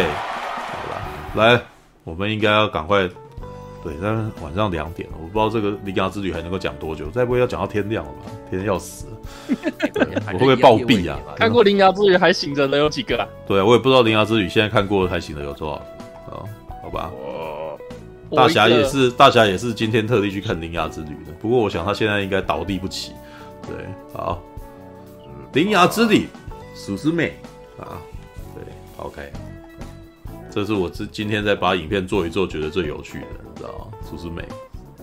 OK，好了，来，我们应该要赶快。对，但是晚上两点了，我不知道这个《铃芽之旅》还能够讲多久，再不会要讲到天亮了吧？天要死了，我会不会暴毙啊？看过《铃芽之旅》还醒着的有几个啊？对啊，我也不知道《铃芽之旅》现在看过还醒着有多少啊？好吧，大侠也是，大侠也是今天特地去看《铃芽之旅》的。不过我想他现在应该倒地不起。对，好，《铃芽之旅》苏斯妹啊，对，OK。这是我今今天在把影片做一做，觉得最有趣的，你知道吗？苏斯美，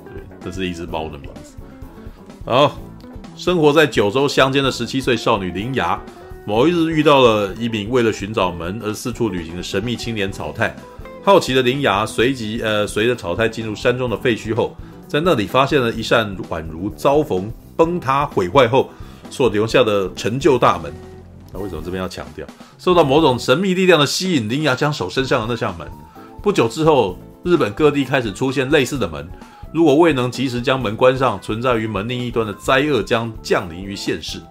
对，这是一只猫的名字。好，生活在九州乡间的十七岁少女铃芽，某一日遇到了一名为了寻找门而四处旅行的神秘青年草太。好奇的铃芽随即呃，随着草太进入山中的废墟后，在那里发现了一扇宛如遭逢崩塌毁坏后所留下的陈旧大门。为什么这边要强调？受到某种神秘力量的吸引，铃芽将手伸向了那扇门。不久之后，日本各地开始出现类似的门。如果未能及时将门关上，存在于门另一端的灾厄将降临于现世。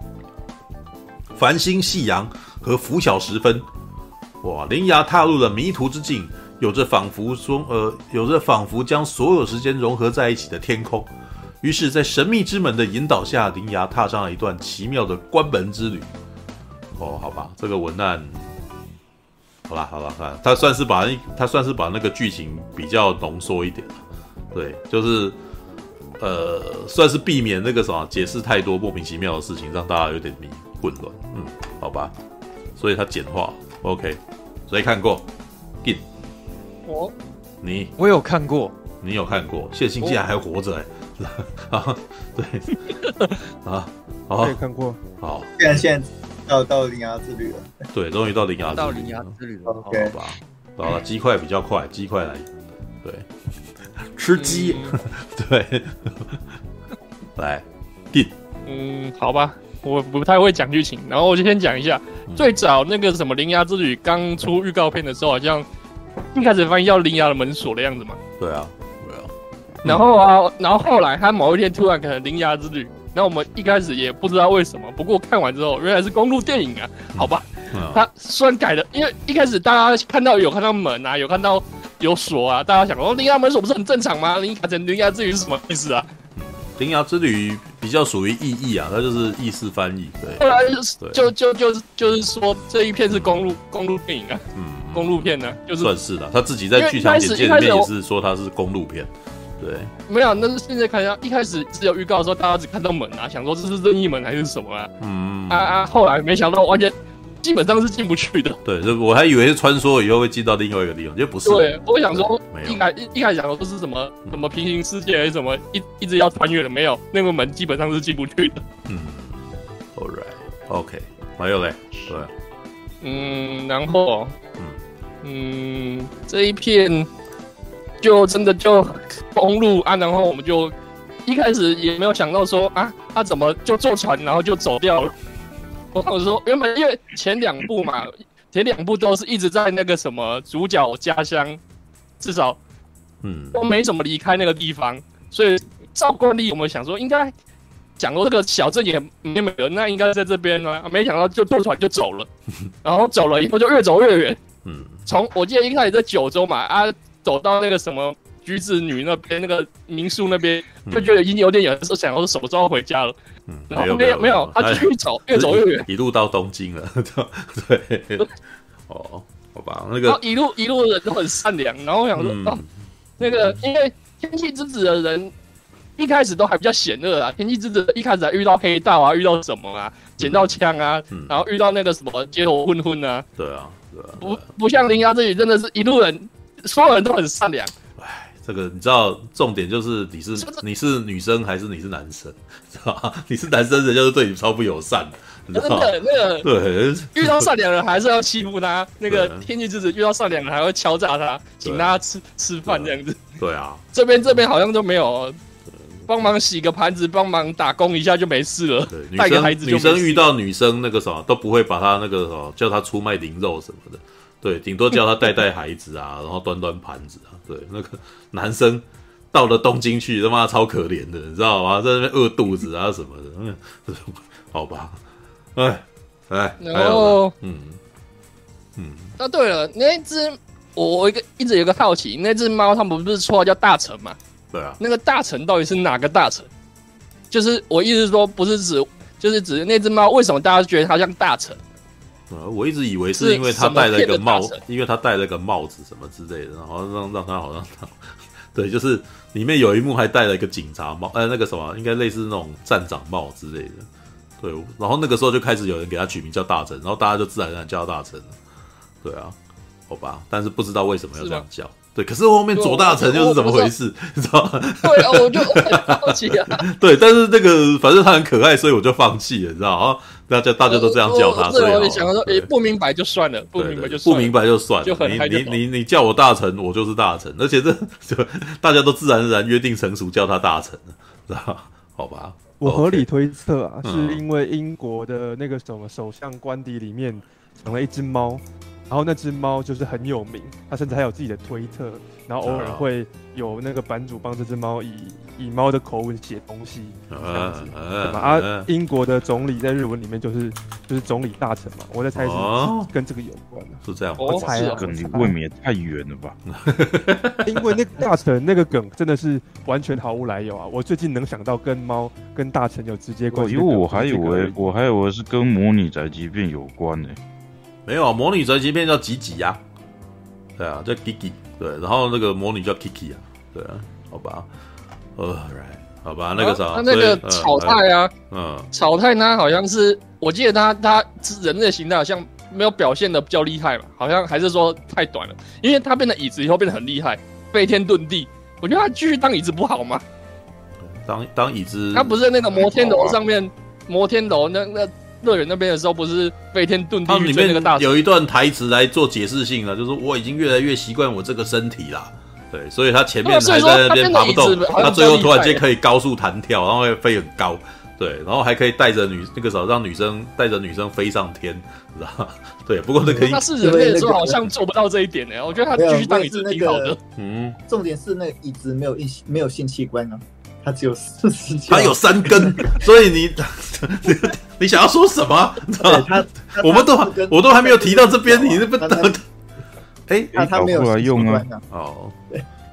繁星夕阳和拂晓时分，哇！铃芽踏入了迷途之境，有着仿佛说呃，有着仿佛将所有时间融合在一起的天空。于是，在神秘之门的引导下，铃芽踏上了一段奇妙的关门之旅。哦，好吧，这个文案，好啦，好啦，看他算是把他算是把那个剧情比较浓缩一点了，对，就是呃，算是避免那个什么解释太多莫名其妙的事情，让大家有点迷混乱，嗯，好吧，所以他简化，OK，所以看过，Gin，我，你，我有看过，你有看过，谢欣竟然还活着哎、欸，啊，对，啊，我也看过，好，现在现在。到到铃芽之旅了，对，终于到铃芽到铃芽之旅了，好吧，好了，鸡块比较快，鸡块来，对，吃鸡，嗯、对，来，定，嗯，好吧，我不太会讲剧情，然后我就先讲一下，嗯、最早那个什么铃芽之旅刚出预告片的时候，好像一开始发现要铃芽的门锁的样子嘛，对啊，对啊，然后啊，然后后来他某一天突然可能铃芽之旅。那我们一开始也不知道为什么，不过看完之后原来是公路电影啊，好吧？他虽然改了，因为一开始大家看到有看到门啊，有看到有锁啊，大家想说铃芽门锁不是很正常吗？你改成铃芽之旅是什么意思啊？铃芽之旅比较属于意译啊，它就是意式翻译。对，后来就是就就就是就是说这一片是公路公路电影啊，嗯，公路片呢，就是算是的。他自己在剧场简介里面也是说它是公路片。对，没有，那是现在看一下，一开始只有预告的时候，大家只看到门啊，想说这是任意门还是什么啊？嗯啊啊！后来没想到，完全基本上是进不去的。对，我还以为是穿梭以后会进到另外一个地方，就不是。对，我想说，一开一一开始想说这是什么什么平行世界还是什么，一一直要穿越的，没有，那个门基本上是进不去的。嗯，All right，OK，还有嘞，对，嗯，然后，嗯嗯，这一片。就真的就封路啊，然后我们就一开始也没有想到说啊，他怎么就坐船然后就走掉了？我我说原本因为前两部嘛，前两部都是一直在那个什么主角家乡，至少嗯都没怎么离开那个地方，所以照惯例我们想说应该讲过这个小镇也没没有，那应该在这边啊，没想到就坐船就走了，然后走了以后就越走越远，嗯，从我记得一开始在九州嘛啊。走到那个什么橘子女那边，那个民宿那边，就觉得已经有点远，是想要手招要回家了。嗯，然后没有没有，他继续走，越走越远，一路到东京了。对，哦，好吧，那个一路一路的人都很善良，然后我想说，哦，那个因为天气之子的人一开始都还比较险恶啊，天气之子一开始还遇到黑道啊，遇到什么啊，捡到枪啊，然后遇到那个什么街头混混啊。对啊，对啊，不不像林家这里真的是一路人。所有人都很善良。哎，这个你知道，重点就是你是你是女生还是你是男生，知道吧？你是男生，人家就对你超不友善的。真的，那个对，遇到善良人还是要欺负他。那个天气之子遇到善良人还会敲诈他，请他吃吃饭这样子。对啊，这边这边好像都没有，帮忙洗个盘子，帮忙打工一下就没事了。带个孩子，女生遇到女生那个什么都不会把他那个什么叫他出卖灵肉什么的。对，顶多叫他带带孩子啊，然后端端盘子啊。对，那个男生到了东京去，他妈超可怜的，你知道吗？在那边饿肚子啊什么的。嗯，好吧。哎哎，然后嗯，嗯，那对了，那只我我一个一直有个好奇，那只猫它们不是绰号叫大臣嘛？对啊，那个大臣到底是哪个大臣？就是我意思说，不是指，就是指那只猫为什么大家觉得它像大臣？呃，我一直以为是因为他戴了一个帽因为他戴了个帽子什么之类的，然后让让他好像 他，对，就是里面有一幕还戴了一个警察帽，呃，那个什么，应该类似那种站长帽之类的。对，然后那个时候就开始有人给他取名叫大臣，然后大家就自然而然叫他大臣了。对啊，好吧，但是不知道为什么要这样叫。对，可是后面左大臣又是怎么回事？你知道吗？对啊，我就很好奇啊。对，但是那个反正他很可爱，所以我就放弃了，你知道吗？大家大家都这样叫他，所以我就想说，诶，不明白就算了，不明白就算不明白就算了。就很你你你你叫我大臣，我就是大臣，而且这 就大家都自然而然约定成熟叫他大臣了，知道好吧？我合理推测啊，是因为英国的那个什么首相官邸里面养了一只猫。然后那只猫就是很有名，它甚至还有自己的推特，然后偶尔会有那个版主帮这只猫以以猫的口吻写东西，这样子，对吧？啊，英国的总理在日文里面就是就是总理大臣嘛，我在猜是跟这个有关的，是这样。我猜啊，梗你未免也太远了吧？因为那个大臣那个梗真的是完全毫无来由啊！我最近能想到跟猫跟大臣有直接关系，因为我还以为我还以为是跟魔女宅急便有关呢。没有啊，魔女宅急便叫吉吉呀，对啊，叫 Kiki，对，然后那个魔女叫 Kiki 啊，对啊，好吧，呃，right，好吧，那个啥，他那个草太啊，嗯，草太他好像是，我记得他他人类形态好像没有表现的比较厉害嘛，好像还是说太短了，因为他变成椅子以后变得很厉害，飞天遁地，我觉得他继续当椅子不好吗？当当椅子，他不是那个摩天楼上面，摩天楼那那。乐园那边的时候，不是飞天遁地狱里面有一段台词来做解释性了，就是我已经越来越习惯我这个身体啦，对，所以他前面还在那边爬不动，他最后突然间可以高速弹跳，然后会飞很高，对，然后还可以带着女那个时候让女生带着女生飞上天，知道 对，不过那个他是人类的时候好像做不到这一点呢，我觉得他继续当椅子挺好的。嗯，重点是那个椅子没有一没有性器官啊。他只有四十，他有三根，所以你你想要说什么？他我们都我都还没有提到这边，你是不得？哎，他没有用啊。哦，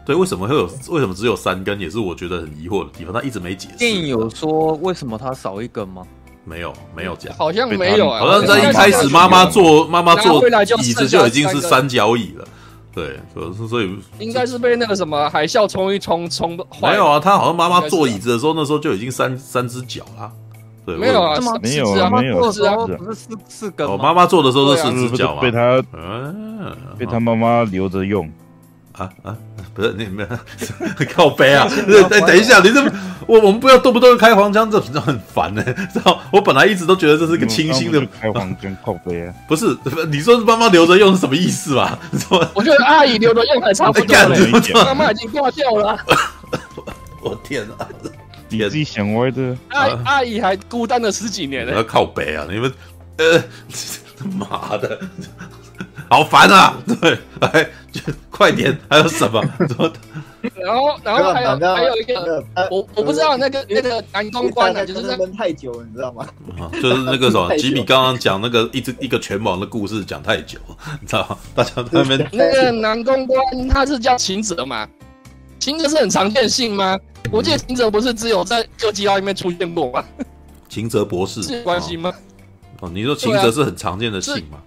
对，为什么会有？为什么只有三根？也是我觉得很疑惑的地方。他一直没解释。电影有说为什么他少一根吗？没有，没有讲。好像没有啊。好像在一开始，妈妈坐妈妈坐椅子就已经是三角椅了。对，所以应该是被那个什么海啸冲一冲冲的。没有啊，他好像妈妈坐椅子的时候，那时候就已经三三只脚了。对，没有啊，没有啊，没有是啊，不是四四根。我，妈妈做的时候是四只脚嘛？被他，被他妈妈留着用。啊啊，不是你们 靠背啊！哎，等一下，你这我我们不要动不动开黄腔，这这很烦呢。知道？我本来一直都觉得这是一个清新的开黄腔，靠背啊！不是，你说是妈妈留着用是什么意思吧？我觉得阿姨留着用还差不多嘞。妈妈已经挂掉了。我天哪！你自己想歪的。阿阿姨还孤单了十几年呢。要靠北啊！你们呃，妈的！好烦啊！对，哎，就快点，还有什么？然后，然后还有还有一个，我我不知道那个那个男公关呢，就是在闷太久了，你知道吗？就是那个什么，吉米刚刚讲那个一只一个拳王的故事讲太久，你知道吗？大家那边那个男公关他是叫秦泽嘛？秦泽是很常见姓吗？我记得秦泽不是只有在哥吉拉里面出现过吗？秦泽博士 是关系吗？哦，你说秦泽是很常见的姓吗？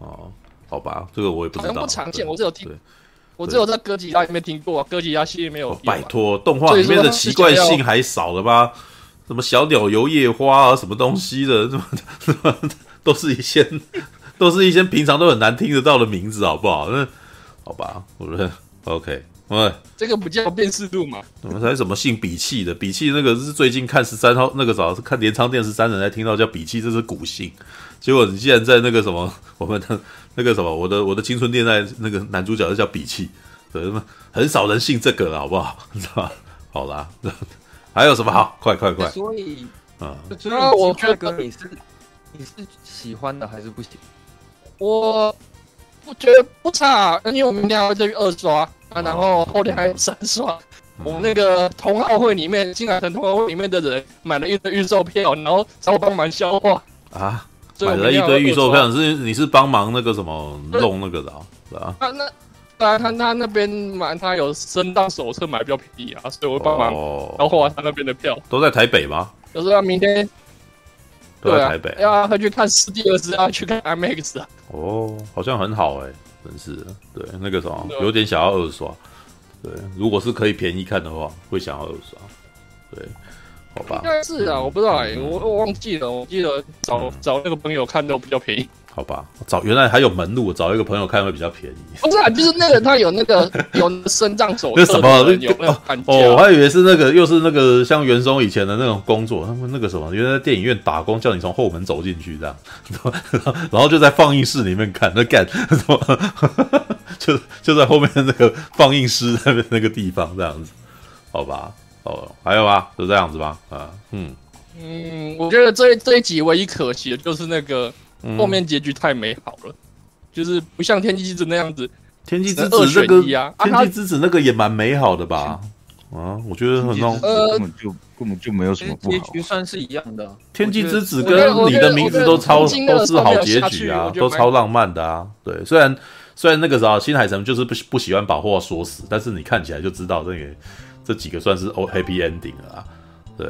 哦。好吧，这个我也不知道。好像不常见，我只有听，我只有在哥吉拉里面听过，哥吉拉系列没有。拜托，动画里面的奇怪姓还少了吧？什么小鸟游夜花啊，什么东西的，什么都是一些，都是一些平常都很难听得到的名字，好不好？那好吧，我觉得 OK。喂，这个不叫辨识度嘛？我们才什么姓比气的？比气那个是最近看十三号那个早是看镰仓电十三人才听到叫比气，这是古姓。结果你竟然在那个什么 我们的。那个什么，我的我的青春恋爱那个男主角就叫比气，对，很少人信这个了，好不好？知道吧？好啦，还有什么好？快快快！所以啊，所以我觉得你是你是喜欢的还是不喜欢？我不觉得不差，因为我明天还会再去二刷啊，然后后天还有三刷。我们那个同好会里面，新海诚同好会里面的人买了一堆预售票，然后找我帮忙消化啊。买了一堆预售票，是你是帮忙那个什么弄那个的，是吧？他那当然，他他那边买，他有升档手册买比较便宜啊，所以我会帮忙，然后换他那边的票。都在台北吗？就是他明天都在台北，要他去看四 D 二十，要去看 IMAX 啊。哦，好像很好哎，真是的。对，那个什么，有点想要二刷。对，如果是可以便宜看的话，会想要二刷。对。好吧，应该是啊，我不知道哎、欸，我我忘记了，我记得找、嗯、找那个朋友看都比较便宜。好吧，找原来还有门路，找一个朋友看会比较便宜。不是啊，就是那个他有那个 有身障手册，那什么有没有哦，我还以为是那个又是那个像袁松以前的那种工作，他们那个什么，原来在电影院打工，叫你从后门走进去这样，然后就在放映室里面看，那干什么？就就在后面那个放映室那边那个地方这样子，好吧。哦，还有吗？就这样子吧。啊，嗯嗯，我觉得这这一集唯一可惜的就是那个后面结局太美好了，嗯、就是不像天气之子那样子。天气之子那个，天气之子那个也蛮美好的吧？啊，我觉得很弄，根本就根本就没有什么不好。结局算是一样的。天气之子跟你的名字都超都是好结局啊，都超浪漫的啊。对，虽然虽然那个时候新海诚就是不不喜欢把话说死，但是你看起来就知道这个。这几个算是 happy ending 了啊，对，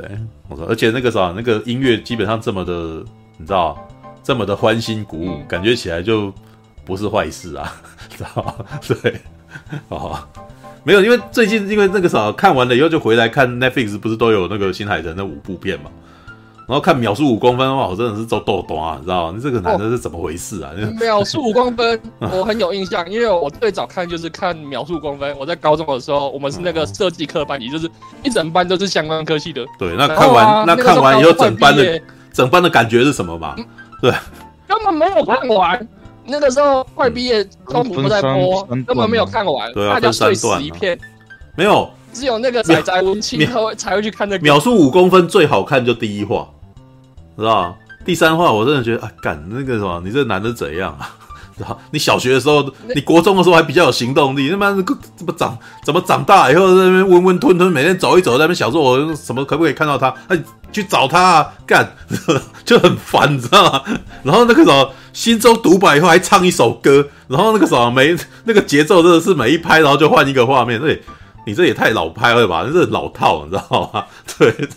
我说，而且那个啥，那个音乐基本上这么的，你知道，这么的欢欣鼓舞，感觉起来就不是坏事啊，知道吗？对，哦，没有，因为最近因为那个啥，看完了以后就回来看 Netflix，不是都有那个新海诚的五部片嘛。然后看秒速五公分的话，我真的是做豆豆啊，你知道吗？你这个男的是怎么回事啊？哦、秒速五公分，我很有印象，因为我最早看就是看秒速五公分。我在高中的时候，我们是那个设计科班，也就是一整班都是相关科系的。对，那看完、啊、那看完以后，整班的整班的感觉是什么嘛？对，根本没有看完。那个时候快毕业，中途不在播，根本没有看完。对啊，大家睡死一片。没有，只有那个仔仔文青才会才会去看那个秒速五公分最好看，就第一话。知道第三话我真的觉得啊，干那个什么，你这男的怎样啊？知道你小学的时候，你国中的时候还比较有行动力，他妈的怎么长怎么长大以后在那边温温吞吞，每天走一走在那边想说，我什么可不可以看到他？哎，去找他啊，干 就很烦，你知道吗？然后那个什么心中独白以后还唱一首歌，然后那个什么没那个节奏真的是每一拍然后就换一个画面，对，你这也太老拍了吧？这是老套，你知道吗？对。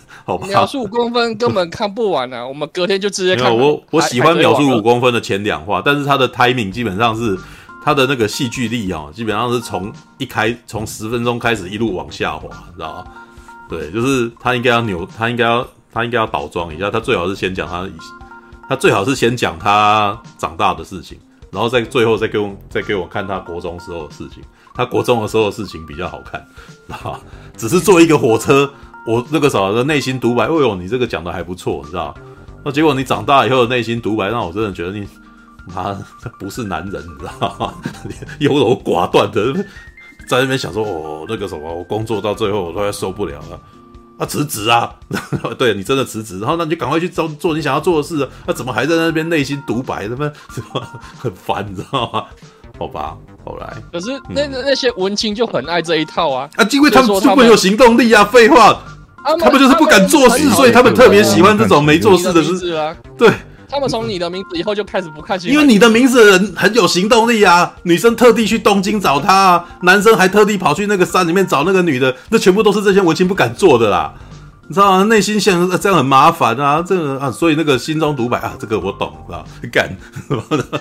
秒速五公分根本看不完啊！我们隔天就直接看。我我喜欢秒速五公分的前两话，但是它的 timing 基本上是它的那个戏剧力哦，基本上是从一开从十分钟开始一路往下滑，知道吗？对，就是他应该要扭，他应该要他应该要倒装一下，他最好是先讲他，他最好是先讲他长大的事情，然后再最后再给我再给我看他国中时候的事情。他国中的时候的事情比较好看，啊，只是坐一个火车。我那个时候的内心独白，哎呦，你这个讲的还不错，你知道？那结果你长大以后的内心独白，让我真的觉得你妈不是男人，你知道吗？优柔寡断的，在那边想说，哦，那个什么，我工作到最后我都要受不了了，啊，辞职啊！对你真的辞职，然后那你就赶快去做做你想要做的事啊！那怎么还在那边内心独白？他妈什么很烦，你知道吗？好吧，后来可是那那些文青就很爱这一套啊！啊，因为他们就会有行动力啊！废话。他们就是不敢做事，所以他们特别喜欢这种没做事的事啊。对，他们从你的名字以后就开始不看戏，因为你的名字很有行动力啊。女生特地去东京找他啊，男生还特地跑去那个山里面找那个女的，那全部都是这些文青不敢做的啦。你知道吗？内心想这样很麻烦啊，这个啊，所以那个心中独白啊，这个我懂，知道干什么的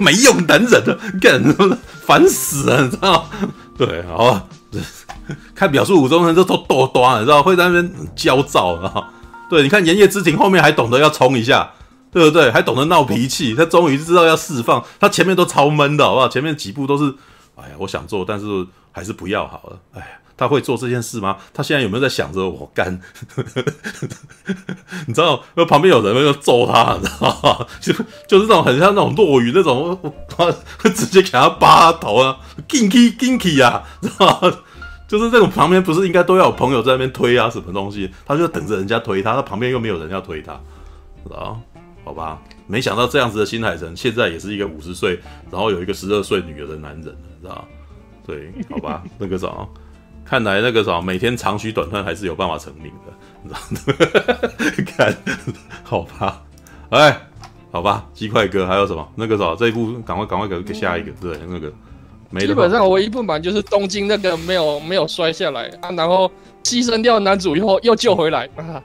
没用男人的干烦死了，你知道吗？对，好。看表述五公分就都多端，你知道会在那边焦躁，你知道？对，你看《炎夜之庭》后面还懂得要冲一下，对不对？还懂得闹脾气，他终于知道要释放。他前面都超闷的，好不好？前面几部都是，哎呀，我想做，但是还是不要好了。哎呀，他会做这件事吗？他现在有没有在想着我干？你知道，那旁边有人要揍他，你知道吗？就就是那种很像那种落雨那种，我会直接给他扒头啊，ginky ginky 啊，知道吗？就是这种旁边不是应该都要有朋友在那边推啊，什么东西？他就等着人家推他，他旁边又没有人要推他，知道？好吧，没想到这样子的新海诚现在也是一个五十岁，然后有一个十二岁女儿的男人，知道？对，好吧，那个啥，看来那个啥，每天长吁短叹还是有办法成名的，你知道？看，好吧，哎，好好吧，鸡块哥还有什么？那个啥，这一部赶快赶快给给下一个，对，那个。没基本上唯一不满就是东京那个没有没有摔下来啊，然后牺牲掉男主以后又救回来啊。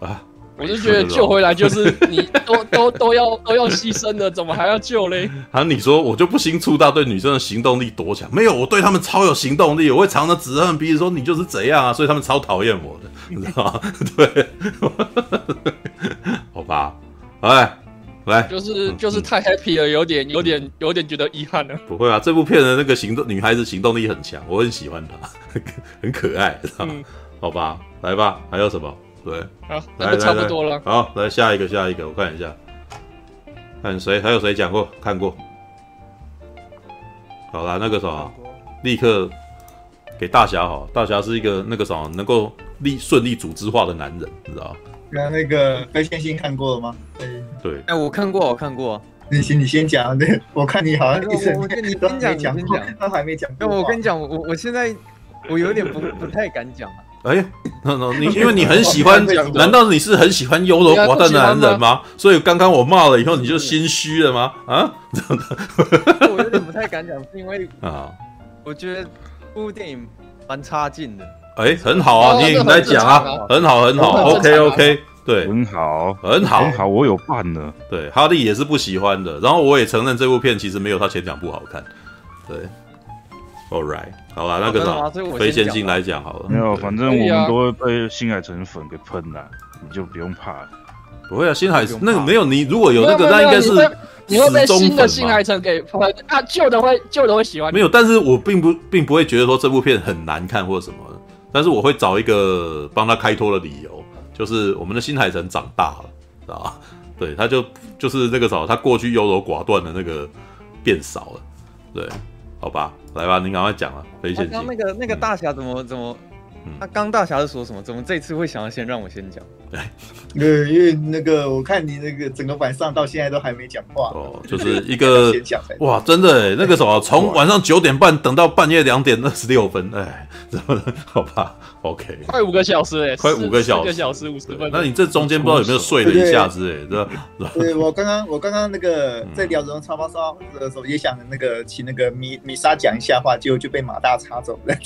啊，我就觉得救回来就是你都都都要都要牺牲的，怎么还要救嘞？啊，你说我就不清楚到对女生的行动力多强？没有，我对他们超有行动力，我会常常指他们鼻子说你就是怎样啊，所以他们超讨厌我的，你知道吗？对，好吧，哎。来，就是就是太 happy 了，有点有点有点觉得遗憾了。不会啊，这部片的那个行动女孩子行动力很强，我很喜欢她，很可爱，知道吗？好吧，来吧，还有什么？对，好，那就差不多了。好，来下一个，下一个，我看一下，看谁还有谁讲过看过？好啦，那个什么，立刻给大侠好，大侠是一个那个什么能够立顺利组织化的男人，你知道吗？那那个飞线性看过了吗？对，哎，我看过，我看过。你先，你先讲。对，我看你好像一直我跟你先讲，你先讲，他还没讲。那我跟你讲，我我现在我有点不 不太敢讲了。哎，那那你因为你很喜欢，难道你是很喜欢优柔寡断的男人吗？所以刚刚我骂了以后，你就心虚了吗？啊？我有点不太敢讲，是因为啊，我觉得这部电影蛮差劲的。哎，很好啊，你也来讲啊，很好，很好，OK OK。对，很好，很好，很好，我有办呢。对，哈利也是不喜欢的。然后我也承认这部片其实没有他前两部好看。对，All right，好吧，那个啥，飞仙进来讲好了。没有，反正我们都会被新海诚粉给喷了，你就不用怕了。不会啊，新海那个没有你，如果有那个，那应该是你会被新的新海诚给喷啊，旧的会旧的会喜欢。没有，但是我并不并不会觉得说这部片很难看或者什么的，但是我会找一个帮他开脱的理由。就是我们的新海诚长大了，知道吧？对，他就就是那个啥，他过去优柔寡断的那个变少了，对，好吧，来吧，你赶快讲啊，飞线。刚那个那个大侠怎么怎么？他刚大侠是说什么？怎么这次会想要先让我先讲？对，因为那个我看你那个整个晚上到现在都还没讲话哦，就是一个哇，真的哎，那个什么，从晚上九点半等到半夜两点二十六分，哎，怎么了？好吧，OK，快五个小时哎，快五个小时，一个小时五十分。那你这中间不知道有没有睡了一下之类的？对，我刚刚我刚刚那个在聊什么超发烧的时候，也想那个请那个米米莎讲一下话，结果就被马大插走了。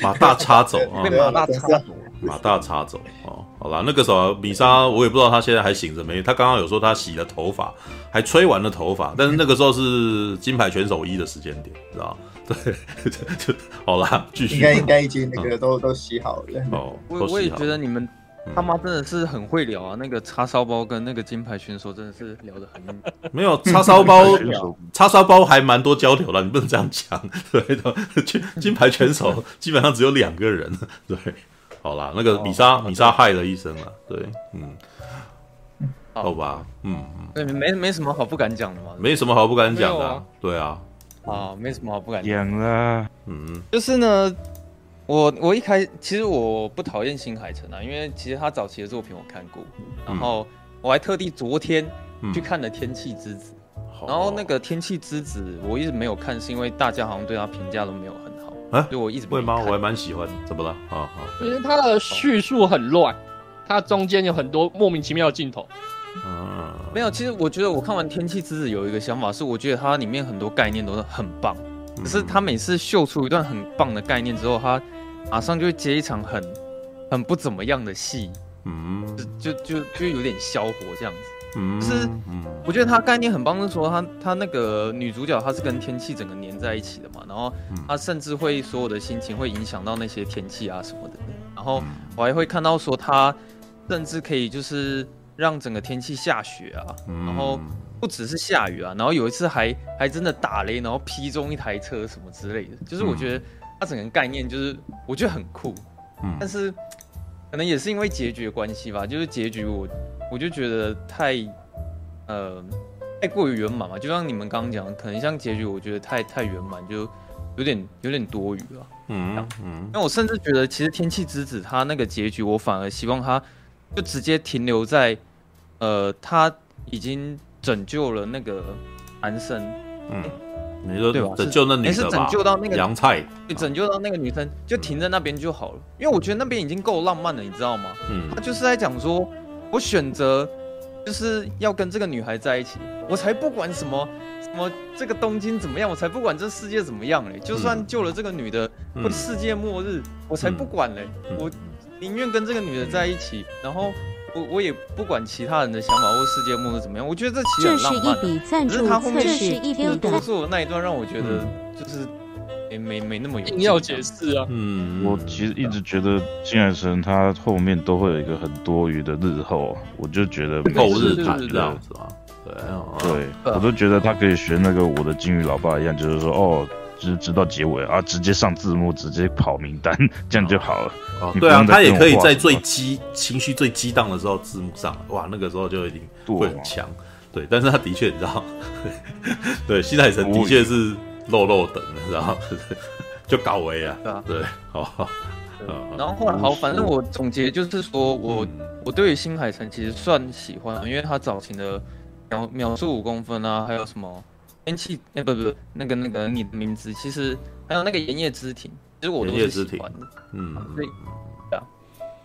马大插走。被马大插走，马大插走哦，好啦，那个时候米莎，我也不知道她现在还醒着没。她刚刚有说她洗了头发，还吹完了头发，但是那个时候是金牌选手一的时间点，知道 对，就好啦，继续。应该应该已经那个都都洗好了。哦，我我也觉得你们。他妈真的是很会聊啊！那个叉烧包跟那个金牌选手真的是聊得很 没有叉烧包，叉烧包还蛮多交流的，你不能这样讲。对的，金金牌选手基本上只有两个人。对，好啦，那个米莎米莎害了一声了。对，嗯，好吧，嗯嗯，对，没没什么好不敢讲的嘛，没什么好不敢讲的，对啊，啊，没什么好不敢讲了，嗯，就是呢。我我一开其实我不讨厌新海诚啊，因为其实他早期的作品我看过，然后我还特地昨天去看了《天气之子》，嗯，然后那个《天气之子》我一直没有看，是因为大家好像对他评价都没有很好，啊，所以我一直不会吗？我还蛮喜欢，怎么了？啊啊，因为他的叙述很乱，他中间有很多莫名其妙的镜头。嗯，没有，其实我觉得我看完《天气之子》有一个想法是，我觉得它里面很多概念都是很棒，可是他每次秀出一段很棒的概念之后，他马上就会接一场很很不怎么样的戏，嗯，就就就就有点消火这样子，嗯，就是我觉得他概念很棒，是说他他那个女主角她是跟天气整个黏在一起的嘛，然后她甚至会所有的心情会影响到那些天气啊什么的，然后我还会看到说她甚至可以就是让整个天气下雪啊，然后不只是下雨啊，然后有一次还还真的打雷，然后劈中一台车什么之类的，就是我觉得。它整个概念就是我觉得很酷，嗯，但是可能也是因为结局的关系吧，就是结局我我就觉得太呃太过于圆满嘛，就像你们刚刚讲，可能像结局我觉得太太圆满，就有点有点多余了，嗯嗯，那我甚至觉得其实天气之子他那个结局，我反而希望他就直接停留在呃他已经拯救了那个男生，嗯。你说对吧？拯救那女生，是拯救到那个杨菜，对，拯救到那个女生，就停在那边就好了。因为我觉得那边已经够浪漫了，你知道吗？嗯，他就是在讲说，我选择就是要跟这个女孩在一起，我才不管什么什么这个东京怎么样，我才不管这世界怎么样嘞。就算救了这个女的，或者世界末日，我才不管嘞。我宁愿跟这个女的在一起，然后我我也不管其他人的想法或世界末日怎么样。我觉得这其实很浪漫。这是一笔赞助，可是他后面是一笔多数的那一段让我觉得就是。没没没那么有硬要解释啊！嗯，我其实一直觉得金海诚他后面都会有一个很多余的日后，我就觉得后日谈这样子嘛。对，对，我都觉得他可以学那个我的金鱼老爸一样，就是说哦，直直到结尾啊，直接上字幕，直接跑名单，这样就好了。哦，对啊，他也可以在最激情绪最激荡的时候字幕上，哇，那个时候就已经会很强。对，但是他的确你知道，对，新海诚的确是。漏漏等，然 后就搞为啊，对啊，对，好，然后后来好，反正我总结就是说，我我对于新海诚其实算喜欢，因为他早期的描描述五公分啊，还有什么天气，哎不不那个那个你的名字，其实还有那个盐业之庭，其实我都是喜欢的，嗯，所以对啊，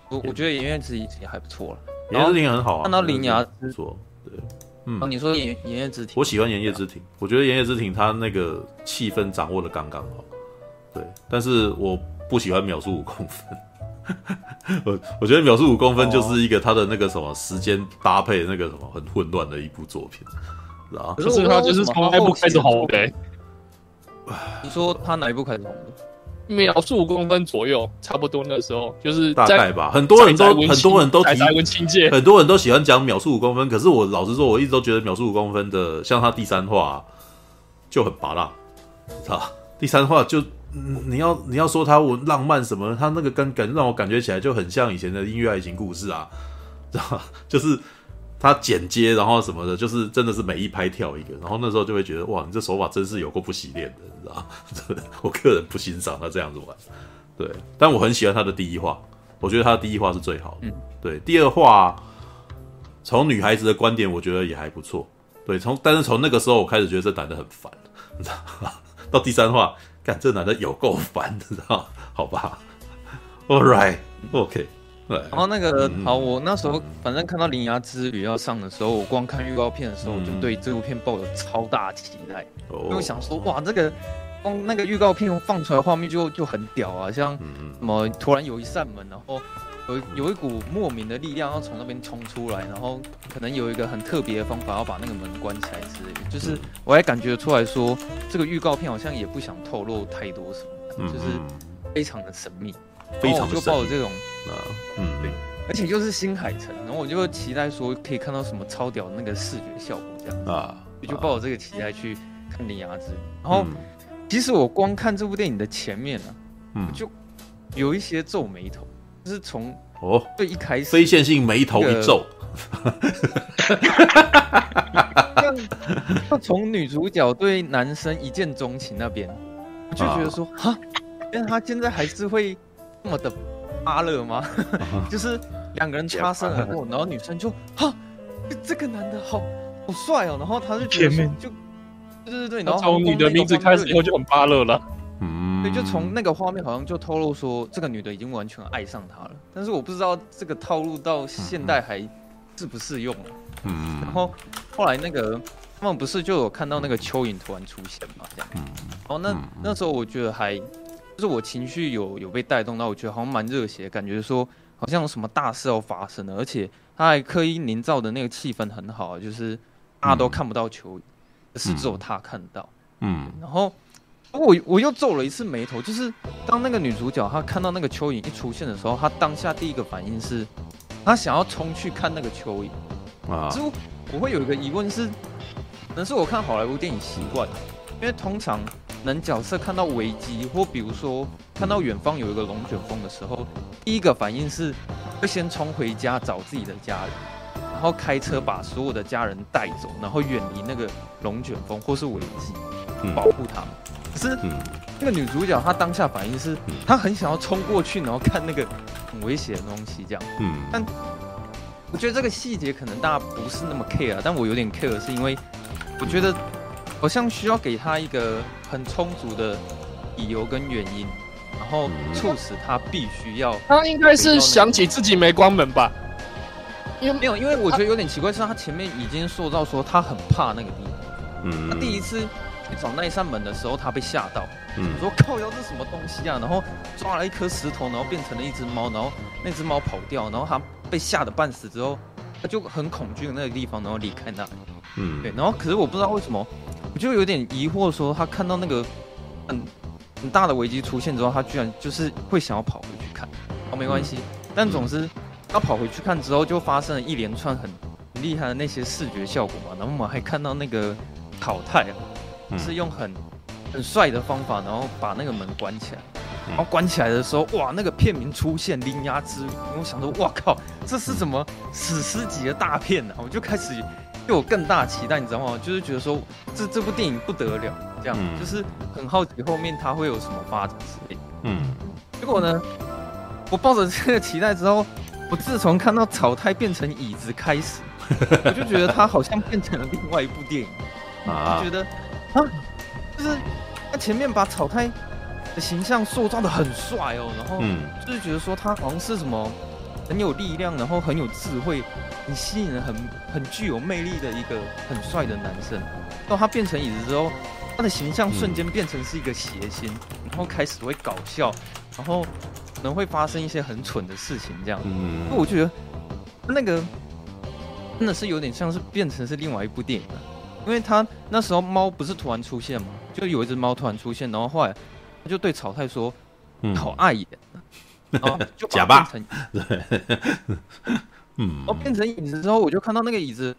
我我觉得炎夜之庭也还不错了，炎夜之庭很好啊，看到铃芽不错，对。嗯，你说炎炎夜之庭，我喜欢炎夜之庭，我觉得炎夜之庭它那个气氛掌握的刚刚好，对，但是我不喜欢秒速五公分，我我觉得秒速五公分就是一个它的那个什么时间搭配那个什么很混乱的一部作品，可是他就是从哪一部开始红的？你说他哪一部开始红的？秒速五公分左右，差不多那时候就是大概吧。很多人都很多人都提，很多人都喜欢讲秒速五公分。可是我老实说，我一直都觉得秒速五公分的，像他第三话就很拔辣，知道第三话就你要你要说他文浪漫什么，他那个跟感让我感觉起来就很像以前的音乐爱情故事啊，知道就是。他剪接，然后什么的，就是真的是每一拍跳一个，然后那时候就会觉得哇，你这手法真是有够不洗练的，你知道吗？我个人不欣赏他这样子玩，对，但我很喜欢他的第一话，我觉得他的第一话是最好的，嗯，对，第二话从女孩子的观点，我觉得也还不错，对，从但是从那个时候我开始觉得这男的很烦，你知道吗？到第三话，干这男的有够烦，你知道吗？好吧，All right，OK。然后那个好，我那时候反正看到《铃芽之旅》要上的时候，我光看预告片的时候，我就对这部片抱有超大期待，因为我想说，哇，这个光那个预告片放出来画面就就很屌啊，像什么突然有一扇门，然后有有一股莫名的力量要从那边冲出来，然后可能有一个很特别的方法要把那个门关起来之类的，就是我还感觉出来说，这个预告片好像也不想透露太多什么，就是非常的神秘。非常就抱着这种，啊，嗯，对，而且又是新海诚，然后我就期待说可以看到什么超屌的那个视觉效果这样啊，我就抱着这个期待去看《铃芽之旅》，然后其实我光看这部电影的前面呢，嗯，就有一些皱眉头，就是从哦。最一开始非线性眉头一皱，就从女主角对男生一见钟情那边，我就觉得说哈，但她现在还是会。这么的阿乐吗？就是两个人擦身而过，然后女生就哈，这个男的好好帅哦，然后他就觉得就对对对，然后从你的名字开始以后就很巴乐了，嗯，对，就从那个画面好像就透露说这个女的已经完全爱上他了，但是我不知道这个套路到现代还适不适用了，嗯，然后后来那个他们不是就有看到那个蚯蚓突然出现嘛，这样，嗯，然后那那时候我觉得还。就是我情绪有有被带动到，我觉得好像蛮热血，感觉说好像有什么大事要发生了，而且他还刻意营造的那个气氛很好，就是大家都看不到蚯蚓，可是只有他看到。嗯，然后我我又皱了一次眉头，就是当那个女主角她看到那个蚯蚓一出现的时候，她当下第一个反应是，她想要冲去看那个蚯蚓。啊，之后我会有一个疑问是，可能是我看好莱坞电影习惯，因为通常。能角色看到危机，或比如说看到远方有一个龙卷风的时候，第一个反应是会先冲回家找自己的家人，然后开车把所有的家人带走，然后远离那个龙卷风或是危机，保护他们。可是那个女主角她当下反应是，她很想要冲过去，然后看那个很危险的东西，这样。嗯。但我觉得这个细节可能大家不是那么 care，但我有点 care，是因为我觉得。好像需要给他一个很充足的理由跟原因，然后促使他必须要。他应该是想起自己没关门吧？因为没有，因为我觉得有点奇怪，是他前面已经塑造说他很怕那个地方。嗯，他第一次去找那一扇门的时候，他被吓到，嗯我说靠腰这是什么东西啊？然后抓了一颗石头，然后变成了一只猫，然后那只猫跑掉，然后他被吓得半死之后，他就很恐惧的那个地方，然后离开那里。嗯，对，然后可是我不知道为什么，我就有点疑惑，说他看到那个很很大的危机出现之后，他居然就是会想要跑回去看。哦，没关系，但总之他跑回去看之后，就发生了一连串很很厉害的那些视觉效果嘛。然后我们还看到那个淘汰啊，嗯是用很很帅的方法，然后把那个门关起来。然后关起来的时候，哇，那个片名出现《铃芽之旅》，我想说，哇靠，这是什么史诗级的大片呢、啊？我就开始对我更大期待，你知道吗？就是觉得说，这这部电影不得了，这样、嗯就是很好奇后面它会有什么发展之类的。嗯，结果呢，我抱着这个期待之后，我自从看到草太变成椅子开始，我就觉得它好像变成了另外一部电影。啊就觉得啊，就是他前面把草太的形象塑造的很帅哦，然后嗯就是觉得说他好像是什么很有力量，然后很有智慧，很吸引了，很很具有魅力的一个很帅的男生。到他变成椅子之后，他的形象瞬间变成是一个谐星，然后开始会搞笑，然后可能会发生一些很蠢的事情这样。嗯那我觉得那个真的是有点像是变成是另外一部电影了，因为他那时候猫不是突然出现嘛，就有一只猫突然出现，然后后来他就对草太说：“嗯你好碍眼。”然后就把它假吧嗯然后变成椅子之后，我就看到那个椅子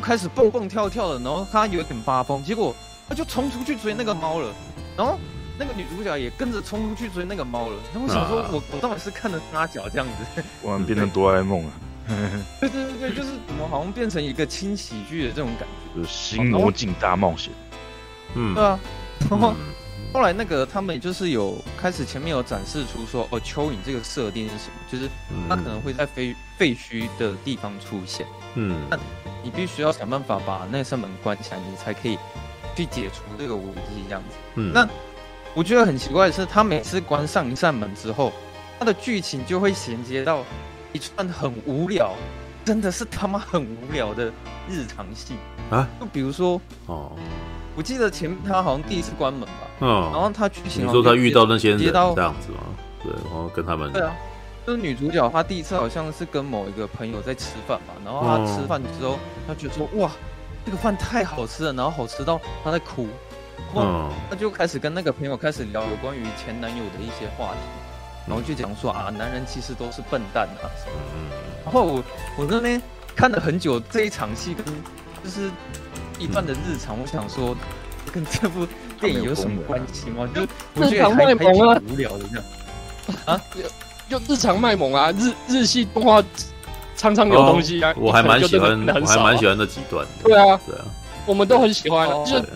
开始蹦蹦跳跳的，然后它有点发疯，结果它就冲出去追那个猫了，然后那个女主角也跟着冲出去追那个猫了。然后我想说啊我，我到底是看了哪脚这样子？突然变成哆啦 A 梦 了，对对对对，就是怎么好像变成一个轻喜剧的这种感觉。就是新魔镜大冒险。嗯对啊，然后嗯后来那个他们就是有开始前面有展示出说，哦，蚯蚓这个设定是什么？就是它可能会在废废墟的地方出现，嗯。那你必须要想办法把那扇门关起来，你才可以去解除这个危机这样子。嗯。那我觉得很奇怪的是，他每次关上一扇门之后，他的剧情就会衔接到一串很无聊，真的是他妈很无聊的日常戏。啊，就比如说，哦我记得前面他好像第一次关门吧。嗯然嗯，后他剧情你说他遇到那些人这接到样子吗？对，然后跟他们对啊，就是女主角她第一次好像是跟某一个朋友在吃饭吧，然后她吃饭之后，她觉得说哇，这个饭太好吃了，然后好吃到她在哭，然后嗯她就开始跟那个朋友开始聊有关于前男友的一些话题，然后就讲说啊，男人其实都是笨蛋啊。什么的。然后我我那边看了很久这一场戏跟就是一段的日常，我想说跟这部电影有什么关系吗？就我觉得还还挺无聊的这样。就日常卖萌啊，日日系动画常常有东西啊，我还蛮喜欢，我还蛮喜欢那几段的。对啊，对啊，我们都很喜欢哦，就对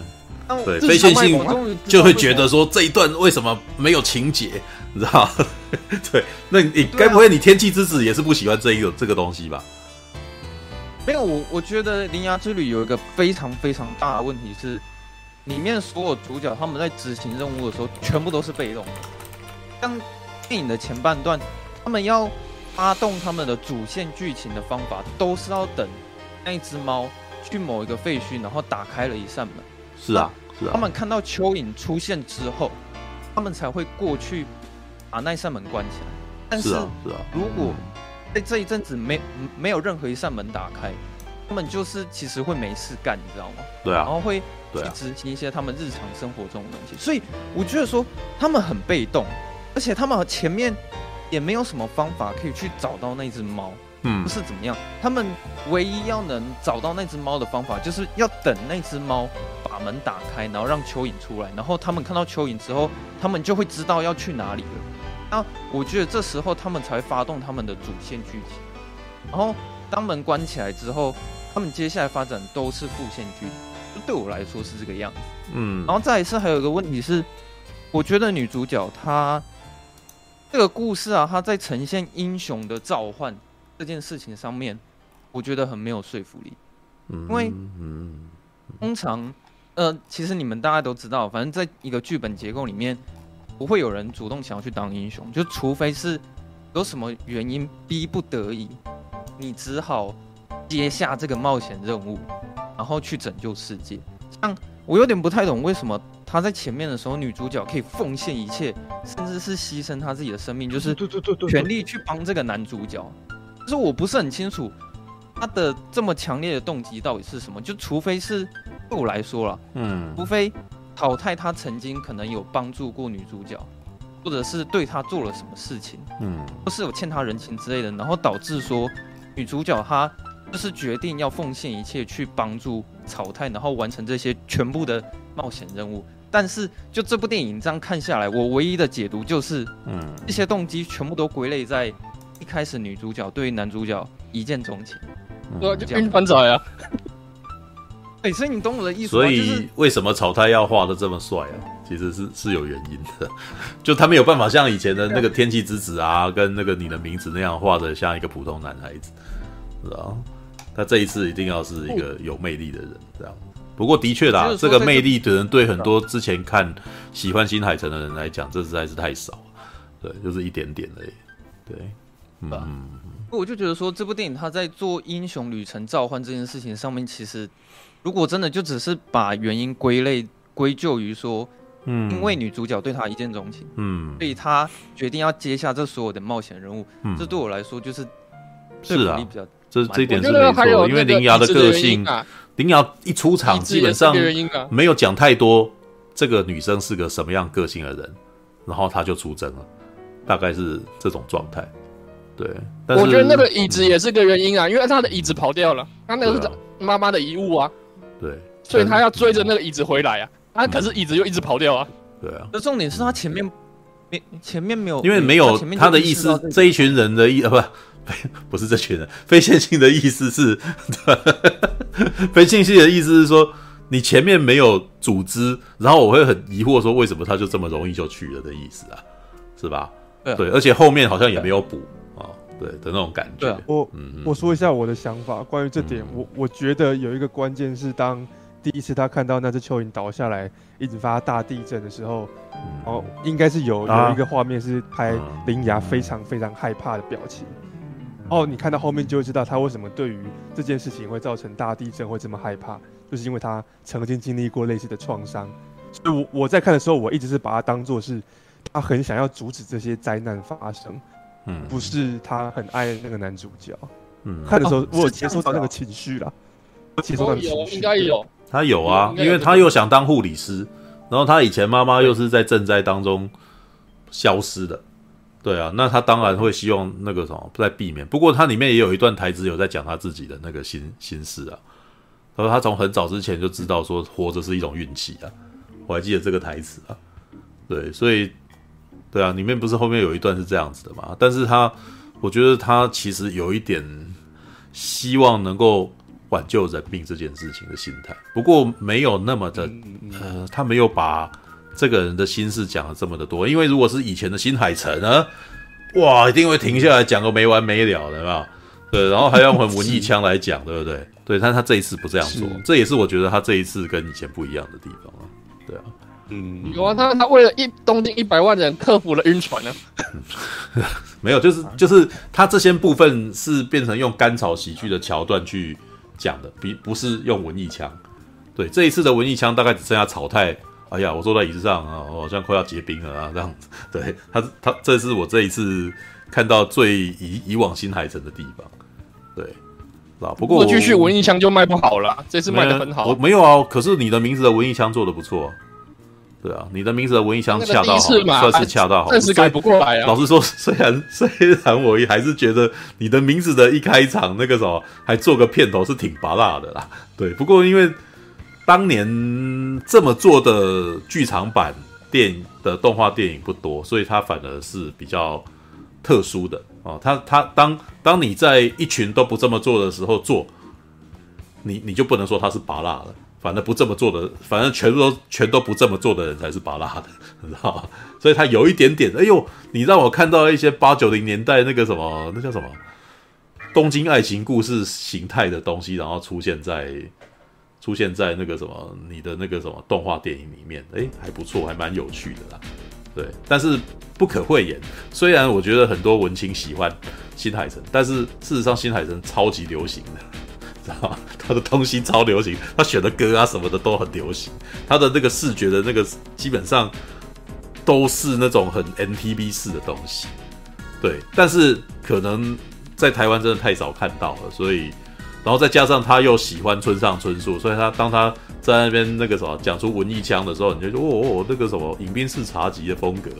但对，日非线性就会觉得说这一段为什么没有情节，你知道？对，那你该不会你天气之子也是不喜欢这一个这个东西吧？没有，我我觉得《铃芽之旅》有一个非常非常大的问题是，里面所有主角他们在执行任务的时候，全部都是被动的。像电影的前半段，他们要发动他们的主线剧情的方法，都是要等那一只猫去某一个废墟，然后打开了一扇门。是啊，是啊，他们看到蚯蚓出现之后，他们才会过去把那扇门关起来。但是是啊，是啊，如果在这一阵子没没有任何一扇门打开，他们就是其实会没事干，你知道吗？对啊，然后会去执行一些他们日常生活中的东西。所以我觉得说他们很被动，而且他们前面也没有什么方法可以去找到那只猫，嗯不是怎么样。他们唯一要能找到那只猫的方法，就是要等那只猫把门打开，然后让蚯蚓出来，然后他们看到蚯蚓之后，他们就会知道要去哪里了。那我觉得这时候他们才会发动他们的主线剧情。然后当门关起来之后，他们接下来发展都是副线剧情。就对我来说是这个样子。嗯，然后再一次还有一个问题是，我觉得女主角她这个故事啊，她在呈现英雄的召唤这件事情上面，我觉得很没有说服力。因为嗯通常，呃，其实你们大家都知道，反正在一个剧本结构里面，不会有人主动想要去当英雄，就除非是有什么原因逼不得已，你只好接下这个冒险任务，然后去拯救世界。像我有点不太懂，为什么他在前面的时候，女主角可以奉献一切，甚至是牺牲她自己的生命，就是全力去帮这个男主角。就是我不是很清楚他的这么强烈的动机到底是什么。就除非是对我来说了，嗯，除非草太他曾经可能有帮助过女主角。或者是对他做了什么事情，嗯，或是有欠他人情之类的，然后导致说女主角她就是决定要奉献一切去帮助草太，然后完成这些全部的冒险任务。但是就这部电影这样看下来，我唯一的解读就是，嗯，这些动机全部都归类在一开始女主角对男主角一见钟情，对、嗯，就跟翻仔啊。哎，所以你懂我的意思吗？所以为什么草太要画的这么帅啊？其实是是有原因的，就他没有办法像以前的那个天气之子啊，跟那个你的名字那样画的像一个普通男孩子，是吧？他这一次一定要是一个有魅力的人，这样。不过的确啦，这个魅力的人对很多之前看喜欢新海诚的人来讲，这实在是太少，对，就是一点点而已，对，嗯。我就觉得说，这部电影他在做英雄旅程召唤这件事情上面，其实。如果真的就只是把原因归类归咎于说，嗯，因为女主角对他一见钟情，嗯，所以他决定要接下这所有的冒险任务，嗯，这对我来说就是是啊，这这一点是没错，因为林瑶的个性，林瑶一出场基本上没有讲太多这个女生是个什么样个性的人，然后她就出征了，大概是这种状态，对，但是我觉得那个椅子也是个原因啊，因为他的椅子跑掉了，他那个是妈妈的遗物啊。对，所以他要追着那个椅子回来啊！啊，可是椅子又一直跑掉啊！对啊，那重点是他前面没前面没有，因为没有他的意思，这一群人的意呃不，不是这群人，非线性的意思是，非线性的意思是说，你前面没有组织，然后我会很疑惑说，为什么他就这么容易就去了的意思啊？是吧？对，而且后面好像也没有补。对的那种感觉，对啊、我、嗯、我说一下我的想法，关于这点，嗯、我我觉得有一个关键是，当第一次他看到那只蚯蚓倒下来，一直发大地震的时候，嗯、哦，应该是有有一个画面是拍铃芽非常非常害怕的表情，哦，你看到后面就会知道他为什么对于这件事情会造成大地震会这么害怕，就是因为他曾经经历过类似的创伤，所以我我在看的时候，我一直是把它当做是他很想要阻止这些灾难发生。嗯，不是他很爱那个男主角。嗯，看的时候我有接受到那个情绪了，我接受到情绪，应该有。他有啊，因为他又想当护理师，然后他以前妈妈又是在赈灾当中消失的。对啊，那他当然会希望那个什么不再避免。不过他里面也有一段台词有在讲他自己的那个心心事啊。他说他从很早之前就知道说活着是一种运气啊，我还记得这个台词啊。对，所以。对啊，里面不是后面有一段是这样子的嘛？但是他，我觉得他其实有一点希望能够挽救人命这件事情的心态，不过没有那么的，呃，他没有把这个人的心事讲的这么的多。因为如果是以前的新海诚呢，哇，一定会停下来讲个没完没了的，有没有？对，然后还要用很文艺腔来讲，对不对？对，但他这一次不这样做，这也是我觉得他这一次跟以前不一样的地方啊。对啊。嗯，有啊，他他为了一东京一百万人克服了晕船呢。没有，就是就是他这些部分是变成用甘草喜剧的桥段去讲的，比不是用文艺腔。对，这一次的文艺腔大概只剩下草太，哎呀，我坐在椅子上啊，我好像快要结冰了啊，这样子。对他他这是我这一次看到最以以往新海诚的地方。对，啊，不过我继续文艺腔就卖不好了，这次卖得很好。我没有啊，可是你的名字的文艺腔做的不错。对啊，你的名字的文艺腔恰到好，算是恰到好。暂时改不过来啊。老实说，虽然 虽然我还是觉得你的名字的一开场那个什么，还做个片头是挺拔辣的啦。对，不过因为当年这么做的剧场版电影的动画电影不多，所以它反而是比较特殊的哦。它它当当你在一群都不这么做的时候做，你你就不能说它是拔辣了。反正不这么做的，反正全部都全都不这么做的人才是巴拉的，你知道吗？所以他有一点点，哎呦，你让我看到一些八九零年代那个什么，那叫什么东京爱情故事形态的东西，然后出现在出现在那个什么你的那个什么动画电影里面，哎，还不错，还蛮有趣的啦。对，但是不可讳言，虽然我觉得很多文青喜欢新海诚，但是事实上新海诚超级流行的，知道吗？他的东西超流行，他选的歌啊什么的都很流行，他的那个视觉的那个基本上都是那种很 MTV 式的东西，对，但是可能在台湾真的太少看到了，所以。然后再加上他又喜欢村上春树，所以他当他在那边那个什么讲出文艺腔的时候，你就说哦哦那个什么饮冰式茶几的风格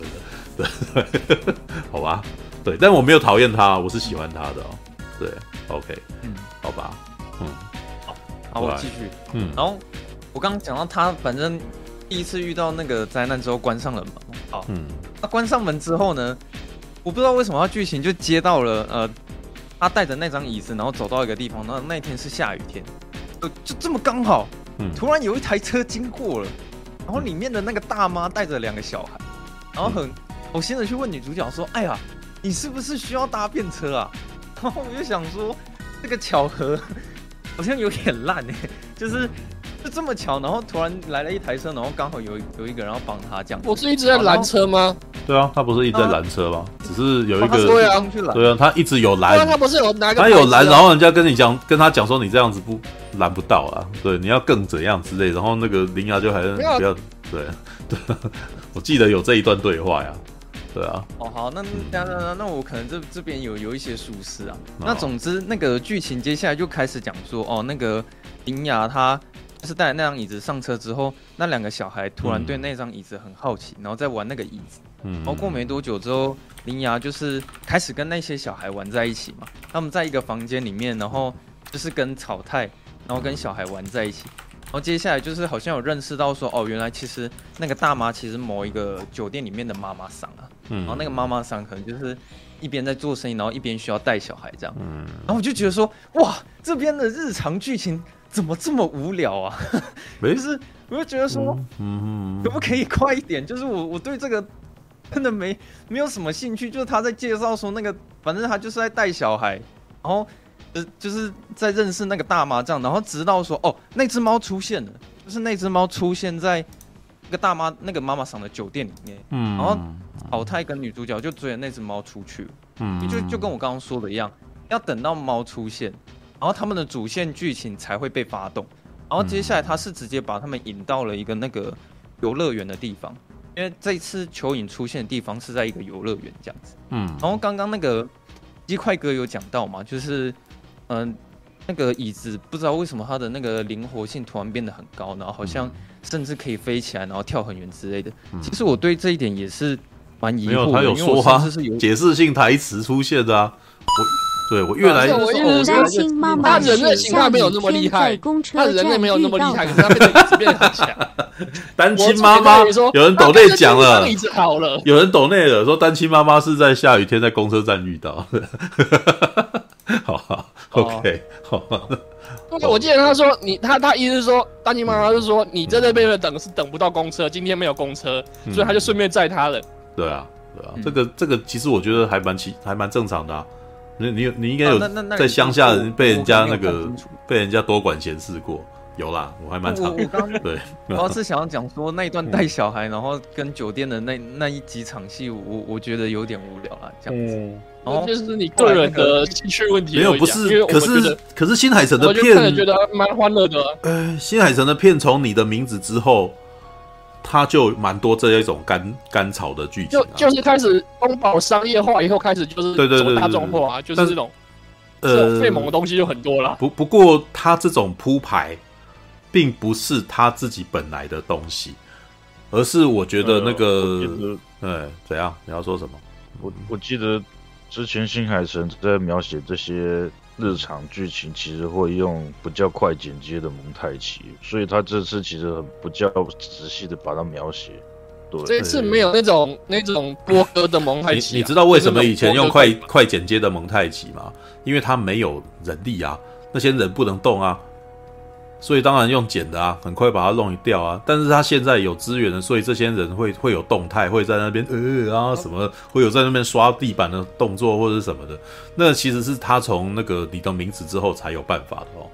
的，对，好吧，对，但我没有讨厌他，我是喜欢他的哦，对，OK，嗯，好吧，嗯，好，好，我继续，嗯，然后我刚刚讲到他，反正第一次遇到那个灾难之后关上了门，好，嗯，那关上门之后呢，我不知道为什么他剧情就接到了呃。他带着那张椅子，然后走到一个地方，那那天是下雨天，就就这么刚好，嗯，突然有一台车经过了，然后里面的那个大妈带着两个小孩，然后很好心的去问女主角说：“哎呀，你是不是需要搭便车啊？”然后我就想说，这个巧合好像有点烂哎，就是。就这么巧，然后突然来了一台车，然后刚好有有一个人要帮他这样。我是一直在拦车吗？对啊，他不是一直在拦车吗？啊、只是有一个对啊，对啊，他一直有拦。他不是有拿个、啊、他有拦，然后人家跟你讲，跟他讲说你这样子不拦不到啊，对，你要更怎样之类。然后那个铃芽就还是不要，对对，我记得有这一段对话呀，对啊。哦好，那那那那我可能这这边有有一些疏失啊。那总之那个剧情接下来就开始讲说，哦，那个林雅她。就是带那张椅子上车之后，那两个小孩突然对那张椅子很好奇，嗯、然后在玩那个椅子。嗯，然后过没多久之后，铃芽就是开始跟那些小孩玩在一起嘛。他们在一个房间里面，然后就是跟草太，然后跟小孩玩在一起。然后接下来就是好像有认识到说，哦，原来其实那个大妈其实某一个酒店里面的妈妈桑啊。嗯。然后那个妈妈桑可能就是一边在做生意，然后一边需要带小孩这样。嗯。然后我就觉得说，哇，这边的日常剧情。怎么这么无聊啊？没事，我就觉得说，嗯，可不可以快一点？就是我我对这个真的没没有什么兴趣。就是他在介绍说那个，反正他就是在带小孩，然后呃就是在认识那个大妈这样，然后直到说哦，那只猫出现了，就是那只猫出现在那个大妈那个妈妈桑的酒店里面，嗯，然后老太跟女主角就追着那只猫出去，嗯，就就跟我刚刚说的一样，要等到猫出现。然后他们的主线剧情才会被发动，然后接下来他是直接把他们引到了一个那个游乐园的地方，因为这一次蚯蚓出现的地方是在一个游乐园这样子。嗯，然后刚刚那个鸡块哥有讲到嘛，就是嗯、呃、那个椅子不知道为什么它的那个灵活性突然变得很高，然后好像甚至可以飞起来，然后跳很远之类的。其实我对这一点也是蛮疑惑的，没有他有说话，是有解释性台词出现的啊。我对我越来越担心妈妈。他人类形态没有那么厉害，他人类没有那么厉害，可是他变得一直变得很强。单亲妈妈，有人抖内讲了，有人抖内了，说单亲妈妈是在下雨天在公车站遇到。好好，OK，好。我记得他说你他他意思是说单亲妈妈是说你在那边等是等不到公车，今天没有公车，所以他就顺便载他了。对啊，对啊，这个这个其实我觉得还蛮奇还蛮正常的啊。你你你应该有在乡下人被人家那个被人家多管闲事过，有啦，我还蛮长。我刚 对，我要是想要讲说那一段带小孩，然后跟酒店的那那一几场戏，我我觉得有点无聊啦，这样子。然后就是你个人的兴趣问题。没有，不是，可是可是新海诚的片，我觉得蛮欢乐的。呃，新海诚的片从你的名字之后。他就蛮多这一种干干草的剧情，啊，就就是开始东宝商业化以后，开始就是对对对大众化，就是这种呃费猛的东西就很多了。不不过他这种铺排，并不是他自己本来的东西，而是我觉得那个呃怎样？你要说什么？我我记得之前新海诚在描写这些。日常剧情其实会用不叫快剪接的蒙太奇，所以他这次其实很不叫仔细的把它描写。对，这次没有那种那种波哥的蒙太奇、啊。你知道为什么以前用快快剪接的蒙太奇吗？因为他没有人力啊，那些人不能动啊。所以当然用剪的啊，很快把它弄掉啊。但是他现在有资源了，所以这些人会会有动态，会在那边呃啊什么，会有在那边刷地板的动作或者什么的。那其实是他从那个你的名字之后才有办法的哦。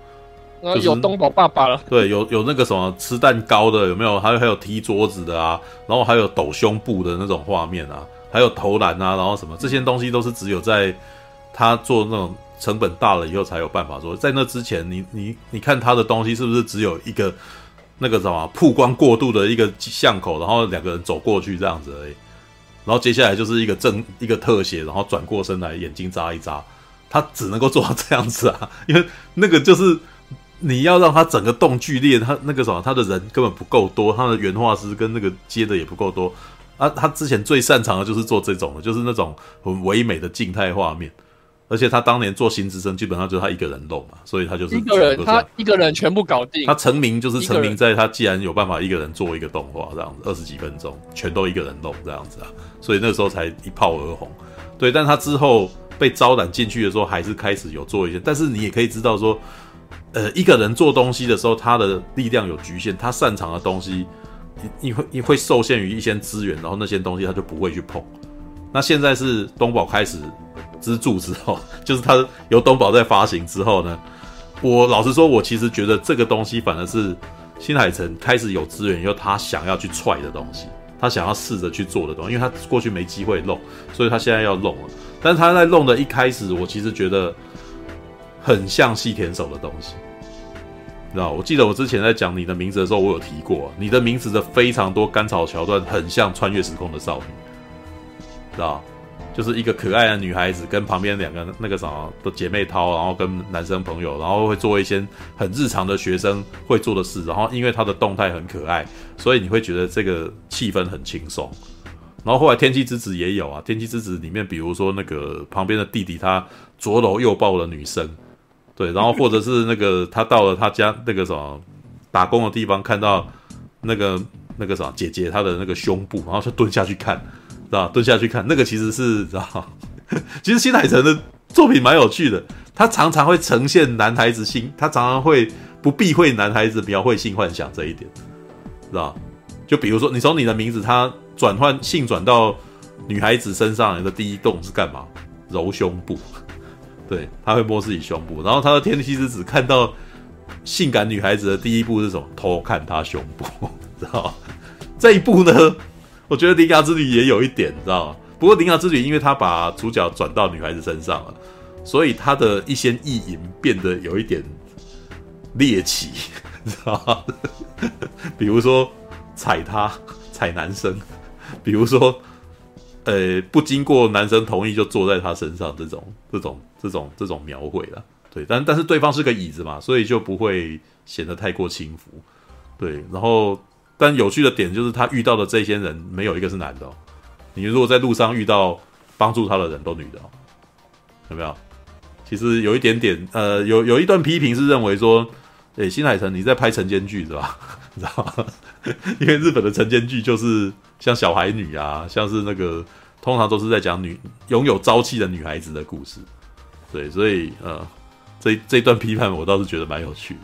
就是、有东宝爸爸了。对，有有那个什么吃蛋糕的，有没有？还有还有踢桌子的啊，然后还有抖胸部的那种画面啊，还有投篮啊，然后什么这些东西都是只有在他做那种成本大了以后才有办法做。在那之前，你你你看他的东西是不是只有一个那个什么曝光过度的一个巷口，然后两个人走过去这样子而已。然后接下来就是一个正一个特写，然后转过身来，眼睛眨一眨，他只能够做到这样子啊，因为那个就是你要让他整个动剧烈，他那个什么，他的人根本不够多，他的原画师跟那个接的也不够多啊。他之前最擅长的就是做这种的，就是那种很唯美的静态画面。而且他当年做新之声，基本上就是他一个人弄嘛，所以他就是一个人，他一个人全部搞定。他成名就是成名在他既然有办法一个人做一个动画这样子，二十几分钟全都一个人弄这样子啊，所以那时候才一炮而红。对，但他之后被招揽进去的时候，还是开始有做一些。但是你也可以知道说，呃，一个人做东西的时候，他的力量有局限，他擅长的东西，你你会你会受限于一些资源，然后那些东西他就不会去碰。那现在是东宝开始。资助之后，就是他由东宝在发行之后呢，我老实说，我其实觉得这个东西反而是新海诚开始有资源以后，他想要去踹的东西，他想要试着去做的东西，因为他过去没机会弄，所以他现在要弄了。但是他在弄的一开始，我其实觉得很像细田守的东西，知道？我记得我之前在讲你的名字的时候，我有提过，你的名字的非常多甘草桥段很像穿越时空的少女，知道？就是一个可爱的女孩子跟旁边两个那个什么的姐妹淘，然后跟男生朋友，然后会做一些很日常的学生会做的事，然后因为她的动态很可爱，所以你会觉得这个气氛很轻松。然后后来天气之子也有啊，天气之子里面比如说那个旁边的弟弟他左搂右抱的女生，对，然后或者是那个他到了他家那个什么打工的地方，看到那个那个什么姐姐她的那个胸部，然后就蹲下去看。知道蹲下去看那个其实是知道，其实新海诚的作品蛮有趣的，他常常会呈现男孩子心，他常常会不避讳男孩子描绘性幻想这一点，知道？就比如说你从你的名字，他转换性转到女孩子身上，你的第一动是干嘛？揉胸部，对，他会摸自己胸部，然后他的天气之子看到性感女孩子的第一步是什么？偷看她胸部，知道？这一步呢？我觉得《铃芽之旅》也有一点，你知道吗？不过《铃芽之旅》因为他把主角转到女孩子身上了，所以他的一些意淫变得有一点猎奇，你知道吗？比如说踩他、踩男生，比如说呃不经过男生同意就坐在他身上这种、这种、这种、这种描绘了。对，但但是对方是个椅子嘛，所以就不会显得太过轻浮。对，然后。但有趣的点就是，他遇到的这些人没有一个是男的。你如果在路上遇到帮助他的人都女的，有没有？其实有一点点，呃，有有一段批评是认为说，诶，新海诚你在拍晨间剧是吧？你知道吗？因为日本的晨间剧就是像小孩女啊，像是那个通常都是在讲女拥有朝气的女孩子的故事。对，所以呃，这这段批判我倒是觉得蛮有趣的。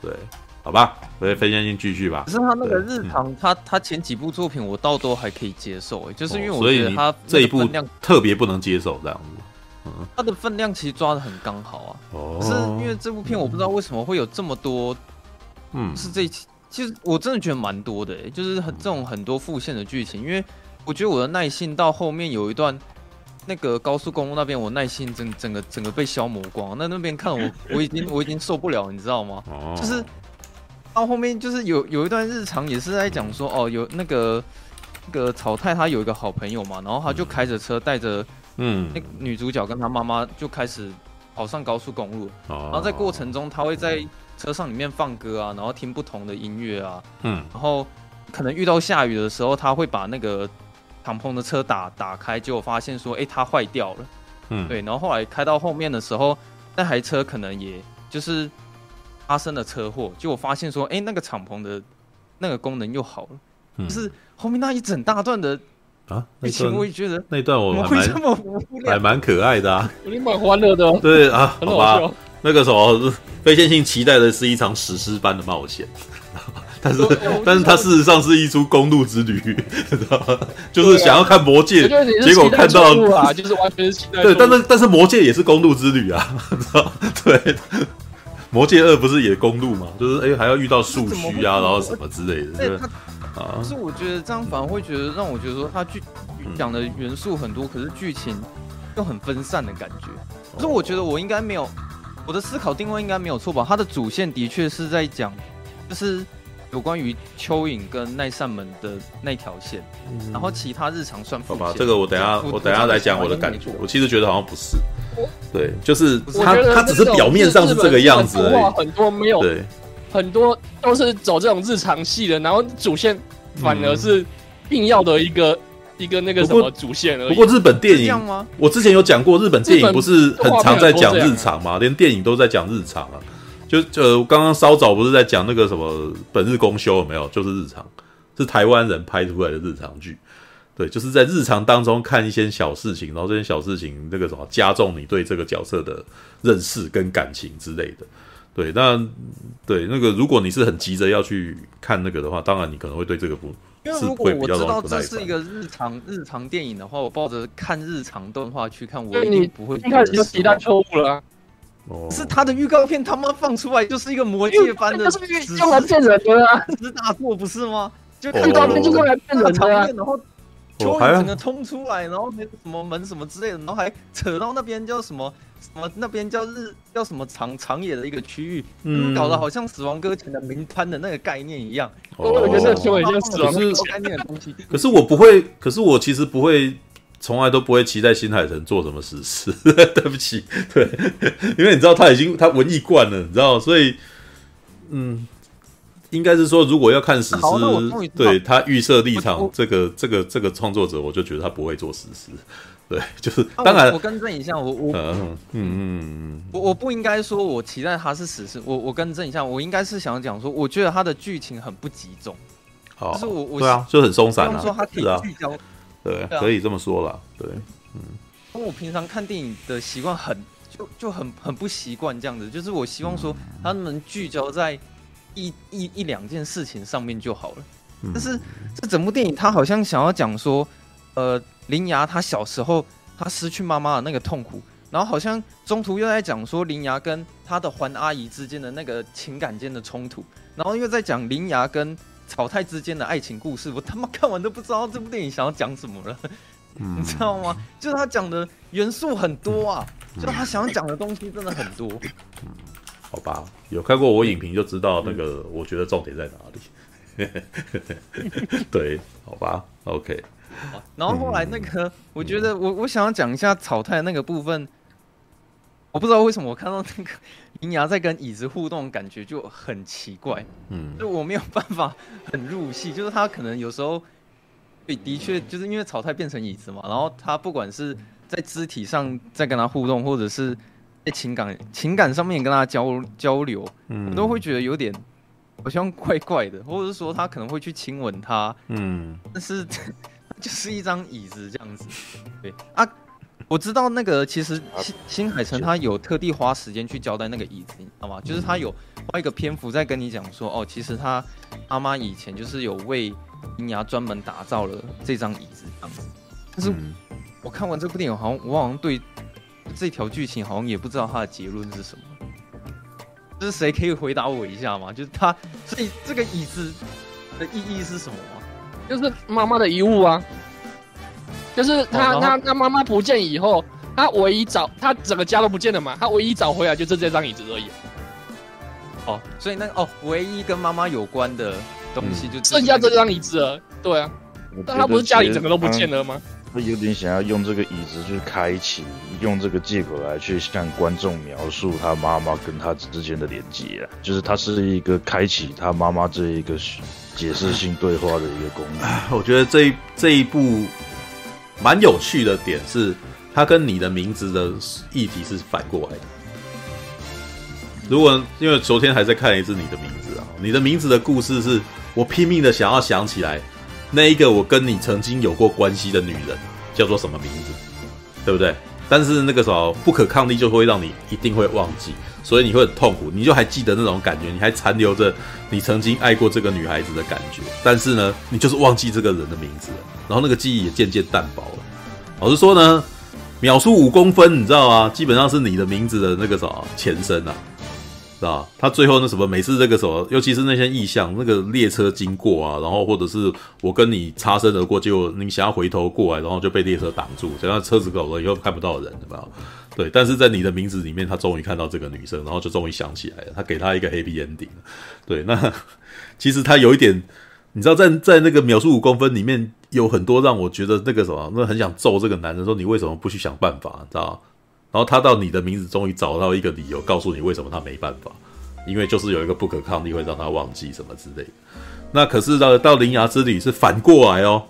对。好吧，所以飞仙境继续吧。可是他那个日常，嗯、他他前几部作品我倒都还可以接受，哎，就是因为我觉得他这一部特别不能接受这样子。嗯，他的分量其实抓的很刚好啊。哦。可是因为这部片我不知道为什么会有这么多，嗯，是这一期其实我真的觉得蛮多的，哎，就是很这种很多复线的剧情，因为我觉得我的耐心到后面有一段那个高速公路那边，我耐心整整个整个被消磨光。那那边看我我已经我已经受不了，你知道吗？哦。就是。到后面就是有有一段日常也是在讲说哦，有那个那个草太他有一个好朋友嘛，然后他就开着车带着嗯。那女主角跟他妈妈就开始跑上高速公路，然后在过程中他会在车上里面放歌啊，然后听不同的音乐啊，嗯，然后可能遇到下雨的时候，他会把那个敞篷的车打打开，结果发现说哎它坏掉了，嗯，对，然后后来开到后面的时候，那台车可能也就是。发生了车祸，结果发现说，哎、欸，那个敞篷的那个功能又好了，嗯、就是后面那一整大段的啊，剧情我也觉得那段我还蛮还蛮可爱的啊，有点蛮欢乐的、哦，对啊，好吧，那个什么，非线性期待的是一场史诗般的冒险，但是但是它事实上是一出公路之旅，知道吗？就是想要看魔戒，结果看到啊，就是完全是期待，对，但是但是魔界也是公路之旅啊，知 道对。魔界二不是也公路嘛？就是哎、欸，还要遇到树 须啊，然后什么之类的。对，啊。可是我觉得这样反而会觉得让我觉得说他剧讲的元素很多，可是剧情又很分散的感觉。可是我觉得我应该没有我的思考定位应该没有错吧？它的主线的确是在讲，就是。有关于蚯蚓跟那扇门的那条线，嗯，然后其他日常算好吧。这个我等下我等下来讲我的感觉。我其实觉得好像不是，对，就是他他只是表面上是这个样子而已。很多没有，对，很多都是走这种日常戏的，然后主线反而是硬要的一个、嗯、一个那个什么主线而已。不过日本电影，我之前有讲过，日本电影不是很常在讲日常嘛，连电影都在讲日常啊。就呃，刚刚稍早不是在讲那个什么本日公休有没有？就是日常，是台湾人拍出来的日常剧，对，就是在日常当中看一些小事情，然后这些小事情那个什么加重你对这个角色的认识跟感情之类的，对，那对那个如果你是很急着要去看那个的话，当然你可能会对这个不，因为如果我知道这是一个日常日常电影的话，我抱着看日常动画去看，我一定不会。一开始就极大错误了啊。哦、是他的预告片，他妈放出来就是一个魔戒般的，就是用来骗人的啊！是大错不是吗？就预告片就是来骗人的啊！然后蚯蚓整个冲出来，然后那什么门什么之类的，然后还扯到那边叫什么什么那边叫日叫什么长长野的一个区域，嗯，搞得好像死亡搁浅的名摊的那个概念一样。哦、我觉得蚯蚓就是死亡搁浅概念的东西。可是我不会，可是我其实不会。从来都不会期待新海诚做什么实事，对不起，对，因为你知道他已经他文艺惯了，你知道，所以，嗯，应该是说，如果要看史诗，对他预设立场，这个这个这个创作者，我就觉得他不会做史诗，对，就是当然，我更正一下，我我嗯嗯嗯，我我不应该说我期待他是史诗，我我更正一下，我应该是想讲说，我觉得他的剧情很不集中，好，就是我我对啊，就很松散啊，说他可以聚焦。对，啊、可以这么说了。对，嗯，因为我平常看电影的习惯很就就很很不习惯这样子，就是我希望说他能聚焦在一一一两件事情上面就好了。但是这整部电影他好像想要讲说，呃，林芽他小时候他失去妈妈的那个痛苦，然后好像中途又在讲说林芽跟他的环阿姨之间的那个情感间的冲突，然后又在讲林芽跟。草太之间的爱情故事，我他妈看完都不知道这部电影想要讲什么了，嗯、你知道吗？就是他讲的元素很多啊，嗯、就他想要讲的东西真的很多。嗯，好吧，有看过我影评就知道那个，我觉得重点在哪里。对，好吧，OK。然后后来那个，我觉得我我想要讲一下草太那个部分。我不知道为什么我看到那个 银牙在跟椅子互动，感觉就很奇怪。嗯，就我没有办法很入戏，就是他可能有时候，对，的确就是因为草太变成椅子嘛，然后他不管是在肢体上在跟他互动，或者是在情感 情感上面跟他交交流，嗯，我都会觉得有点好像怪怪的，或者是说他可能会去亲吻他，嗯，但是 就是一张椅子这样子，对啊。我知道那个其实新新海诚他有特地花时间去交代那个椅子，你知道吗？就是他有花一个篇幅在跟你讲说，哦，其实他阿妈以前就是有为银牙专门打造了这张椅子这样子。但是我看完这部电影，好像我好像对这条剧情好像也不知道它的结论是什么。就是谁可以回答我一下吗？就是他所以这个椅子的意义是什么吗？就是妈妈的遗物啊。就是他，他，他妈妈不见以后，他唯一找他整个家都不见了嘛，他唯一找回来就是这张椅子而已。哦，所以那个哦，唯一跟妈妈有关的东西就剩下这张椅子了。对啊，但他不是家里整个都不见了吗？他他有点想要用这个椅子去开启，用这个借口来去向观众描述他妈妈跟他之间的连接啊，就是他是一个开启他妈妈这一个解释性对话的一个功能。我觉得这一这一部。蛮有趣的点是，它跟你的名字的议题是反过来的。如果因为昨天还在看一次你的名字啊，你的名字的故事是我拼命的想要想起来那一个我跟你曾经有过关系的女人叫做什么名字，对不对？但是那个时候不可抗力就会让你一定会忘记。所以你会很痛苦，你就还记得那种感觉，你还残留着你曾经爱过这个女孩子的感觉，但是呢，你就是忘记这个人的名字了，然后那个记忆也渐渐淡薄了。老实说呢，秒速五公分，你知道吗？基本上是你的名字的那个什么前身啊。是吧？他最后那什么，每次这个什么，尤其是那些意象，那个列车经过啊，然后或者是我跟你擦身而过，结果你想要回头过来，然后就被列车挡住，想要车子走了以后看不到人，对吧？对，但是在你的名字里面，他终于看到这个女生，然后就终于想起来了，他给她一个 happy ending。对，那 其实他有一点，你知道在，在在那个秒速五公分里面，有很多让我觉得那个什么，那很想揍这个男人，说你为什么不去想办法，知道吗？然后他到你的名字，终于找到一个理由，告诉你为什么他没办法，因为就是有一个不可抗力会让他忘记什么之类的。那可是到到铃芽之旅是反过来哦，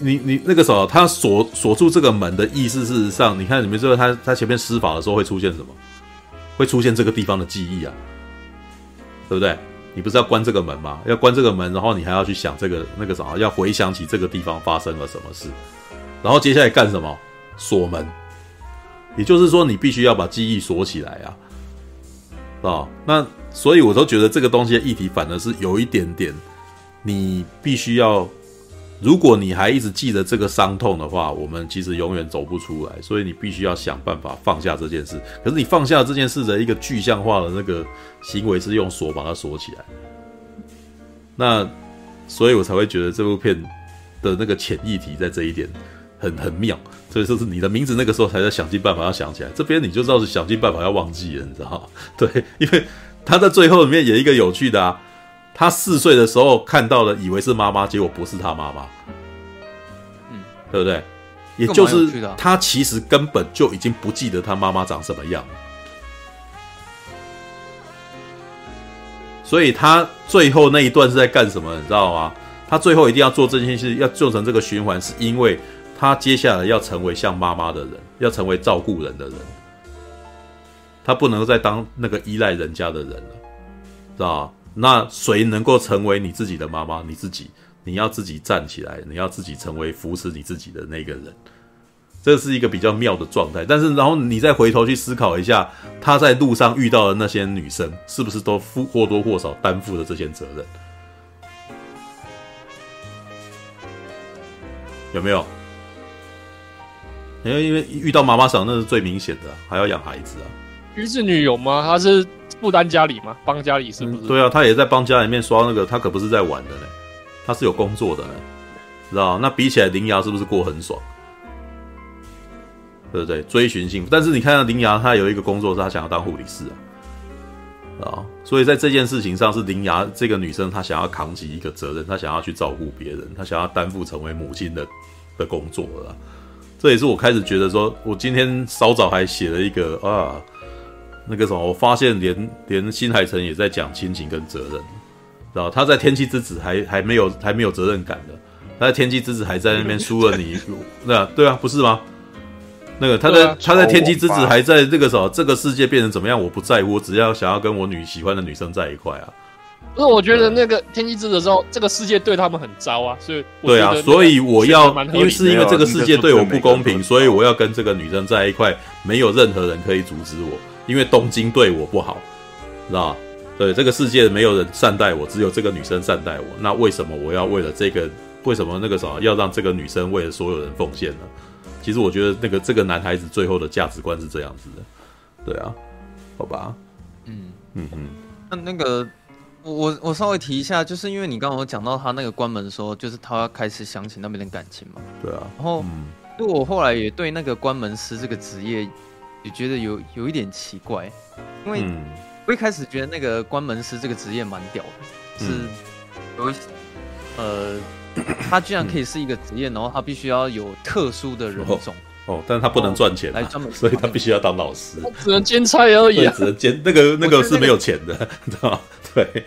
你你那个时候他锁锁住这个门的意思，事实上你看你们知道他他前面施法的时候会出现什么？会出现这个地方的记忆啊，对不对？你不是要关这个门吗？要关这个门，然后你还要去想这个那个什么，要回想起这个地方发生了什么事，然后接下来干什么？锁门。也就是说，你必须要把记忆锁起来啊，啊，那所以我都觉得这个东西的议题反而是有一点点，你必须要，如果你还一直记得这个伤痛的话，我们其实永远走不出来。所以你必须要想办法放下这件事。可是你放下这件事的一个具象化的那个行为是用锁把它锁起来。那，所以我才会觉得这部片的那个潜议题在这一点。很很妙，所以说是你的名字，那个时候才在想尽办法要想起来。这边你就知道是想尽办法要忘记了，你知道吗？对，因为他在最后里面有一个有趣的啊，他四岁的时候看到了，以为是妈妈，结果不是他妈妈，嗯，对不对？也就是他其实根本就已经不记得他妈妈长什么样，所以他最后那一段是在干什么？你知道吗？他最后一定要做这件事，要做成这个循环，是因为。他接下来要成为像妈妈的人，要成为照顾人的人，他不能再当那个依赖人家的人了，知道吧？那谁能够成为你自己的妈妈？你自己，你要自己站起来，你要自己成为扶持你自己的那个人，这是一个比较妙的状态。但是，然后你再回头去思考一下，他在路上遇到的那些女生，是不是都负或多或少担负了这些责任？有没有？因为因为遇到妈妈桑那是最明显的，还要养孩子啊。于是女友吗？她是负担家里吗？帮家里是不是？嗯，对啊，她也在帮家里面刷那个，她可不是在玩的呢，她是有工作的呢，知道？那比起来，铃芽是不是过很爽？对不对？追寻幸福，但是你看到铃芽，她有一个工作是她想要当护理师啊，啊，所以在这件事情上是铃芽这个女生她想要扛起一个责任，她想要去照顾别人，她想要担负成为母亲的的工作了。这也是我开始觉得说，我今天稍早还写了一个啊，那个什么，我发现连连新海诚也在讲亲情跟责任，知道他在《天气之子》还还没有还没有责任感的，他在《天气之子》还在那边输了你，对啊对啊，不是吗？那个他在、啊、他在《天气之子》还在这个什么，这个世界变成怎么样我不在乎，我只要想要跟我女喜欢的女生在一块啊。不是，我觉得那个天气之子的时候，这个世界对他们很糟啊，所以对啊，所以我要，因为是因为这个世界对我不公平，所以我要跟这个女生在一块，没有任何人可以阻止我，因为东京对我不好，知道吧？对，这个世界没有人善待我，只有这个女生善待我，那为什么我要为了这个，为什么那个什么要让这个女生为了所有人奉献呢？其实我觉得那个这个男孩子最后的价值观是这样子的，对啊，好吧，嗯嗯嗯，那那个。我我稍微提一下，就是因为你刚刚有讲到他那个关门的时候，就是他要开始想起那边的感情嘛。对啊。然后，就、嗯、我后来也对那个关门师这个职业也觉得有有一点奇怪，因为我一开始觉得那个关门师这个职业蛮屌的，嗯、是有呃，他居然可以是一个职业，然后他必须要有特殊的人种哦，哦，但是他不能赚钱、啊，来专门，所以他必须要当老师，只能兼差而已、啊，只能兼那个那个是没有钱的，你知道吗？对。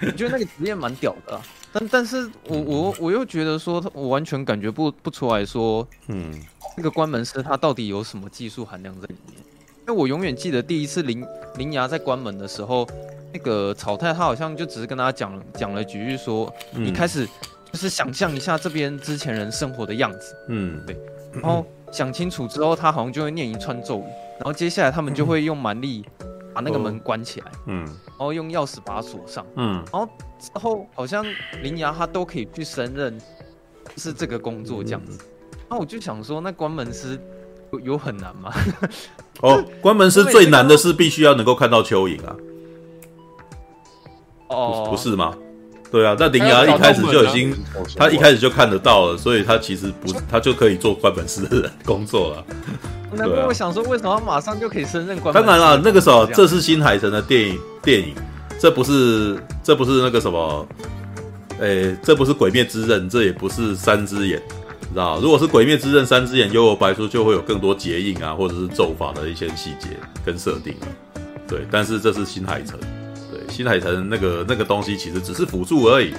我觉得那个职业蛮屌的、啊，但但是我我我又觉得说，我完全感觉不不出来说，嗯，那个关门师他到底有什么技术含量在里面？因为我永远记得第一次林林芽在关门的时候，那个草太他好像就只是跟他讲讲了几句说，你开始就是想象一下这边之前人生活的样子，嗯，对，然后想清楚之后，他好像就会念一串咒语，然后接下来他们就会用蛮力。把那个门关起来，嗯，然后用钥匙把它锁上，嗯，然后之后好像铃芽他都可以去胜任是这个工作这样子，那、嗯、我就想说，那关门师有有很难吗？哦，关门师最难的是必须要能够看到蚯蚓啊。哦，不是吗？对啊，那铃芽一开始就已经，他一开始就看得到了，所以他其实不，他就可以做关门师的工作了。难怪我想说，为什么他马上就可以升任关门师？当然了，那个时候这是新海诚的电影，电影，这不是，这不是那个什么，诶，这不是鬼灭之刃，这也不是三只眼，你知道？如果是鬼灭之刃三只眼，幽游白书就会有更多结印啊，或者是咒法的一些细节跟设定了。对，但是这是新海诚。对新海诚那个那个东西其实只是辅助而已，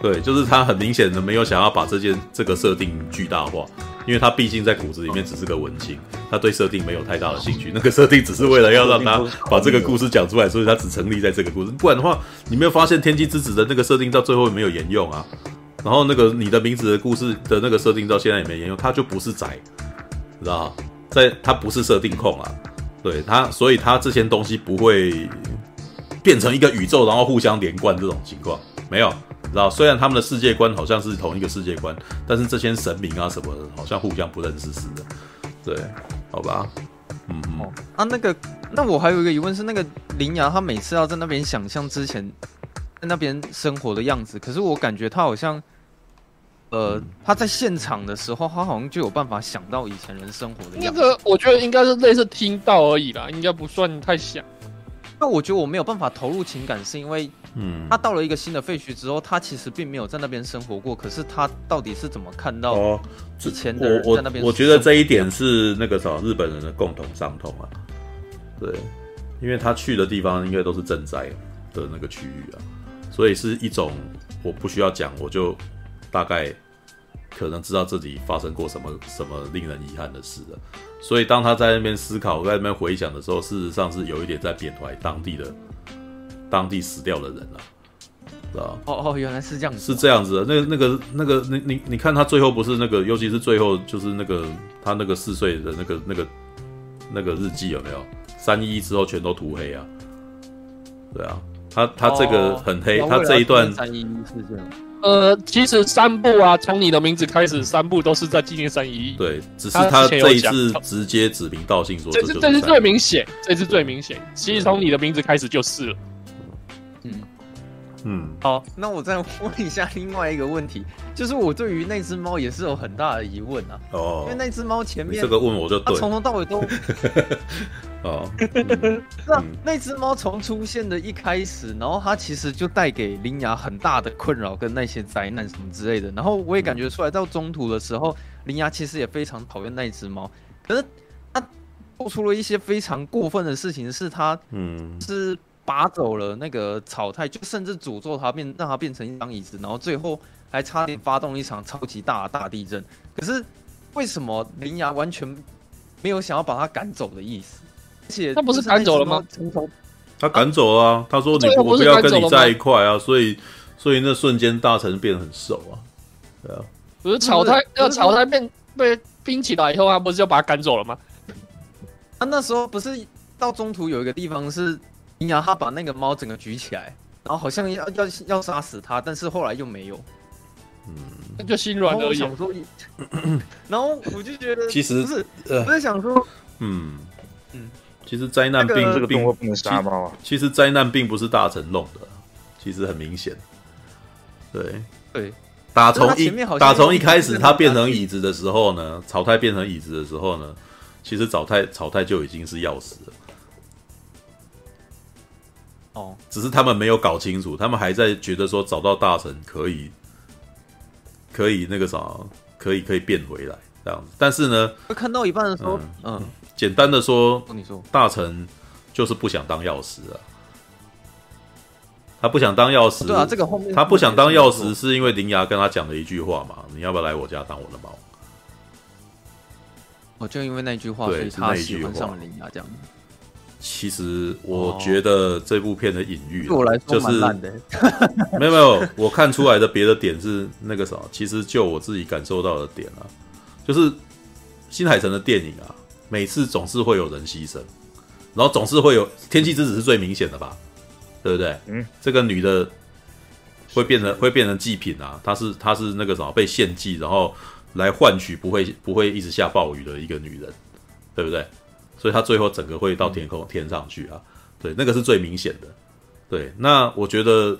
对，就是他很明显的没有想要把这件这个设定巨大化，因为他毕竟在骨子里面只是个文青，他对设定没有太大的兴趣。那个设定只是为了要让他把这个故事讲出来，所以他只成立在这个故事。不然的话，你没有发现天气之子的那个设定到最后没有沿用啊？然后那个你的名字的故事的那个设定到现在也没沿用，他就不是宅，知道在他不是设定控啊，对他，所以他这些东西不会。变成一个宇宙，然后互相连贯这种情况没有，你知道？虽然他们的世界观好像是同一个世界观，但是这些神明啊什么的，好像互相不认识似的。对，好吧，嗯嗯。哦、啊，那个，那我还有一个疑问是，那个林芽他每次要在那边想象之前在那边生活的样子，可是我感觉他好像，呃，他在现场的时候，他好像就有办法想到以前人生活的样子。那个我觉得应该是类似听到而已啦，应该不算太想。那我觉得我没有办法投入情感，是因为，嗯，他到了一个新的废墟之后，他其实并没有在那边生活过。可是他到底是怎么看到之前的人在那边？我我觉得这一点是那个什么日本人的共同伤痛啊。对，因为他去的地方应该都是震灾的那个区域啊，所以是一种我不需要讲，我就大概可能知道自己发生过什么什么令人遗憾的事了。所以，当他在那边思考，在那边回想的时候，事实上是有一点在缅怀当地的、当地死掉的人了，知道哦哦，原来是这样子，是这样子的。那个、那个、那个，你你你看，他最后不是那个，尤其是最后，就是那个他那个四岁的那个、那个、那个日记有没有？三一之后全都涂黑啊？对啊，他他这个很黑，哦、他这一段三一是这样。呃，其实三部啊，从你的名字开始，三部都是在纪念三一一。对，只是他这一次直接指名道姓说这，这是这是最明显，这是最明显。其实从你的名字开始就是了。嗯嗯，好，那我再问一下另外一个问题，就是我对于那只猫也是有很大的疑问啊。哦，因为那只猫前面这个问我就对，从头到尾都。哦，嗯、那那只猫从出现的一开始，然后它其实就带给铃芽很大的困扰跟那些灾难什么之类的。然后我也感觉出来，到中途的时候，铃芽其实也非常讨厌那只猫。可是它做出了一些非常过分的事情，是它嗯，是拔走了那个草太，就甚至诅咒他变，让他变成一张椅子，然后最后还差点发动一场超级大的大地震。可是为什么铃芽完全没有想要把他赶走的意思？而且他不是赶走了吗？他赶走了啊！他说：“你我不要跟你在一块啊！”所以，所以那瞬间大臣变得很瘦啊。对啊，不是草太，那个草太变被冰起来以后，他不是就把他赶走了吗？他那时候不是到中途有一个地方是，你想他把那个猫整个举起来，然后好像要要要杀死他，但是后来又没有。嗯，那就心软而已。然后我 就觉得，其实不是，我在想说，嗯嗯。其实灾难并这个并不能杀猫啊！其实灾难并不是大臣弄的，其实很明显。对对，打从一打从一开始，他变成椅子的时候呢，草太变成椅子的时候呢，其实草太草太就已经是要死了。哦，只是他们没有搞清楚，他们还在觉得说找到大臣可以可以那个啥，可以可以变回来这样子。但是呢，看到一半的时候，嗯。嗯简单的说，你说大臣就是不想当药师啊。他不想当药师，对啊，这个后面他不想当药师，是因为灵牙跟他讲了一句话嘛？你要不要来我家当我的猫？哦就因为那句话，所以他喜欢上了铃芽这样。其实我觉得这部片的隐喻，对我来说就是烂的。没有没有，我看出来的别的点是那个啥，其实就我自己感受到的点啊，就是新海诚的电影啊。每次总是会有人牺牲，然后总是会有天气之子是最明显的吧，对不对？嗯，这个女的会变成会变成祭品啊，她是她是那个什么被献祭，然后来换取不会不会一直下暴雨的一个女人，对不对？所以他最后整个会到天空天上去啊，对，那个是最明显的。对，那我觉得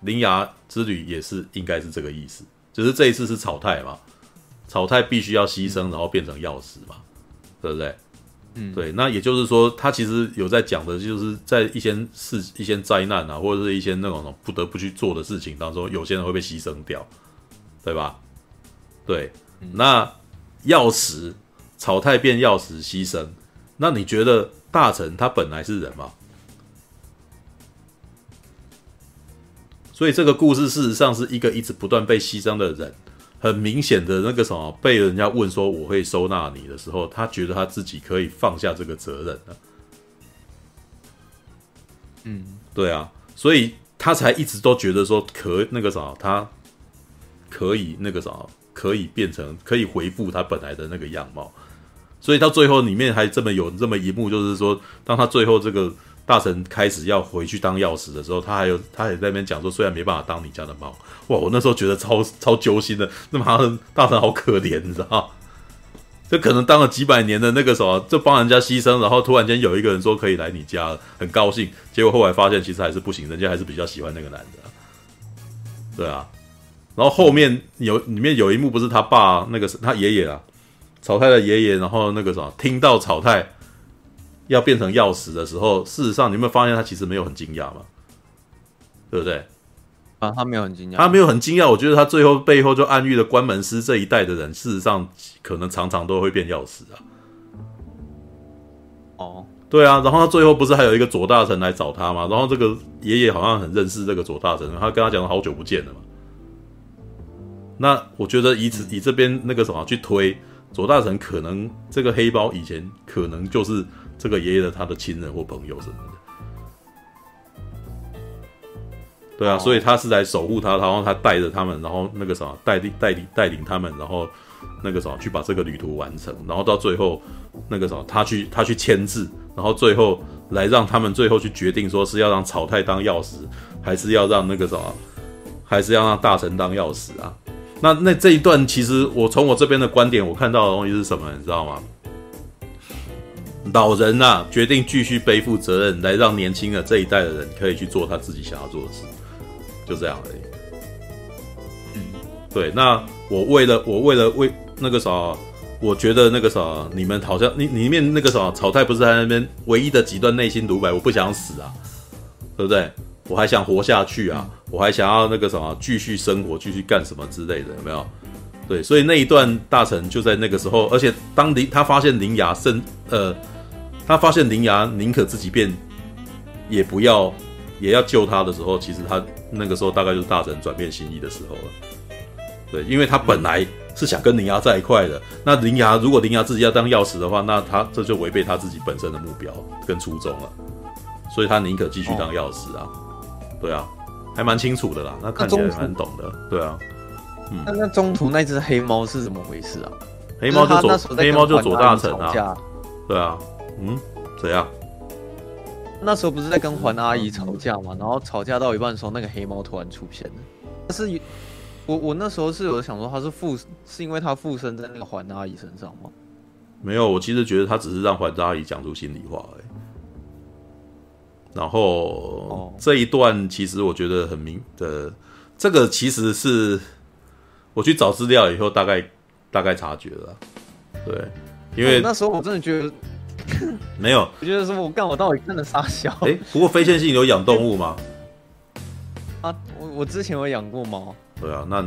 铃芽之旅也是应该是这个意思，只、就是这一次是草太嘛，草太必须要牺牲，然后变成钥匙嘛，对不对？嗯，对，那也就是说，他其实有在讲的，就是在一些事、一些灾难啊，或者是一些那种不得不去做的事情当中，有些人会被牺牲掉，对吧？对，那钥匙草太变钥匙牺牲，那你觉得大臣他本来是人吗？所以这个故事事实上是一个一直不断被牺牲的人。很明显的那个什么，被人家问说我会收纳你的时候，他觉得他自己可以放下这个责任了。嗯，对啊，所以他才一直都觉得说可那个啥，他可以那个啥，可以变成可以回复他本来的那个样貌。所以到最后里面还这么有这么一幕，就是说，当他最后这个。大臣开始要回去当钥匙的时候，他还有他也在那边讲说，虽然没办法当你家的猫，哇！我那时候觉得超 超揪心的，那么大臣好可怜，你知道吗？就可能当了几百年的那个什么，就帮人家牺牲，然后突然间有一个人说可以来你家，很高兴，结果后来发现其实还是不行，人家还是比较喜欢那个男的，对啊。然后后面有里面有一幕不是他爸那个他爷爷啊，草太的爷爷，然后那个什么听到草太。要变成钥匙的时候，事实上你有没有发现他其实没有很惊讶嘛？对不对？啊，他没有很惊讶，他没有很惊讶。我觉得他最后背后就暗喻了关门师这一代的人，事实上可能常常都会变钥匙啊。哦，对啊，然后他最后不是还有一个左大臣来找他吗？然后这个爷爷好像很认识这个左大臣，他跟他讲了好久不见了嘛。那我觉得以此以这边那个什么去推左大臣，可能这个黑包以前可能就是。这个爷爷的他的亲人或朋友什么的，对啊，所以他是来守护他，然后他带着他们，然后那个什么带领带领带领他们，然后那个什么去把这个旅途完成，然后到最后那个什么他去他去签字，然后最后来让他们最后去决定说是要让草太当钥匙，还是要让那个什么，还是要让大臣当钥匙啊？那那这一段其实我从我这边的观点，我看到的东西是什么，你知道吗？老人呐、啊，决定继续背负责任，来让年轻的这一代的人可以去做他自己想要做的事，就这样而已。嗯，对。那我为了我为了为那个啥，我觉得那个啥，你们好像你里面那个啥，草太不是在那边唯一的几段内心独白，我不想死啊，对不对？我还想活下去啊，我还想要那个什么继续生活，继续干什么之类的，有没有？对，所以那一段大臣就在那个时候，而且当林他发现林牙生呃。他发现林牙宁可自己变，也不要，也要救他的时候，其实他那个时候大概就是大臣转变心意的时候了。对，因为他本来是想跟林牙在一块的。那林牙如果林牙自己要当钥匙的话，那他这就违背他自己本身的目标跟初衷了。所以他宁可继续当钥匙啊。对啊，还蛮清楚的啦。那看起来蛮懂的。对啊。嗯。那那中途那只黑猫是怎么回事啊？黑猫就左黑猫就左大臣啊。对啊。嗯，怎样？那时候不是在跟环阿姨吵架嘛？然后吵架到一半的时候，那个黑猫突然出现了。但是，我我那时候是有想说，他是附是因为他附身在那个环阿姨身上吗？没有，我其实觉得他只是让环阿姨讲出心里话而已。然后、哦、这一段其实我觉得很明的，这个其实是我去找资料以后大概大概察觉了。对，因为、哦、那时候我真的觉得。没有，我觉得说，我干，我到底看的啥小。哎、欸，不过非线性有养动物吗？啊，我我之前有养过猫。对啊，那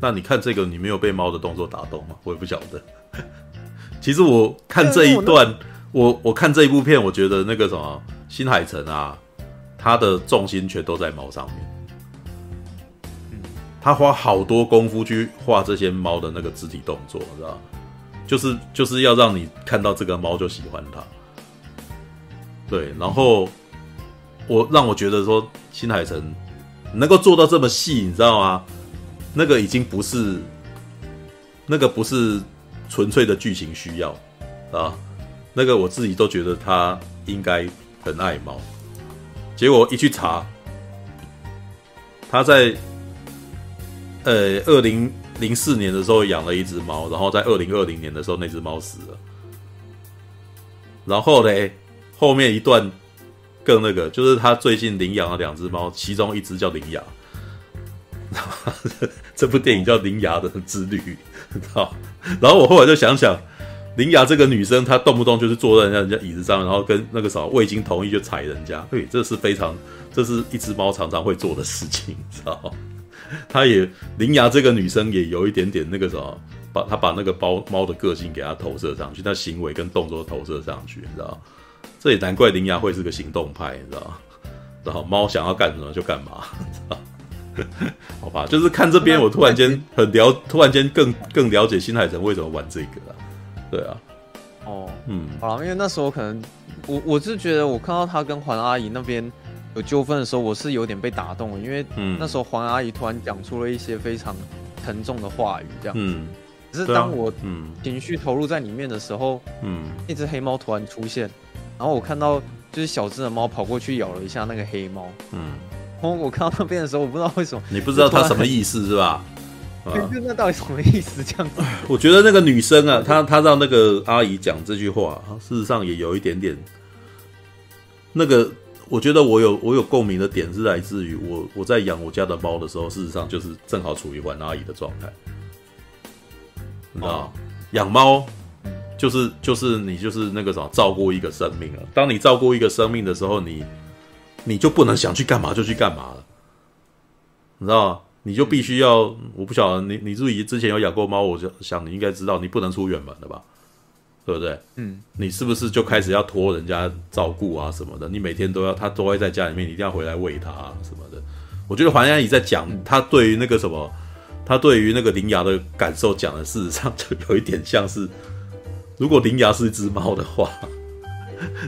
那你看这个，你没有被猫的动作打动吗？我也不晓得。其实我看这一段，我我，我看这一部片，我觉得那个什么新海诚啊，他的重心全都在猫上面。他花好多功夫去画这些猫的那个肢体动作，知道就是就是要让你看到这个猫就喜欢它，对，然后我让我觉得说新海诚能够做到这么细，你知道吗？那个已经不是那个不是纯粹的剧情需要啊，那个我自己都觉得他应该很爱猫，结果一去查，他在呃二零。零四年的时候养了一只猫，然后在二零二零年的时候那只猫死了。然后嘞，后面一段更那个，就是他最近领养了两只猫，其中一只叫铃芽。这部电影叫《铃芽的之旅》，然后我后来就想想，铃芽这个女生，她动不动就是坐在人家椅子上，然后跟那个什么未经同意就踩人家，对，这是非常，这是一只猫常常会做的事情，知道吗？她也铃芽这个女生也有一点点那个什么。把她把那个猫猫的个性给她投射上去，她行为跟动作投射上去，你知道？这也难怪铃芽会是个行动派，你知道？然后猫想要干什么就干嘛，知道？好吧，就是看这边，我突然间很了，突然间更更了解新海诚为什么玩这个了。对啊，哦，嗯，好了，因为那时候可能我我是觉得我看到他跟黄阿姨那边有纠纷的时候，我是有点被打动了，因为那时候黄阿姨突然讲出了一些非常沉重的话语，这样。子。嗯。只是当我情绪投入在里面的时候，嗯，一只黑猫突然出现，然后我看到就是小只的猫跑过去咬了一下那个黑猫，嗯，然后我看到那边的时候，我不知道为什么，你不知道它什么意思是吧？就那到底什么意思？这样子，我觉得那个女生啊，她她让那个阿姨讲这句话，事实上也有一点点那个，我觉得我有我有共鸣的点是来自于我我在养我家的猫的时候，事实上就是正好处于玩阿姨的状态。你知道，养猫就是就是你就是那个什么照顾一个生命啊。当你照顾一个生命的时候，你你就不能想去干嘛就去干嘛了。你知道吗？你就必须要，我不晓得你你自己之前有养过猫，我就想你应该知道，你不能出远门的吧？对不对？嗯，你是不是就开始要托人家照顾啊什么的？你每天都要他都会在家里面，你一定要回来喂他啊什么的。我觉得黄安姨在讲他对于那个什么。他对于那个灵牙的感受讲的，事实上就有一点像是，如果灵牙是一只猫的话，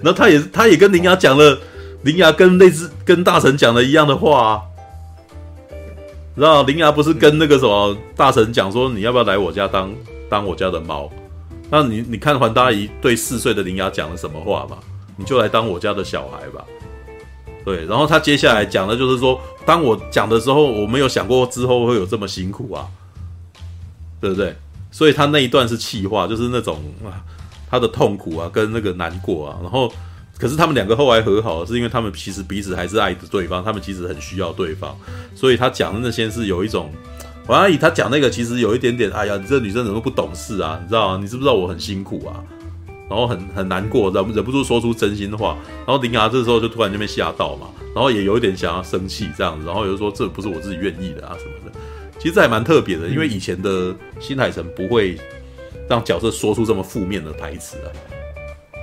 那他也他也跟灵牙讲了，灵牙跟那只跟大神讲的一样的话啊，知道灵牙不是跟那个什么大臣讲说，你要不要来我家当当我家的猫？那你你看环大姨对四岁的灵牙讲了什么话嘛？你就来当我家的小孩吧。对，然后他接下来讲的就是说，当我讲的时候，我没有想过之后会有这么辛苦啊，对不对？所以他那一段是气话，就是那种啊，他的痛苦啊，跟那个难过啊。然后，可是他们两个后来和好，是因为他们其实彼此还是爱着对方，他们其实很需要对方。所以他讲的那些是有一种，王阿姨他讲那个其实有一点点，哎呀，你这女生怎么不懂事啊？你知道吗？你知不知道我很辛苦啊？然后很很难过，忍忍不住说出真心话。然后铃芽这时候就突然就被吓到嘛，然后也有一点想要生气这样子，然后又说这不是我自己愿意的啊什么的。其实这还蛮特别的，因为以前的新海诚不会让角色说出这么负面的台词啊，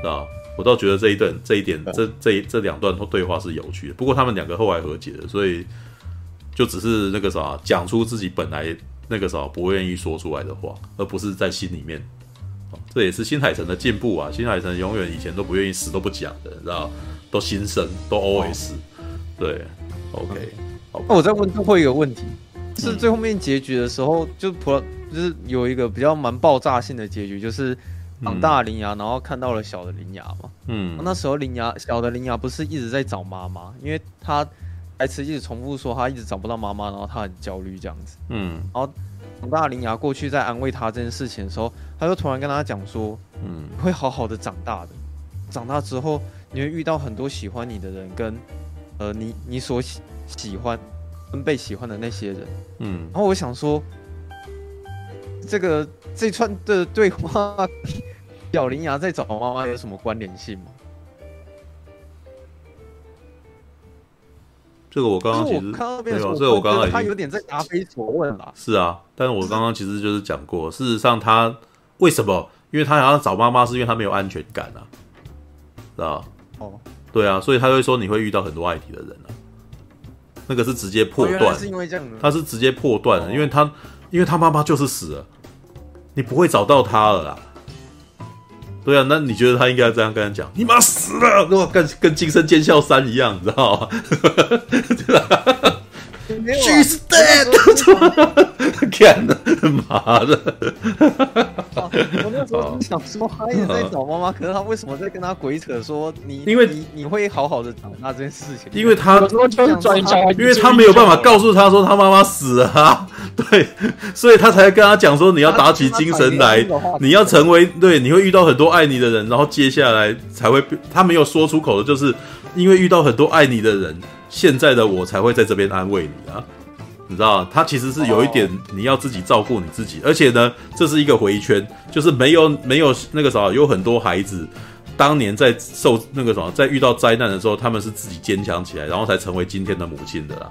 知道？我倒觉得这一段这一点这这这两段对话是有趣的。不过他们两个后来和解了，所以就只是那个啥讲出自己本来那个啥不愿意说出来的话，而不是在心里面。这也是新海诚的进步啊！新海诚永远以前都不愿意死都不讲的，你知道？都心声，都 OS。对，OK。那我再问最后一个问题，是最后面结局的时候，就普就是有一个比较蛮爆炸性的结局，就是长大铃芽，然后看到了小的铃芽嘛。嗯。那时候铃芽小的铃芽不是一直在找妈妈，因为他台词一直重复说他一直找不到妈妈，然后他很焦虑这样子。嗯。然后。长大的铃芽过去在安慰他这件事情的时候，他就突然跟他讲说：“嗯，会好好的长大的。长大之后，你会遇到很多喜欢你的人，跟呃，你你所喜喜欢跟被喜欢的那些人。嗯，然后我想说，这个这串的对话，小林牙在找妈妈有什么关联性吗？”这个我刚刚其实没有，这个我刚刚他有点在答非所问了。是啊，但是我刚刚其实就是讲过，事实上他为什么？因为他想要找妈妈，是因为他没有安全感啊，知道哦，对啊，所以他会说你会遇到很多爱你的人啊，那个是直接破断，是因为这样，他是直接破断的，因为他因为他妈妈就是死了，你不会找到他了啦。对啊，那你觉得他应该这样跟他讲？你妈死了，跟我跟跟惊声尖笑三一样，你知道吗？对 吧？She's dead！天哪，妈的！我那时候想说，他一直在找妈妈，可是他为什么在跟他鬼扯说你？因为你你会好好的长大这件事情。因为他，因为他没有办法告诉他说他妈妈死了啊，对，所以他才跟他讲说，你要打起精神来，你要成为对，你会遇到很多爱你的人，然后接下来才会，他没有说出口的，就是因为遇到很多爱你的人，现在的我才会在这边安慰你啊，你知道他其实是有一点，你要自己照顾你自己，而且呢，这是一个回圈，就是没有没有那个啥，有很多孩子当年在受那个什么，在遇到灾难的时候，他们是自己坚强起来，然后才成为今天的母亲的啦，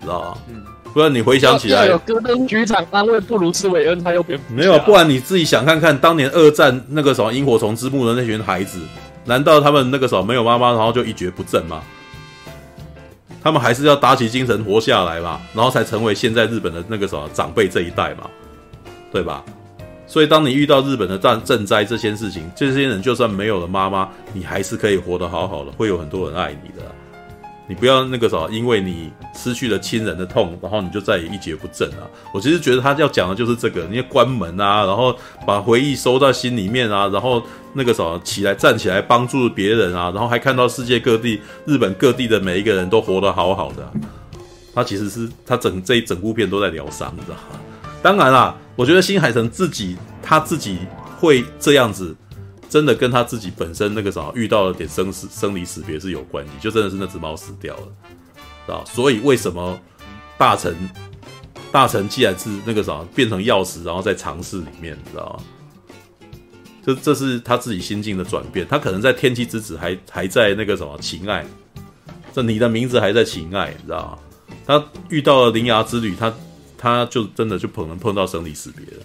知道吗？嗯。不然你回想起来，有戈登局长安慰布鲁斯韦恩，他又变没有。不然你自己想看看，当年二战那个什么萤火虫之墓的那群孩子，难道他们那个时候没有妈妈，然后就一蹶不振吗？他们还是要打起精神活下来嘛，然后才成为现在日本的那个什么长辈这一代嘛，对吧？所以当你遇到日本的战赈灾这些事情，这些人就算没有了妈妈，你还是可以活得好好的，会有很多人爱你的。你不要那个啥，因为你失去了亲人的痛，然后你就再也一蹶不振啊！我其实觉得他要讲的就是这个，你要关门啊，然后把回忆收在心里面啊，然后那个啥起来站起来帮助别人啊，然后还看到世界各地、日本各地的每一个人都活得好好的。他其实是他整这一整部片都在疗伤，你知道吗？当然啦，我觉得新海诚自己他自己会这样子。真的跟他自己本身那个啥遇到了点生死生离死别是有关系，就真的是那只猫死掉了，知道？所以为什么大臣大臣既然是那个啥变成钥匙，然后在尝试里面，你知道吗？这这是他自己心境的转变。他可能在天气之子还还在那个什么情爱，这你的名字还在情爱，你知道吗？他遇到了铃芽之旅，他他就真的就可能碰到生离死别了。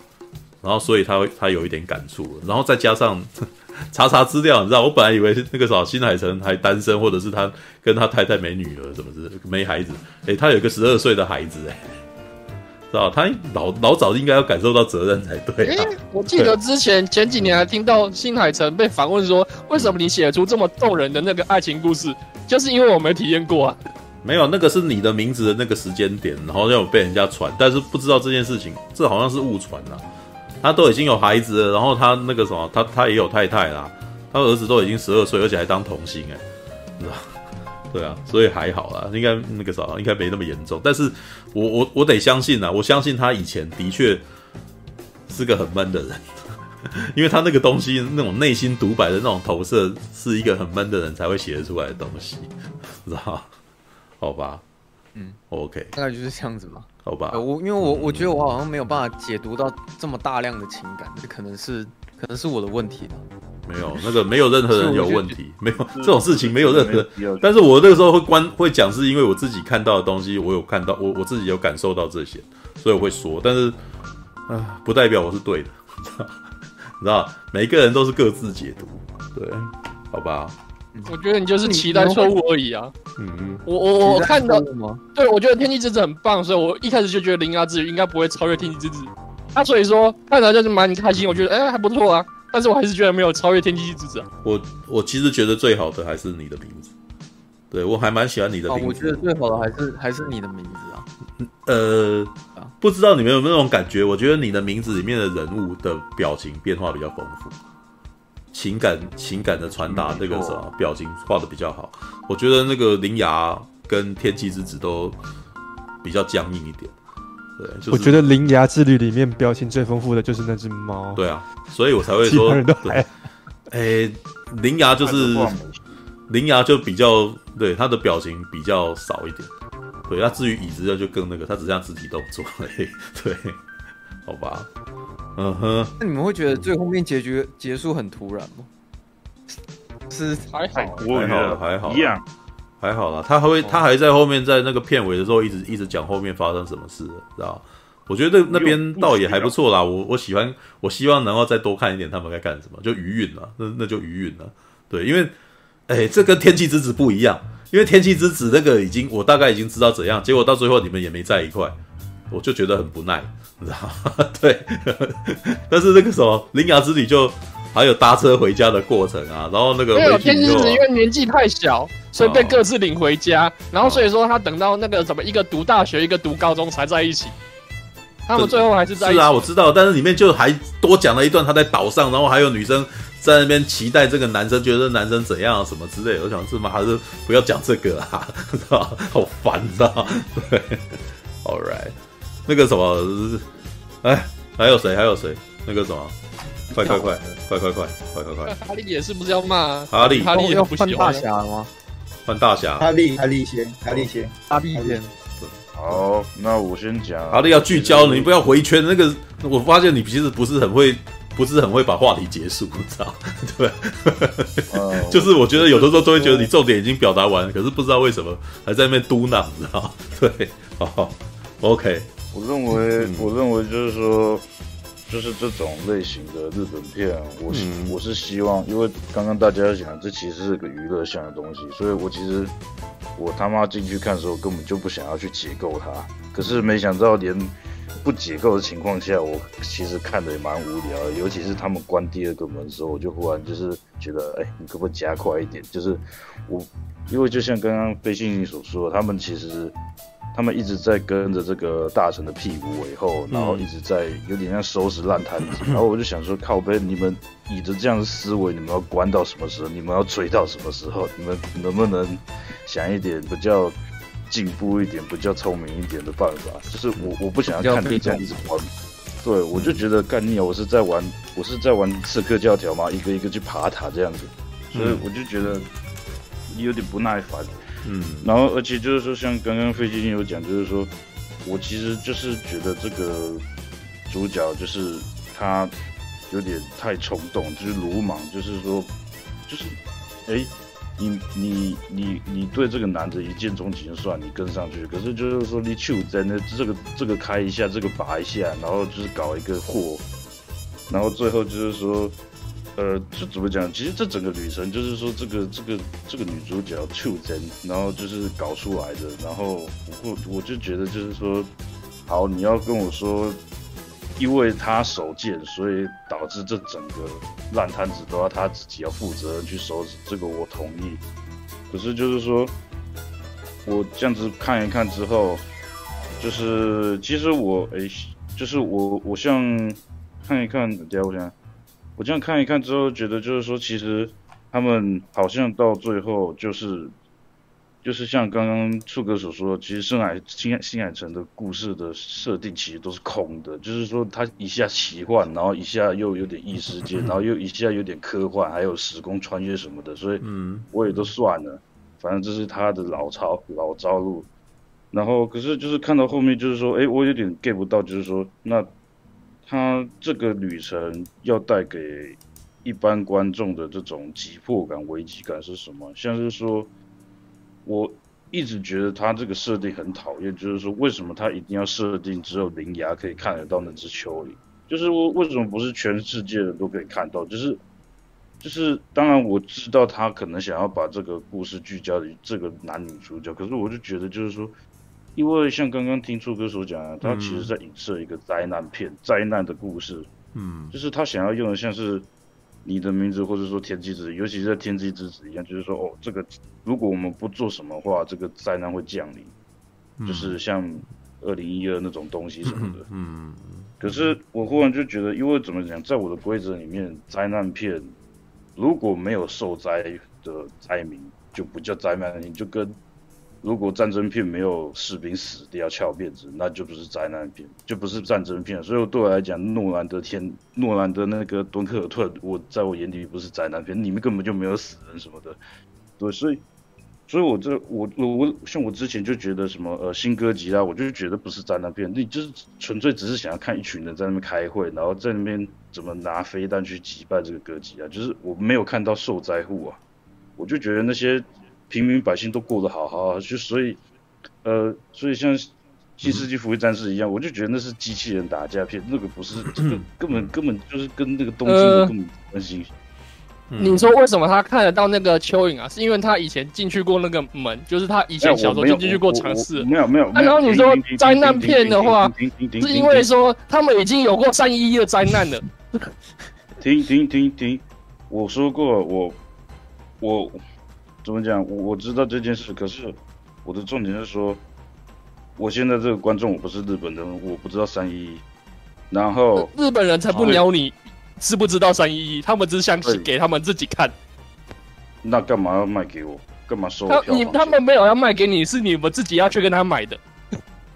然后，所以他会他有一点感触，然后再加上 查查资料，你知道，我本来以为那个啥新海诚还单身，或者是他跟他太太没女儿，什么是没孩子？诶，他有一个十二岁的孩子，诶，知道他老老早应该要感受到责任才对啊。我记得之前前几年还听到新海诚被访问说，为什么你写出这么动人的那个爱情故事，就是因为我没体验过啊。没有，那个是你的名字的那个时间点，然后要被人家传，但是不知道这件事情，这好像是误传啊。他都已经有孩子了，然后他那个什么，他他也有太太啦，他儿子都已经十二岁，而且还当童星哎，知道？对啊，所以还好啦，应该那个啥，应该没那么严重。但是我我我得相信啊，我相信他以前的确是个很闷的人，因为他那个东西那种内心独白的那种投射，是一个很闷的人才会写得出来的东西，知道？好吧，嗯，OK，大概就是这样子嘛。好吧，我因为我我觉得我好像没有办法解读到这么大量的情感，这可能是可能是我的问题。没有那个没有任何人有问题，没有这种事情没有任何。但是我那个时候会关会讲，是因为我自己看到的东西，我有看到我我自己有感受到这些，所以我会说。但是啊，不代表我是对的，你知道，每个人都是各自解读，对，好吧。我觉得你就是期待错误而已啊！嗯嗯，我我我看到，对，我觉得天气之子很棒，所以我一开始就觉得铃芽之旅应该不会超越天气之子。那、啊、所以说看起来就是蛮开心，我觉得哎、欸、还不错啊，但是我还是觉得没有超越天气之子啊。我我其实觉得最好的还是你的名字，对我还蛮喜欢你的名字。哦，我觉得最好的还是还是你的名字啊。呃，不知道你们有没有那种感觉？我觉得你的名字里面的人物的表情变化比较丰富。情感情感的传达，那个什么表情画的比较好。我觉得那个铃芽跟天气之子都比较僵硬一点。对，就是、我觉得铃芽之旅里面表情最丰富的就是那只猫。对啊，所以我才会说，对，哎，灵牙就是灵牙就比较对他的表情比较少一点。对，那至于椅子就更那个，他只这样肢体动作。对，好吧。嗯哼，那你们会觉得最后面结局结束很突然吗？是还好，还好了，还好，一样，还好啦。他还会，他还在后面，在那个片尾的时候，一直一直讲后面发生什么事，知道？我觉得那边倒也还不错啦。我我喜欢，我希望能够再多看一点他们该干什么，就余韵了。那那就余韵了。对，因为，哎、欸，这跟天气之子不一样，因为天气之子那个已经我大概已经知道怎样，结果到最后你们也没在一块，我就觉得很不耐。你知道吗？对，但是那个什么《铃芽之旅》就还有搭车回家的过程啊，然后那个没有天子因为年纪太小，所以被各自领回家，哦、然后所以说他等到那个什么一个读大学，一个读高中才在一起，他们最后还是在一起。是啊，我知道，但是里面就还多讲了一段他在岛上，然后还有女生在那边期待这个男生，觉得男生怎样什么之类的。我想是吗？还是不要讲这个啊？知道好烦，知道对，All right。那个什么，哎，还有谁？还有谁？那个什么？快快快快快快快快快！哈利也是不是要骂？哈利哈利要换大侠了吗？换大侠。哈利哈利先，哈利先，哈利先。好，那我先讲。哈利要聚焦，你不要回圈。那个，我发现你其实不是很会，不是很会把话题结束，你知道？对。就是我觉得有的时候都会觉得你重点已经表达完，可是不知道为什么还在那边嘟囔，你知道？对。好，OK。我认为，我认为就是说。就是这种类型的日本片，我是、嗯、我是希望，因为刚刚大家讲，这其实是个娱乐向的东西，所以我其实我他妈进去看的时候，根本就不想要去解构它。可是没想到，连不解构的情况下，我其实看的也蛮无聊的。尤其是他们关第二个门的时候，我就忽然就是觉得，哎，你可不可以加快一点？就是我，因为就像刚刚飞信你所说，他们其实。他们一直在跟着这个大臣的屁股尾后，然后一直在有点像收拾烂摊子。然后我就想说，靠背，你们以着这样的思维，你们要关到什么时候？你们要追到什么时候？你们能不能想一点比较进步一点、比较聪明一点的办法？就是我我不想要看你这样一直关。对，我就觉得干你，我是在玩，我是在玩刺客教条嘛，一个一个去爬塔这样子。所以我就觉得有点不耐烦。嗯，然后而且就是说，像刚刚飞机有讲，就是说我其实就是觉得这个主角就是他有点太冲动，就是鲁莽，就是说，就是，哎，你你你你对这个男的一见钟情算，你跟上去，可是就是说你去在那这个这个开一下，这个拔一下，然后就是搞一个祸，然后最后就是说。呃，就怎么讲？其实这整个旅程就是说，这个这个这个女主角出真，然后就是搞出来的。然后我我就觉得就是说，好，你要跟我说，因为他手贱，所以导致这整个烂摊子都要他自己要负责任去收拾。这个我同意。可是就是说，我这样子看一看之后，就是其实我哎，就是我我像看一看，等下我想。我这样看一看之后，觉得就是说，其实他们好像到最后就是，就是像刚刚触哥所说，其实深海新海新海诚的故事的设定其实都是空的，就是说他一下奇幻，然后一下又有点异世界，然后又一下有点科幻，还有时空穿越什么的，所以我也都算了，反正这是他的老招老招路。然后可是就是看到后面，就是说，哎，我有点 get 不到，就是说那。他这个旅程要带给一般观众的这种急迫感、危机感是什么？像是说，我一直觉得他这个设定很讨厌，就是说，为什么他一定要设定只有灵芽可以看得到那只蚯蚓？就是为为什么不是全世界人都可以看到？就是就是，当然我知道他可能想要把这个故事聚焦于这个男女主角，可是我就觉得就是说。因为像刚刚听触哥所讲啊，他其实在影射一个灾难片、灾、嗯、难的故事。嗯，就是他想要用的像是你的名字，或者说天气之子，尤其是在天气之子一样，就是说哦，这个如果我们不做什么话，这个灾难会降临。嗯、就是像二零一二那种东西什么的。嗯，可是我忽然就觉得，因为怎么讲，在我的规则里面，灾难片如果没有受灾的灾民，就不叫灾难片，就跟。如果战争片没有士兵死掉翘辫子，那就不是灾难片，就不是战争片。所以对我来讲，诺兰的天，诺兰的那个敦刻尔特，我在我眼里不是灾难片，里面根本就没有死人什么的。对，所以，所以我这我我我像我之前就觉得什么呃新歌集啊，我就觉得不是灾难片，你就是纯粹只是想要看一群人在那边开会，然后在那边怎么拿飞弹去击败这个歌集啊，就是我没有看到受灾户啊，我就觉得那些。平民百姓都过得好好，就所以，呃，所以像《新世纪福音战士》一样，我就觉得那是机器人打架片，那个不是，这个根本根本就是跟那个东京的根本关系。你说为什么他看得到那个蚯蚓啊？是因为他以前进去过那个门，就是他以前小时候就进去过尝试。没有没有。然后你说灾难片的话，是因为说他们已经有过三一一的灾难了。停停停停，我说过我我。怎么讲？我我知道这件事，可是我的重点是说，我现在这个观众我不是日本人，我不知道三一一。然后日本人才不鸟你，知不知道三一一？他们只想给他们自己看。那干嘛要卖给我？干嘛收他？你他们没有要卖给你，是你们自己要去跟他买的。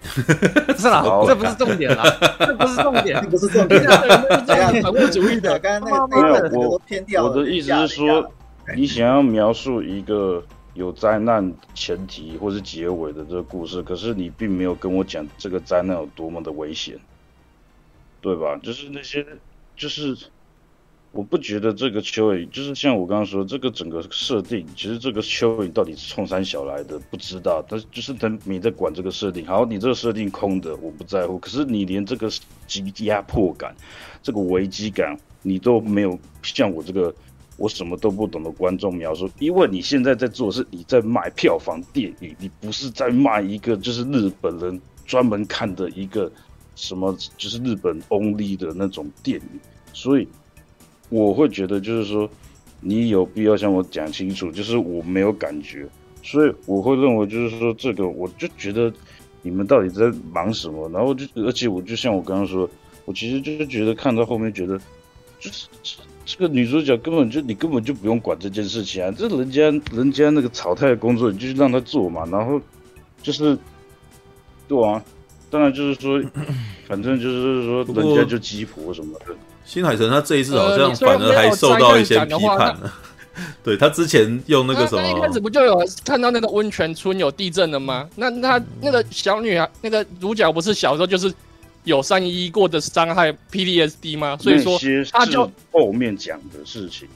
不是啦，这不是重点啦，这不是重点，不是重点，这样反物主义的。刚刚那个那个都偏掉了。我的意思是说，你想要描述一个有灾难前提或是结尾的这个故事，可是你并没有跟我讲这个灾难有多么的危险，对吧？就是那些，就是。我不觉得这个蚯蚓就是像我刚刚说，这个整个设定，其实这个蚯蚓到底是冲山小来的，不知道。但是就是他没在管这个设定。好，你这个设定空的，我不在乎。可是你连这个压迫感、这个危机感，你都没有像我这个我什么都不懂的观众描述。因为你现在在做的是你在卖票房电影，你不是在卖一个就是日本人专门看的一个什么就是日本 only 的那种电影，所以。我会觉得就是说，你有必要向我讲清楚，就是我没有感觉，所以我会认为就是说这个，我就觉得你们到底在忙什么？然后就而且我就像我刚刚说，我其实就是觉得看到后面觉得，就是这个女主角根本就你根本就不用管这件事情啊，这人家人家那个草太的工作你就让他做嘛，然后就是对啊，当然就是说，反正就是说人家就鸡婆什么的。新海诚他这一次好像反而还受到一些批判了。对他之前用那个什么，一开始不就有看到那个温泉村有地震了吗？那他那个小女孩，那个主角不是小时候就是有三一过的伤害 PDSD 吗？所以说他就后面讲的事情，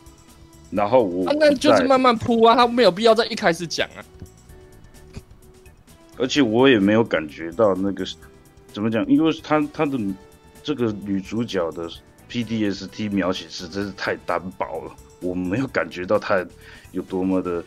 然后我那就是慢慢铺啊，他没有必要在一开始讲啊。而且我也没有感觉到那个怎么讲，因为他他的这个女主角的。PDSD 描写实在是太单薄了，我没有感觉到他有多么的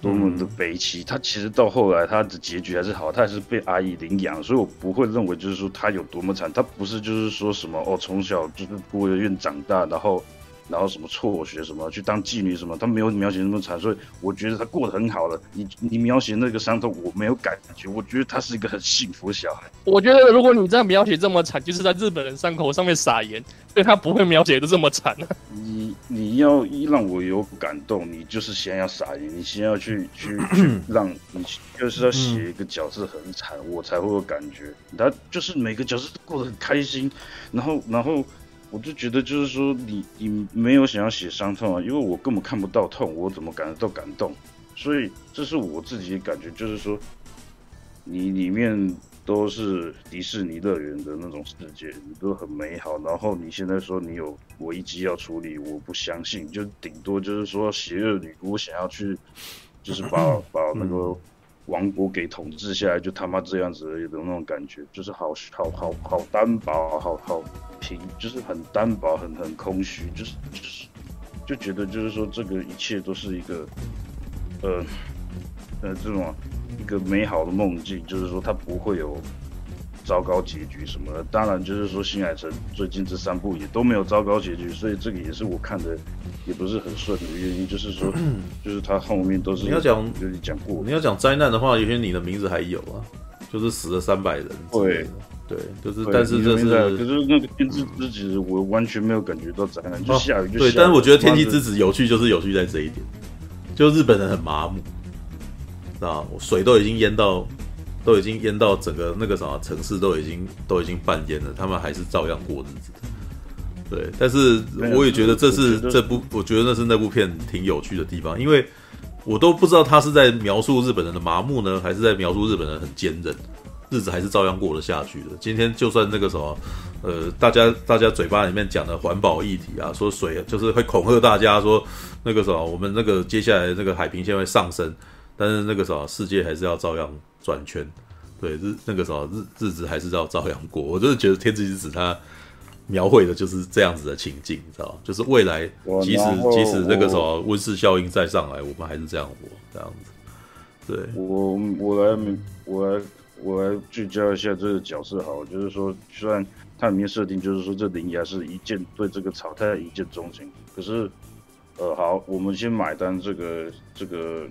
多么的悲戚。他其实到后来他的结局还是好，他还是被阿姨领养，所以我不会认为就是说他有多么惨。他不是就是说什么哦，从小就是孤儿院长大，然后。然后什么辍学什么去当妓女什么，他没有描写那么惨，所以我觉得他过得很好了。你你描写那个伤痛，我没有感觉，我觉得他是一个很幸福的小孩。我觉得如果你这样描写这么惨，就是在日本人伤口上面撒盐，所以他不会描写的这么惨。你你要一让我有感动，你就是先要撒盐，你先要去去 去让你就是要写一个角色很惨，我才会有感觉。他就是每个角色都过得很开心，然后然后。我就觉得，就是说你，你你没有想要写伤痛啊，因为我根本看不到痛，我怎么感觉到感动？所以这是我自己的感觉，就是说，你里面都是迪士尼乐园的那种世界，你都很美好。然后你现在说你有危机要处理，我不相信，就顶多就是说邪恶女巫想要去，就是把 把那个。王国给统治下来，就他妈这样子而已的那种感觉，就是好好好好单薄，好好平，就是很单薄，很很空虚，就是就是就觉得就是说这个一切都是一个呃呃这种一个美好的梦境，就是说它不会有糟糕结局什么的。当然就是说新海诚最近这三部也都没有糟糕结局，所以这个也是我看的。也不是很顺的原因，就是说，就是他后面都是你要讲，就是讲过，你要讲灾难的话，有些你的名字还有啊，就是死了三百人，对，对，就是，但是这是，可是那个天气之子，我完全没有感觉到灾难，就下雨就下雨。对，但是我觉得天气之子有趣，就是有趣在这一点，就日本人很麻木，知道水都已经淹到，都已经淹到整个那个什么城市都已经都已经半淹了，他们还是照样过日子。对，但是我也觉得这是这部，我觉得那是那部片挺有趣的地方，因为我都不知道他是在描述日本人的麻木呢，还是在描述日本人很坚韧，日子还是照样过得下去的。今天就算那个什么，呃，大家大家嘴巴里面讲的环保议题啊，说水就是会恐吓大家说那个什么，我们那个接下来那个海平线会上升，但是那个什么世界还是要照样转圈，对，日那个什么日日子还是要照样过。我就是觉得天之之子他。描绘的就是这样子的情境，你知道就是未来，即使即使那个什么温室效应再上来，我们还是这样活，这样子。对，我我来我来我来聚焦一下这个角色，好，就是说，虽然它里面设定就是说这林芽是一见对这个草太一见钟情，可是，呃，好，我们先买单这个这个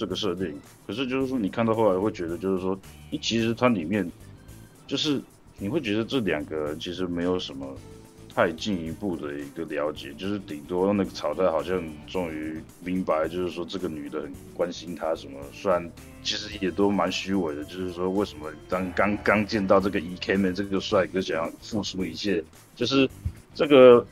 这个设定，可是就是说你看到后来会觉得就是说，你其实它里面就是。你会觉得这两个人其实没有什么太进一步的一个了解，就是顶多那个草太好像终于明白，就是说这个女的很关心他什么，虽然其实也都蛮虚伪的，就是说为什么当刚刚见到这个 E.K.M 这个帅哥想要付出一切，就是这个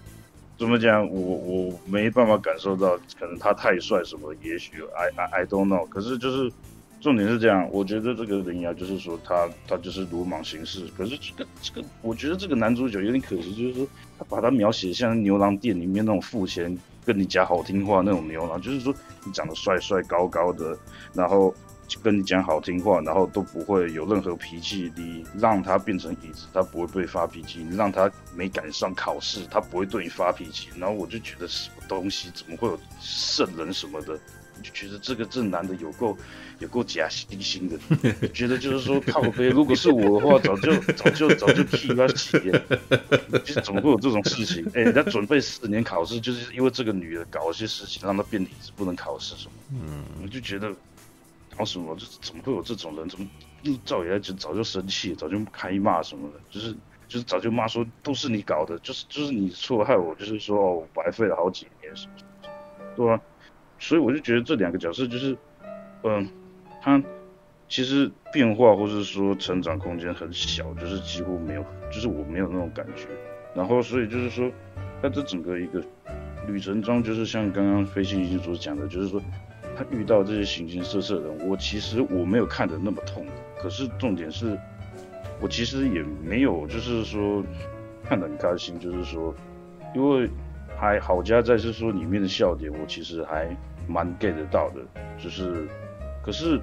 怎么讲，我我没办法感受到，可能他太帅什么，也许 I I I don't know，可是就是。重点是这样，我觉得这个铃芽就是说他他就是鲁莽行事。可是这个这个，我觉得这个男主角有点可惜，就是说他把他描写像牛郎店里面那种付钱跟你讲好听话那种牛郎，就是说你长得帅帅高高的，然后跟你讲好听话，然后都不会有任何脾气。你让他变成椅子，他不会对你发脾气；你让他没赶上考试，他不会对你发脾气。然后我就觉得什么东西，怎么会有圣人什么的？就觉得这个这男的有够有够假惺惺的，觉得就是说靠背，如果是我的话，早就早就早就替他洗了。就是怎么会有这种事情？哎、欸，人家准备四年考试，就是因为这个女的搞一些事情，让他变椅子不能考试什么。嗯，我就觉得搞什么？这怎么会有这种人？怎么赵爷就早就生气，早就开骂什么的？就是就是早就骂说都是你搞的，就是就是你错害我，就是说哦，我白费了好几年什么什么，对啊。所以我就觉得这两个角色就是，嗯、他其实变化或是说成长空间很小，就是几乎没有，就是我没有那种感觉。然后所以就是说，在这整个一个旅程中，就是像刚刚飞行已经所讲的，就是说他遇到这些形形色色的人，我其实我没有看得那么痛。可是重点是，我其实也没有就是说看得很开心，就是说因为。还好家在是说里面的笑点，我其实还蛮 get 得到的，就是，可是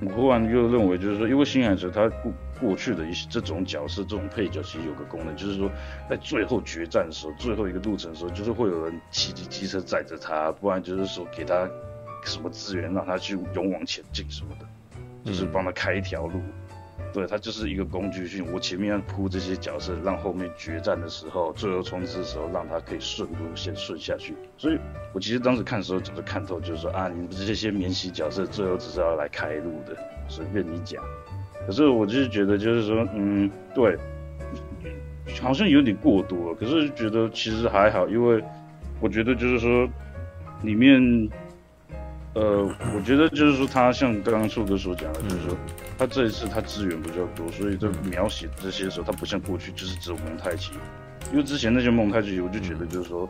我忽然又认为，就是说，因为新海诚他过过去的一些这种角色，这种配角其实有个功能，就是说，在最后决战的时候，最后一个路程的时候，就是会有人骑机机车载着他，不然就是说给他什么资源让他去勇往前进什么的，就是帮他开一条路。对，他就是一个工具性。我前面要铺这些角色，让后面决战的时候，最后冲刺的时候，让他可以顺路先顺下去。所以我其实当时看的时候，总是看透，就是说啊，你们这些免洗角色，最后只是要来开路的，随便你讲。可是我就是觉得，就是说，嗯，对，好像有点过多了。可是觉得其实还好，因为我觉得就是说，里面。呃，我觉得就是说，他像刚刚树哥所讲的，就是说，他这一次他资源比较多，所以在描写这些的时候，他不像过去就是只有蒙太奇，因为之前那些蒙太奇，我就觉得就是说，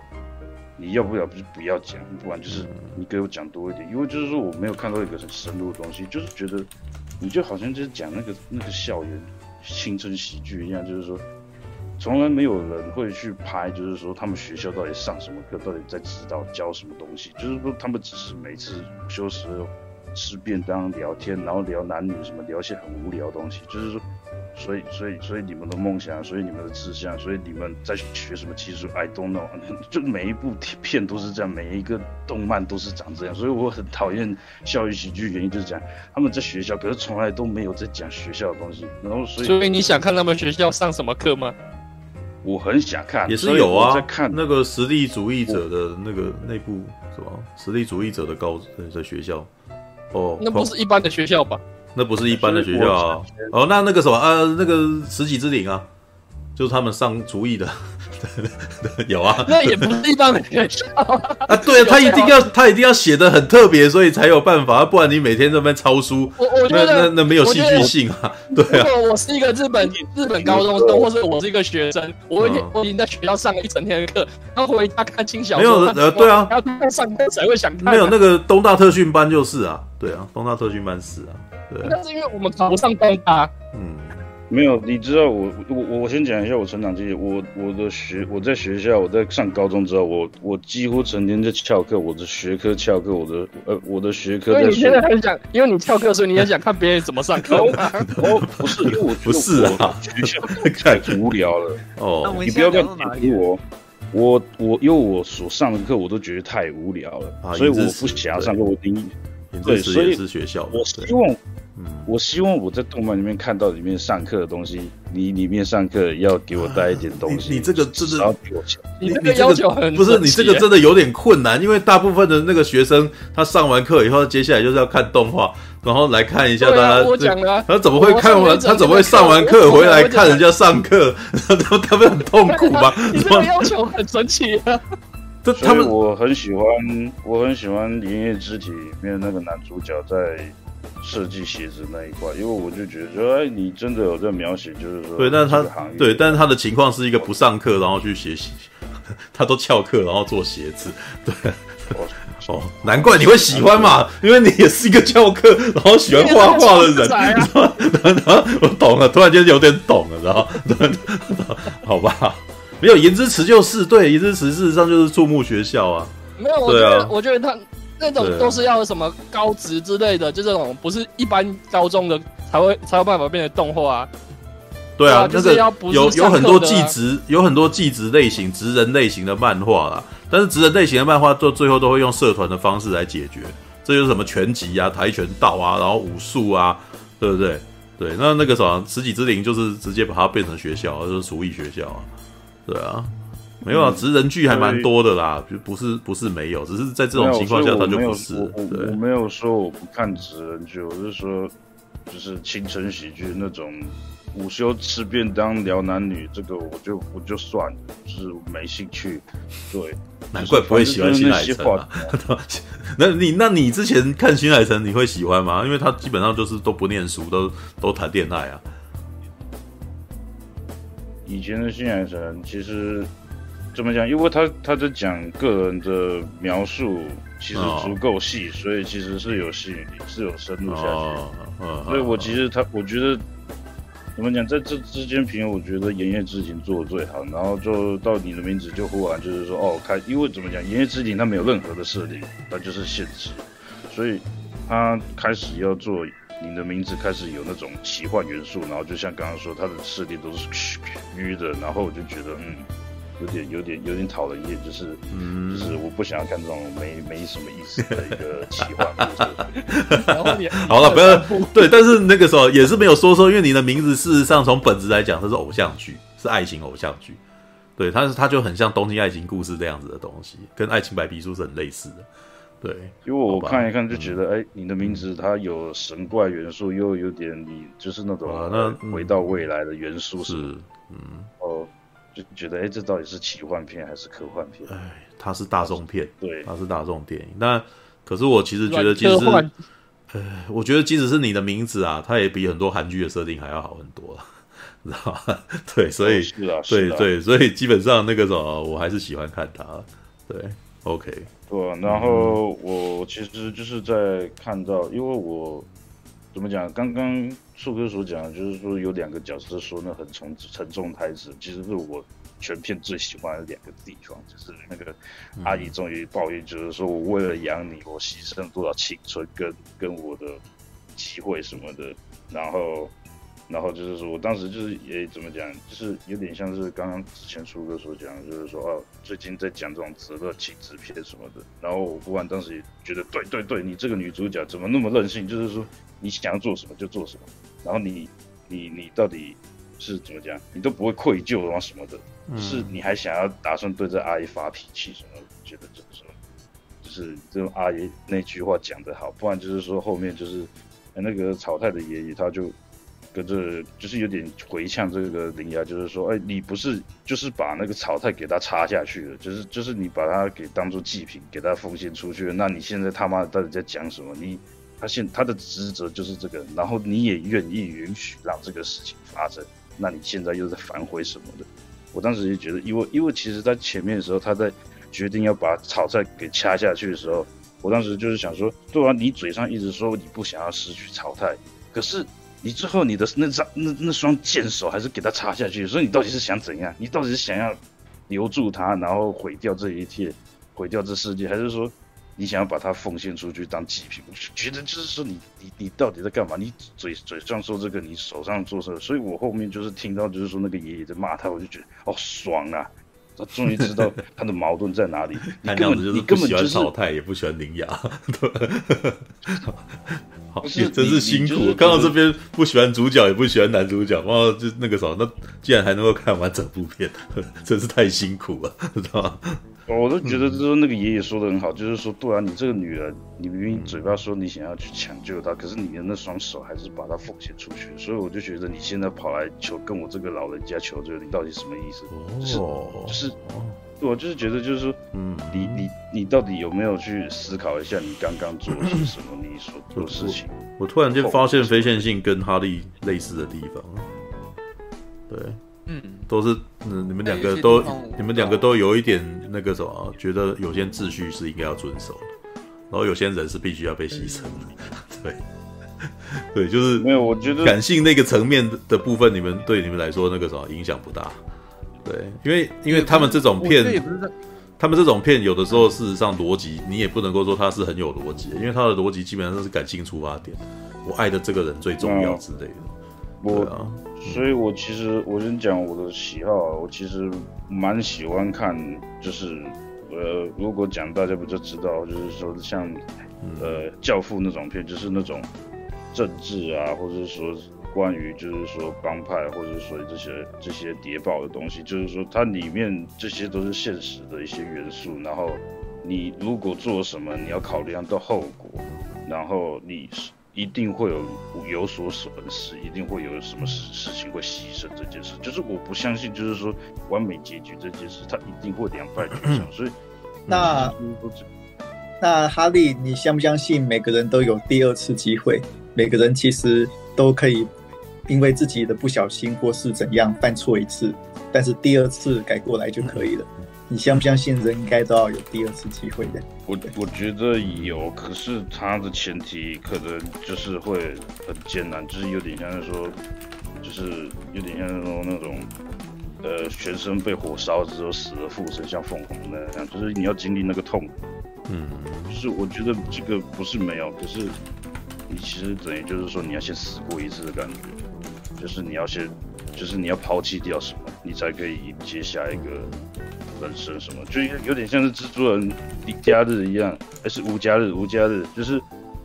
你要不要不就不要讲，不然就是你给我讲多一点，因为就是说我没有看到一个很深入的东西，就是觉得你就好像就是讲那个那个校园青春喜剧一样，就是说。从来没有人会去拍，就是说他们学校到底上什么课，到底在指导教什么东西。就是说他们只是每次午休时吃便当聊天，然后聊男女什么，聊些很无聊的东西。就是说，所以所以所以你们的梦想，所以你们的志向，所以你们在学什么技术？I don't know。就每一部片都是这样，每一个动漫都是长这样。所以我很讨厌校园喜剧，原因就是这样，他们在学校，可是从来都没有在讲学校的东西。然后所以，所以你想看他们学校上什么课吗？我很想看，也是有啊。在看那个实力主义者的那个内部是吧？实力主义者的高的学校，哦，那不是一般的学校吧？那不是一般的学校啊。哦，那那个什么呃，那个十几之灵啊，就是他们上主义的。有啊，那也不是一般的学校啊。对啊，他一定要他一定要写的很特别，所以才有办法，不然你每天在那边抄书，我我觉得那那，那没有戏剧性啊。对啊，如果我是一个日本日本高中生，或者我是一个学生，我已经我已经在学校上了一整天的课，然后回家看轻小说，没有呃，对啊，然后上课才会想看。没有那个东大特训班就是啊，对啊，东大特训班是啊，对啊。那是因为我们考不上东大，嗯。没有，你知道我我我先讲一下我成长经历。我我的学我在学校，我在上高中之后，我我几乎成天在翘课，我的学科翘课，我的呃我的学科在。所以你现在很想，因为你翘课，所以你也想看别人怎么上课。哦，不是，因为我 不是啊，学校 太无聊了。哦，你不要跟我，我我因为我所上的课我都觉得太无聊了，啊、所以我不想要上课。我第一对，所以是学校，我希望。嗯，我希望我在动漫里面看到里面上课的东西，你里面上课要给我带一点东西。你你这个真的，你这个要求很不是你这个真的有点困难，因为大部分的那个学生他上完课以后，接下来就是要看动画，然后来看一下大家。我讲了，他怎么会看完？他怎么会上完课回来看人家上课？他他们很痛苦吗？你这个要求很神奇啊！这他们我很喜欢，我很喜欢《炎夜之体》里面那个男主角在。设计鞋子那一块，因为我就觉得说，哎，你真的有在描写，就是说，对，但是他对，但是他的情况是一个不上课，然后去学习，他都翘课，然后做鞋子，对，哦，难怪你会喜欢嘛，因为你也是一个翘课，然后喜欢画画的人，然后我懂了，突然间有点懂了，然后，好吧，没有言之词就是对，言之词事实上就是注目学校啊，没有，我觉得，我觉得他。那种都是要什么高职之类的，就这种不是一般高中的才会才有办法变成动画啊。对啊，那个有有很多技职，有很多技职类型、职人类型的漫画啦。但是职人类型的漫画，到最后都会用社团的方式来解决。这就是什么拳击啊、跆拳道啊，然后武术啊，对不对？对，那那个什么十几之灵就是直接把它变成学校，就是厨艺学校啊。对啊。没有啊，职人剧还蛮多的啦，就不是不是没有，只是在这种情况下他就不是。我我，我没有说我不看职人剧，我是说，就是青春喜剧那种午休吃便当聊男女，这个我就我就算了，就是没兴趣。对，难怪不会喜欢新海诚啊。那你那你之前看新海诚你会喜欢吗？因为他基本上就是都不念书，都都谈恋爱啊。以前的新海诚其实。怎么讲？因为他他在讲个人的描述，其实足够细，哦、所以其实是有吸引力，是有深入下去。哦哦、所以我其实他，我觉得怎么讲，在这之间平，我觉得《炎夜之庭》做的最好。然后就到你的名字，就忽然就是说，哦，开，因为怎么讲，《炎夜之庭》它没有任何的设定，它就是现实，所以他开始要做你的名字，开始有那种奇幻元素。然后就像刚刚说，它的设定都是虚虚的，然后我就觉得，嗯。有点有点有点讨人厌，就是，嗯、就是我不想要看这种没没什么意思的一个奇幻故事。好了，不要对，但是那个时候也是没有说说，因为你的名字事实上从本质来讲，它是偶像剧，是爱情偶像剧。对，它是它就很像东京爱情故事这样子的东西，跟爱情白皮书是很类似的。对，因为我看一看就觉得，哎、嗯欸，你的名字它有神怪元素，又有点你就是那种那回到未来的元素是，嗯，哦。就觉得，哎、欸，这到底是奇幻片还是科幻片？哎，它是大众片，对，它是大众电影。那可是我其实觉得，其实是，呃，我觉得即使是你的名字啊，它也比很多韩剧的设定还要好很多，知道吗？对，所以，是啊，对对，所以基本上那个什么，我还是喜欢看它。对，OK，对、啊。然后我其实就是在看到，因为我。怎么讲？刚刚树哥所讲，就是说有两个角色说那很沉沉重台词，其实是我全片最喜欢的两个地方，就是那个阿姨终于抱怨，就是说我为了养你，我牺牲了多少青春跟跟我的机会什么的，然后。然后就是说，我当时就是也怎么讲，就是有点像是刚刚之前树哥所讲，就是说哦，最近在讲这种责乐亲子片什么的。然后我忽然当时也觉得，对对对，你这个女主角怎么那么任性？就是说你想要做什么就做什么，然后你你你到底是怎么讲？你都不会愧疚啊什么的，是你还想要打算对这阿姨发脾气什么？觉得就是说，就是这种阿姨那句话讲得好，不然就是说后面就是那个草太的爷爷他就。跟着就是有点回呛这个林牙，就是说，哎，你不是就是把那个草太给他插下去了，就是就是你把他给当做祭品，给他奉献出去了，那你现在他妈的到底在讲什么？你他现他的职责就是这个，然后你也愿意允许让这个事情发生，那你现在又在反悔什么的？我当时就觉得，因为因为其实在前面的时候，他在决定要把草太给掐下去的时候，我当时就是想说，对啊，你嘴上一直说你不想要失去草太，可是。你最后你的那张那那双剑手还是给他插下去，所以你到底是想怎样？你到底是想要留住他，然后毁掉这一切，毁掉这世界，还是说你想要把它奉献出去当祭品？我就觉得就是说你你你到底在干嘛？你嘴嘴上说这个，你手上做这个，所以我后面就是听到就是说那个爷爷在骂他，我就觉得哦爽啊！他终于知道 他的矛盾在哪里。你根本就是不喜欢草太，也不喜欢铃芽。好，也真是辛苦。看到这边不喜欢主角，也不喜欢男主角，哇就那个什么，那竟然还能够看完整部片，真是太辛苦了，知道吗？我都觉得，就是那个爷爷说的很好，就是说，对啊，你这个女人，你明明嘴巴说你想要去抢救她，可是你的那双手还是把她奉献出去，所以我就觉得你现在跑来求跟我这个老人家求救，你到底什么意思？哦，就是，就是，我就是觉得，就是说，嗯，你你你到底有没有去思考一下，你刚刚做的是什么？你所做的事情我？我突然间发现非线性跟哈利类似的地方，对。嗯，都是嗯，你们两个都，你们两个都有一点那个什么，觉得有些秩序是应该要遵守的，然后有些人是必须要被牺牲的，对，对，就是没有，我觉得感性那个层面的部分，你们对你们来说那个什么影响不大，对，因为因为他们这种片，他们这种片有的时候事实上逻辑你也不能够说它是很有逻辑，因为它的逻辑基本上都是感性出发点，我爱的这个人最重要之类的，对啊。所以，我其实我先讲我的喜好，我其实蛮喜欢看，就是，呃，如果讲大家不就知道，就是说像，呃，教父那种片，就是那种政治啊，或者说关于就是说帮派，或者说这些这些谍报的东西，就是说它里面这些都是现实的一些元素，然后你如果做什么，你要考虑到后果，然后你。一定会有有所损失，一定会有什么事事情会牺牲这件事，就是我不相信，就是说完美结局这件事，它一定会两败俱伤。所以，那那哈利，你相不相信每个人都有第二次机会？每个人其实都可以因为自己的不小心或是怎样犯错一次，但是第二次改过来就可以了。你相不相信人应该都要有第二次机会的？我我觉得有，可是他的前提可能就是会很艰难，就是有点像是说，就是有点像是说那种，呃，全身被火烧之后死而复生，像凤凰那样，就是你要经历那个痛。嗯，就是我觉得这个不是没有，可是你其实等于就是说你要先死过一次的感觉，就是你要先，就是你要抛弃掉什么，你才可以接下一个。人生什么，就有点像是蜘蛛人离家日一样，还是无家日？无家日就是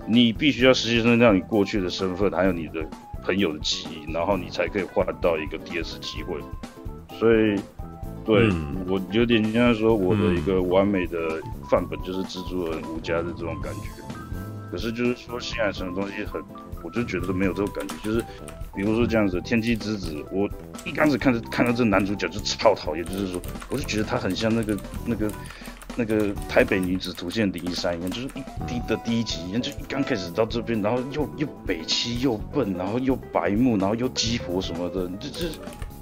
你必须要实习生让你过去的身份，还有你的朋友的记忆，然后你才可以换到一个第二次机会。所以，对、嗯、我有点像说我的一个完美的范本就是蜘蛛人无家日这种感觉。可是就是说，新海诚的东西很，我就觉得没有这种感觉，就是。比如说这样子，天气之子，我一开始看着看到这男主角就超讨厌，就是说，我就觉得他很像那个那个那个台北女子图鉴林一山一样，就是一第的第一集一样，就一刚开始到这边，然后又又北七又笨，然后又白目，然后又鸡婆什么的，这这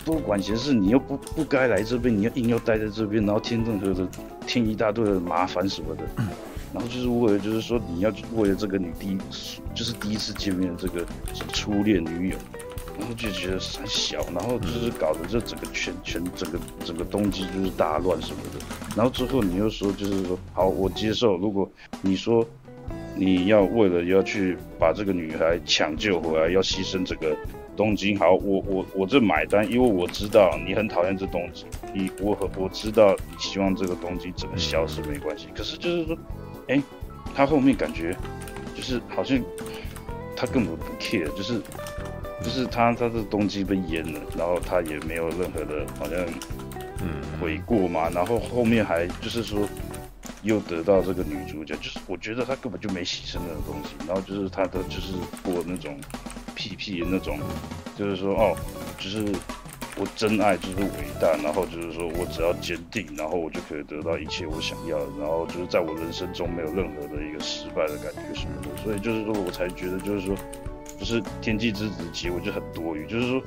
多管闲事，你又不不该来这边，你要硬要待在这边，然后添任何的添一大堆的麻烦什么的。然后就是为了，就是说你要为了这个你第一，就是第一次见面这个初恋女友，然后就觉得很小，然后就是搞得这整个全全整个整个东京就是大乱什么的。然后之后你又说，就是说好，我接受。如果你说你要为了要去把这个女孩抢救回来，要牺牲这个东京，好，我我我这买单，因为我知道你很讨厌这东京，你我我知道你希望这个东京整个消失没关系。可是就是说。哎、欸，他后面感觉就是好像他根本不 care，就是就是他他的动机被淹了，然后他也没有任何的好像嗯悔过嘛，然后后面还就是说又得到这个女主角，就是我觉得他根本就没牺牲那个东西，然后就是他的就是过那种屁屁那种，就是说哦，就是。我真爱就是伟大，然后就是说我只要坚定，然后我就可以得到一切我想要的，然后就是在我人生中没有任何的一个失败的感觉什么的，所以就是说我才觉得就是说，不是天气之子结尾就很多余，就是说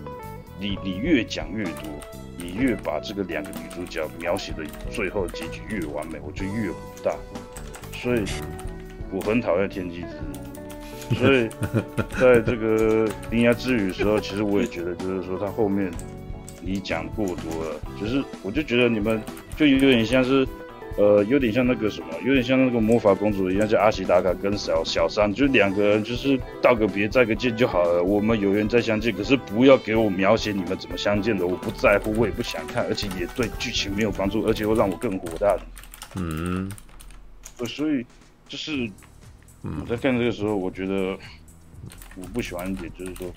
你你越讲越多，你越把这个两个女主角描写的最后结局越完美，我就越火大，所以我很讨厌天气之子，所以在这个铃芽之旅的时候，其实我也觉得就是说他后面。你讲过多了，就是我就觉得你们就有点像是呃，有点像那个什么，有点像那个魔法公主一样，叫阿西达卡跟小小三，就两个人就是道个别再个见就好了，我们有缘再相见。可是不要给我描写你们怎么相见的，我不在乎，我也不想看，而且也对剧情没有帮助，而且会让我更火大。嗯，所以就是我在看这个时候，我觉得我不喜欢一点，就是说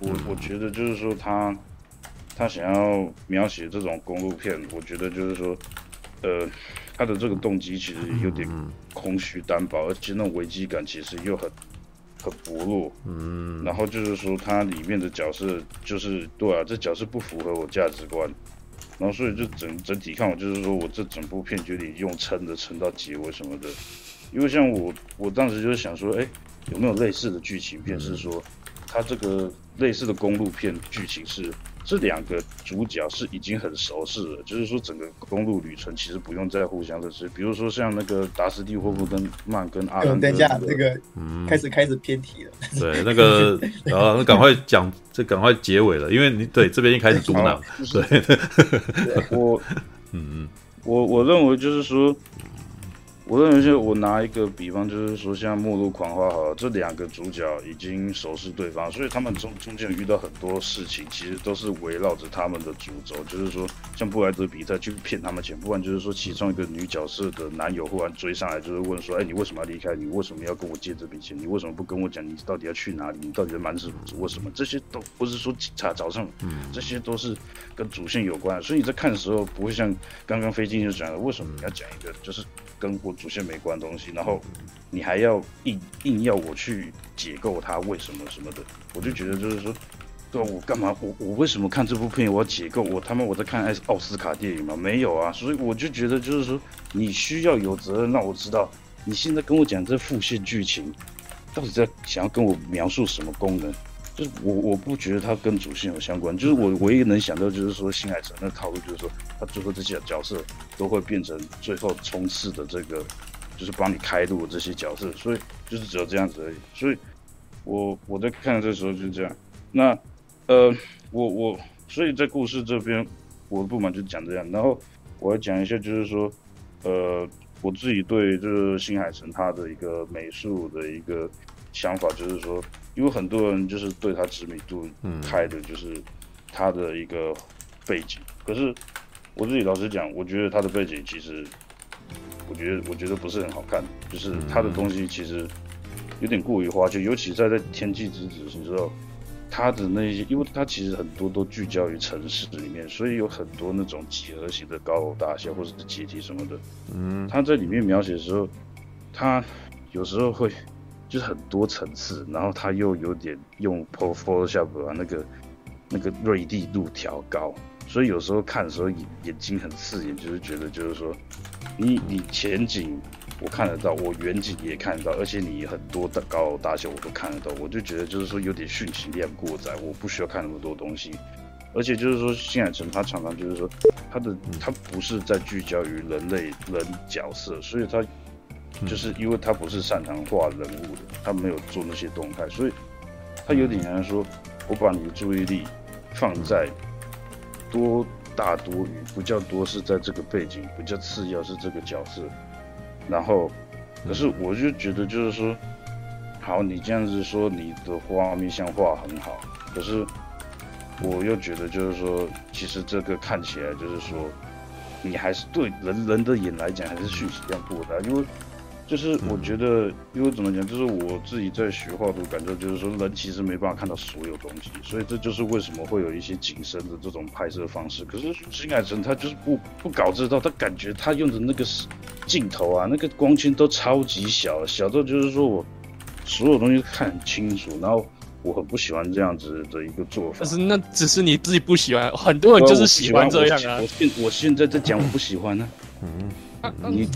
我我觉得就是说他他想要描写这种公路片，我觉得就是说呃。他的这个动机其实有点空虚单薄，而且那种危机感其实又很很薄弱。嗯，然后就是说，他里面的角色就是对啊，这角色不符合我价值观，然后所以就整整体看我就是说我这整部片有点用撑的撑到结尾什么的，因为像我我当时就是想说，哎，有没有类似的剧情片是说，他这个类似的公路片剧情是。这两个主角是已经很熟识了，就是说整个公路旅程其实不用再互相认识。比如说像那个达斯蒂霍夫跟曼跟阿兰，等一下，那个开始开始偏题了。对，那个 然后那赶快讲，这赶快结尾了，因为你对这边一开始阻挡。对，我，嗯嗯，我我认为就是说。我认为，就我拿一个比方，就是说，像《末路狂花》好了，这两个主角已经熟识对方，所以他们中中间遇到很多事情，其实都是围绕着他们的主轴，就是说，像布莱德比特去骗他们钱，不然就是说，其中一个女角色的男友忽然追上来，就是问说，哎，你为什么要离开？你为什么要跟我借这笔钱？你为什么不跟我讲？你到底要去哪里？你到底在瞒什么？为什么？这些都不是说警察找上，这些都是跟主线有关，所以你在看的时候，不会像刚刚飞机就讲的，为什么你要讲一个就是。跟我主线没关东西，然后你还要硬硬要我去解构它为什么什么的，我就觉得就是说，对啊，我干嘛？我我为什么看这部片？我要解构我他妈我在看奥斯卡电影吗？没有啊，所以我就觉得就是说，你需要有责任让我知道，你现在跟我讲这副线剧情，到底在想要跟我描述什么功能？就是我我不觉得它跟主线有相关，就是我唯一能想到就是说新海诚的套路，就是说他最后这些角色都会变成最后冲刺的这个，就是帮你开路的这些角色，所以就是只有这样子而已。所以我我在看的这时候就这样。那呃，我我所以在故事这边我的不满就讲这样，然后我要讲一下就是说，呃，我自己对就是新海诚他的一个美术的一个想法就是说。因为很多人就是对他知名度开的就是他的一个背景，嗯、可是我自己老实讲，我觉得他的背景其实，我觉得我觉得不是很好看，就是他的东西其实有点过于花俏，尤其在在天气之子你知道，他的那些，因为他其实很多都聚焦于城市里面，所以有很多那种几何型的高楼大厦或者是阶梯什么的，嗯，他在里面描写的时候，他有时候会。就是很多层次，然后他又有点用 Photoshop 把那个那个锐利度调高，所以有时候看的时候眼眼睛很刺眼，就是觉得就是说，你你前景我看得到，我远景也看得到，而且你很多的高楼大厦我都看得到，我就觉得就是说有点讯息量过载，我不需要看那么多东西，而且就是说新海诚他常常就是说他的他不是在聚焦于人类人角色，所以他。就是因为他不是擅长画人物的，他没有做那些动态，所以他有点像说，我把你的注意力放在多大多余，不叫多是在这个背景，不叫次要是这个角色，然后，可是我就觉得就是说，好，你这样子说你的画面像画很好，可是我又觉得就是说，其实这个看起来就是说，你还是对人人的眼来讲还是讯息量过大，因为。就是我觉得，因为怎么讲，就是我自己在学画图，感觉就是说，人其实没办法看到所有东西，所以这就是为什么会有一些景深的这种拍摄方式。可是新海诚他就是不不搞这套，他感觉他用的那个镜头啊，那个光圈都超级小，小到就是说我所有东西看很清楚，然后我很不喜欢这样子的一个做法。但是那只是你自己不喜欢，很多人就是喜欢这样啊。我现我现在在讲我不喜欢呢、啊。嗯，你。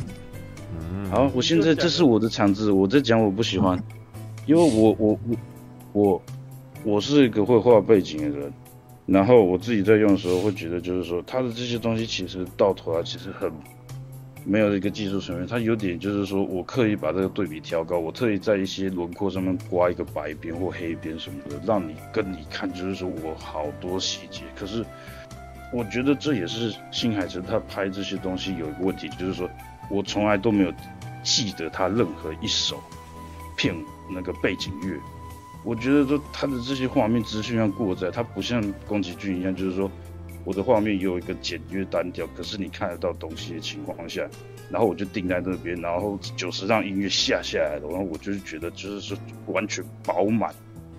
好，我现在这是我的场子，我在讲我不喜欢，因为我我我我我是一个会画背景的人，然后我自己在用的时候会觉得，就是说他的这些东西其实到头来其实很没有一个技术层面，他有点就是说我刻意把这个对比调高，我特意在一些轮廓上面刮一个白边或黑边什么的，让你跟你看就是说我好多细节，可是我觉得这也是新海诚他拍这些东西有一个问题，就是说我从来都没有记得他任何一首片那个背景乐。我觉得说他的这些画面资讯量过载，他不像宫崎骏一样，就是说我的画面有一个简约单调，可是你看得到东西的情况下，然后我就定在那边，然后九十让音乐下下来了，然后我就是觉得就是说完全饱满，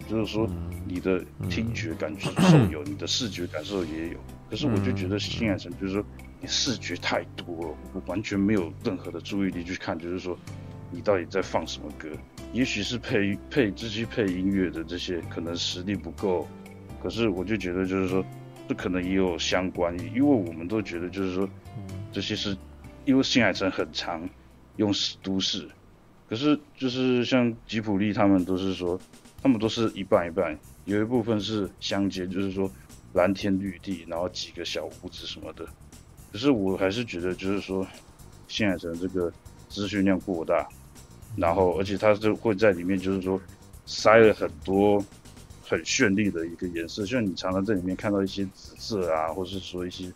就是说你的听觉感 受有，你的视觉感受也有，可是我就觉得新海诚就是说你视觉太多了，我完全没有任何的注意力去看，就是说你到底在放什么歌。也许是配配这些配音乐的这些可能实力不够，可是我就觉得就是说，这可能也有相关，因为我们都觉得就是说，这些是因为新海诚很常用都市，可是就是像吉普力他们都是说，他们都是一半一半，有一部分是乡间，就是说蓝天绿地，然后几个小屋子什么的，可是我还是觉得就是说，新海诚这个资讯量过大。然后，而且他是会在里面，就是说塞了很多很绚丽的一个颜色，像你常常在里面看到一些紫色啊，或是说一些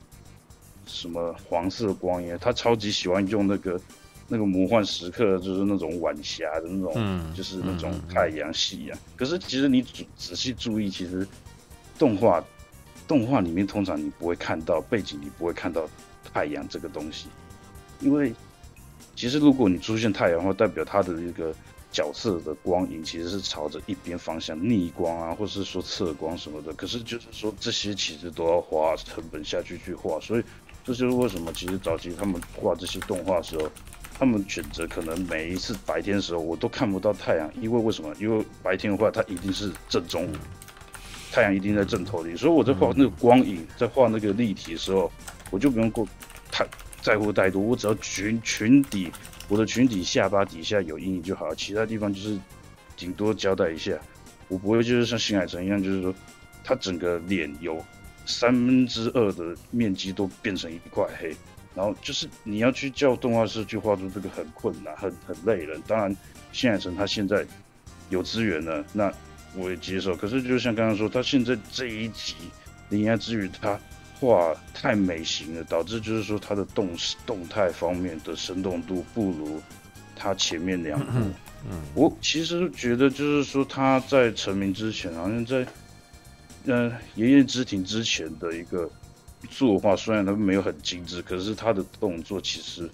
什么黄色光影，他超级喜欢用那个那个魔幻时刻，就是那种晚霞的那种，嗯、就是那种太阳系啊。可是其实你仔仔细注意，其实动画动画里面通常你不会看到背景，你不会看到太阳这个东西，因为。其实，如果你出现太阳的话，代表它的一个角色的光影其实是朝着一边方向逆光啊，或是说侧光什么的。可是就是说这些其实都要花成本下去去画，所以这就是为什么其实早期他们画这些动画的时候，他们选择可能每一次白天的时候我都看不到太阳，因为为什么？因为白天的话它一定是正中午，太阳一定在正头顶，所以我在画那个光影，在画那个立体的时候，我就不用过太。在乎太多，我只要裙裙底，我的裙底下巴底下有阴影就好了，其他地方就是顶多交代一下，我不会就是像新海诚一样，就是说他整个脸有三分之二的面积都变成一块黑，然后就是你要去叫动画师去画出这个很困难，很很累人。当然，新海诚他现在有资源了，那我也接受。可是就像刚刚说，他现在这一集《铃芽之语》他。画太美型了，导致就是说他的动动态方面的生动度不如他前面两部。嗯，嗯，我其实觉得就是说他在成名之前，好像在嗯《爷爷之庭》之前的一个作画，虽然他没有很精致，可是他的动作其实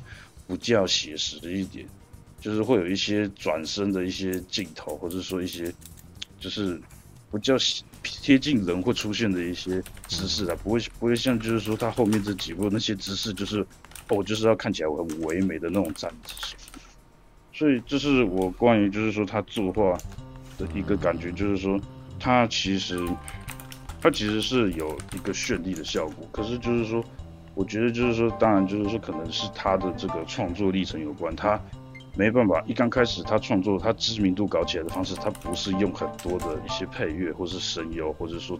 比较写实一点，就是会有一些转身的一些镜头，或者说一些就是比较。贴近人会出现的一些姿势啊，不会不会像就是说他后面这几部那些姿势，就是哦，就是要看起来很唯美的那种站姿。所以这是我关于就是说他作画的一个感觉，就是说他其实他其实是有一个绚丽的效果，可是就是说，我觉得就是说，当然就是说可能是他的这个创作历程有关，他。没办法，一刚开始他创作他知名度搞起来的方式，他不是用很多的一些配乐，或是声优，或者说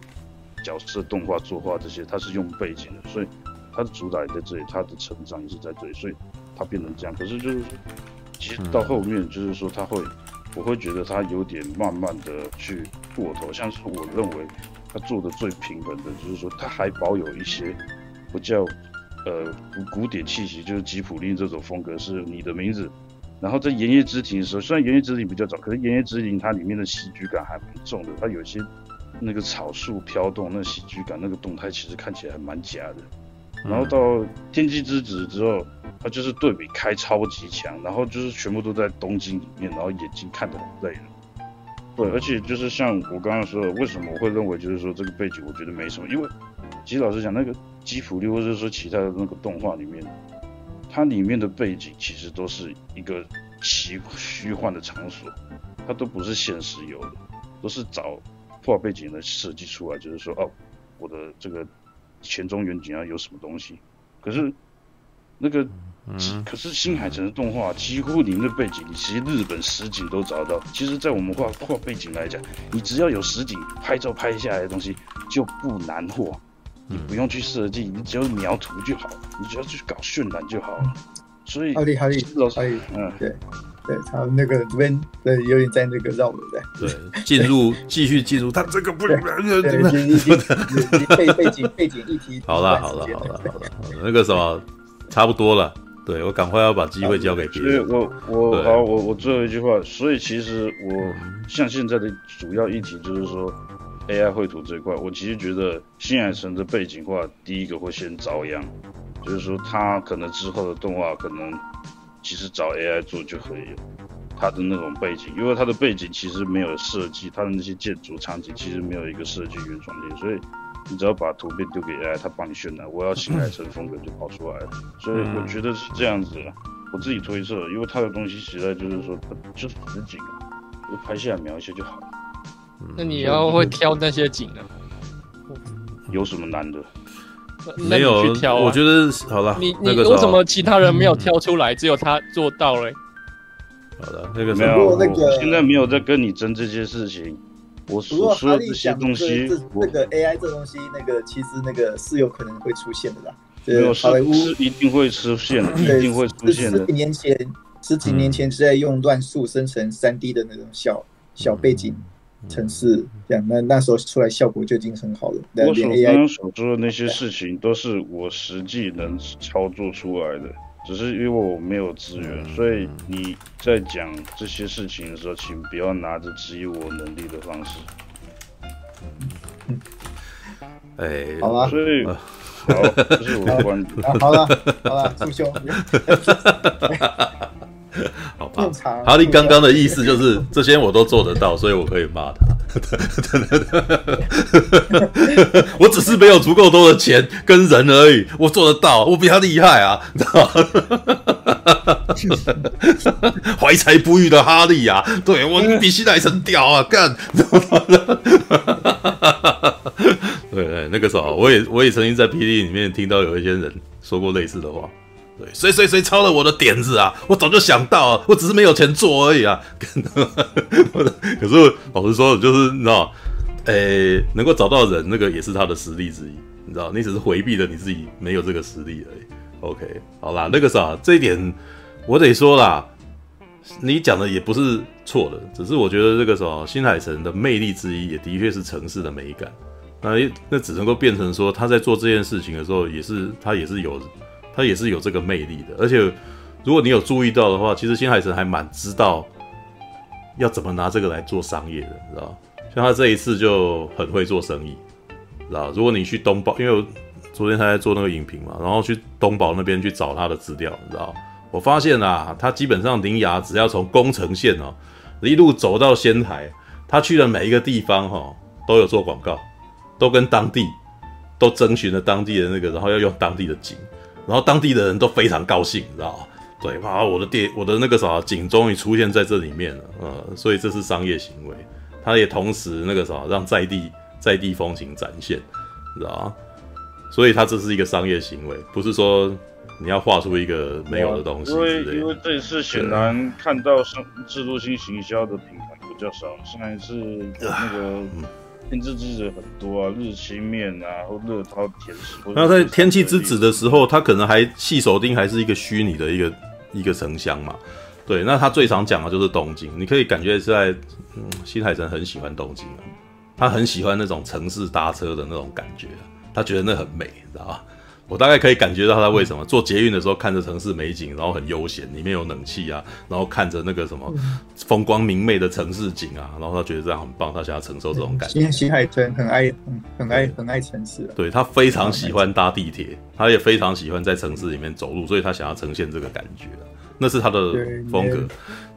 角色动画作画这些，他是用背景的，所以他的主打也在这里，他的成长也是在这里，所以他变成这样。可是就是其实到后面就是说他会，我会觉得他有点慢慢的去过头，像是我认为他做的最平衡的，就是说他还保有一些不叫呃古古典气息，就是吉普力这种风格，是你的名字。然后在《言叶之庭》的时候，虽然《言叶之庭》比较早，可是《言叶之庭》它里面的戏剧感还蛮重的。它有些那个草树飘动，那个戏剧感，那个动态其实看起来还蛮假的。然后到《天气之子》之后，它就是对比开超级强，然后就是全部都在东京里面，然后眼睛看得很累了。对，而且就是像我刚刚说的，为什么我会认为就是说这个背景我觉得没什么？因为其实老实讲，那个吉普力或者说其他的那个动画里面。它里面的背景其实都是一个奇虚幻的场所，它都不是现实有的，都是找画背景的设计出来，就是说哦，我的这个前中远景要有什么东西。可是那个，可是新海诚的动画几乎里面的背景，你其实日本实景都找得到。其实，在我们画画背景来讲，你只要有实景拍照拍下来的东西，就不难画。你不用去设计，你只要描图就好，你只要去搞渲染就好了。所以，哈利哈利，老师，嗯，对，对他那个这边对有点在那个绕了对，对，进入继续进入，他这个不对，对，对，背背景背景议题。好了好了好了好了，那个什么差不多了，对我赶快要把机会交给别人。我我好我我最后一句话，所以其实我像现在的主要议题就是说 AI 绘图这一块，我其实觉得新海诚的背景画第一个会先遭殃，就是说他可能之后的动画可能。其实找 AI 做就可以了，他的那种背景，因为他的背景其实没有设计，他的那些建筑场景其实没有一个设计原创性，所以你只要把图片丢给 AI，它帮你渲染，我要新海诚风格就跑出来了。所以我觉得是这样子，我自己推测，因为他的东西实在就是说，就是实景啊，就拍下来描一下就好。那你要会挑那些景啊？有什么难的？没有去挑，我觉得好了。你你为什么其他人没有挑出来，只有他做到了？好的，那个没有，那个现在没有在跟你争这些事情。我说说这些东西，那个 AI 这东西，那个其实那个是有可能会出现的啦。没有，是一定会出现的，一定会出现的。十几年前，十几年前是在用乱数生成三 D 的那种小小背景。城市这样，那那时候出来效果就已经很好了。我所刚刚所说的那些事情，都是我实际能操作出来的，只是因为我没有资源，所以你在讲这些事情的时候，请不要拿着质疑我能力的方式。哎，好吧，所以，好，这是我的观点。好了，好了，师兄。好吧，哈利刚刚的意思就是 这些我都做得到，所以我可以骂他。我只是没有足够多的钱跟人而已，我做得到，我比他厉害啊，知道吗？怀才不遇的哈利啊，对，我比新海诚屌啊，干！对对，那个时候我也我也曾经在 PD 里面听到有一些人说过类似的话。对，谁谁谁抄了我的点子啊？我早就想到了，我只是没有钱做而已啊。可是老实说，就是你知道，诶、能够找到人，那个也是他的实力之一。你知道，你只是回避了你自己没有这个实力而已。OK，好啦，那个啥，这一点我得说啦，你讲的也不是错的，只是我觉得这个什么新海诚的魅力之一，也的确是城市的美感。那那只能够变成说，他在做这件事情的时候，也是他也是有。他也是有这个魅力的，而且如果你有注意到的话，其实新海诚还蛮知道要怎么拿这个来做商业的，你知道？像他这一次就很会做生意，知道？如果你去东宝，因为我昨天他在做那个影评嘛，然后去东宝那边去找他的资料，你知道？我发现啊，他基本上铃芽只要从宫城县哦一路走到仙台，他去的每一个地方哈都有做广告，都跟当地都征询了当地的那个，然后要用当地的景。然后当地的人都非常高兴，你知道吗？对，哇，我的店，我的那个啥景终于出现在这里面了，呃，所以这是商业行为。他也同时那个啥让在地在地风情展现，你知道吗？所以他这是一个商业行为，不是说你要画出一个没有的东西。因为因为这一次显然看到上制作性行销的品牌比较少，现在是那个。天气之子很多啊，日清面啊，或热涛甜食。那在天气之子的时候，他可能还细手钉还是一个虚拟的一个一个城乡嘛。对，那他最常讲的就是东京，你可以感觉是在，嗯，新海诚很喜欢东京啊，他很喜欢那种城市搭车的那种感觉，他觉得那很美，你知道吧？我大概可以感觉到他为什么坐捷运的时候看着城市美景，然后很悠闲，里面有冷气啊，然后看着那个什么风光明媚的城市景啊，然后他觉得这样很棒，他想要承受这种感觉。新新海诚很爱很很爱很爱城市，对，他非常喜欢搭地铁，他也非常喜欢在城市里面走路，所以他想要呈现这个感觉，那是他的风格。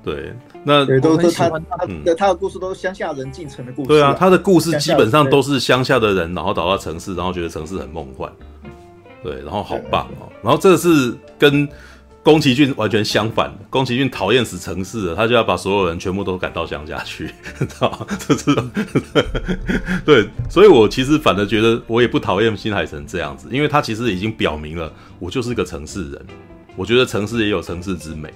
对，那都是他他的他的故事都是乡下人进城的故事。对啊，他的故事基本上都是乡下的人，然后到到城市，然后觉得城市很梦幻。对，然后好棒哦，然后这是跟宫崎骏完全相反的。宫崎骏讨厌死城市了，他就要把所有人全部都赶到乡下去，知道吗？这是 对，所以我其实反而觉得我也不讨厌新海诚这样子，因为他其实已经表明了，我就是个城市人。我觉得城市也有城市之美，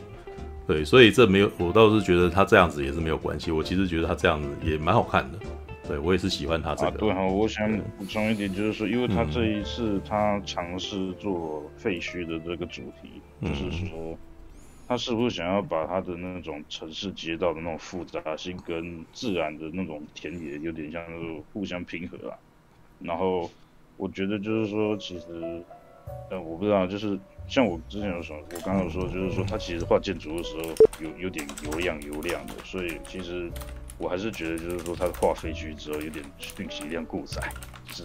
对，所以这没有，我倒是觉得他这样子也是没有关系。我其实觉得他这样子也蛮好看的。对，我也是喜欢他这个。啊、对哈，我想补充一点，就是说，因为他这一次他尝试做废墟的这个主题，嗯、就是说，他是不是想要把他的那种城市街道的那种复杂性跟自然的那种田野有点像那种互相平衡啊？然后我觉得就是说，其实，呃，我不知道，就是像我之前有说，我刚刚有说，就是说他其实画建筑的时候有有点油亮油亮的，所以其实我还是觉得就是说他画废墟之后有点讯息量过载，是，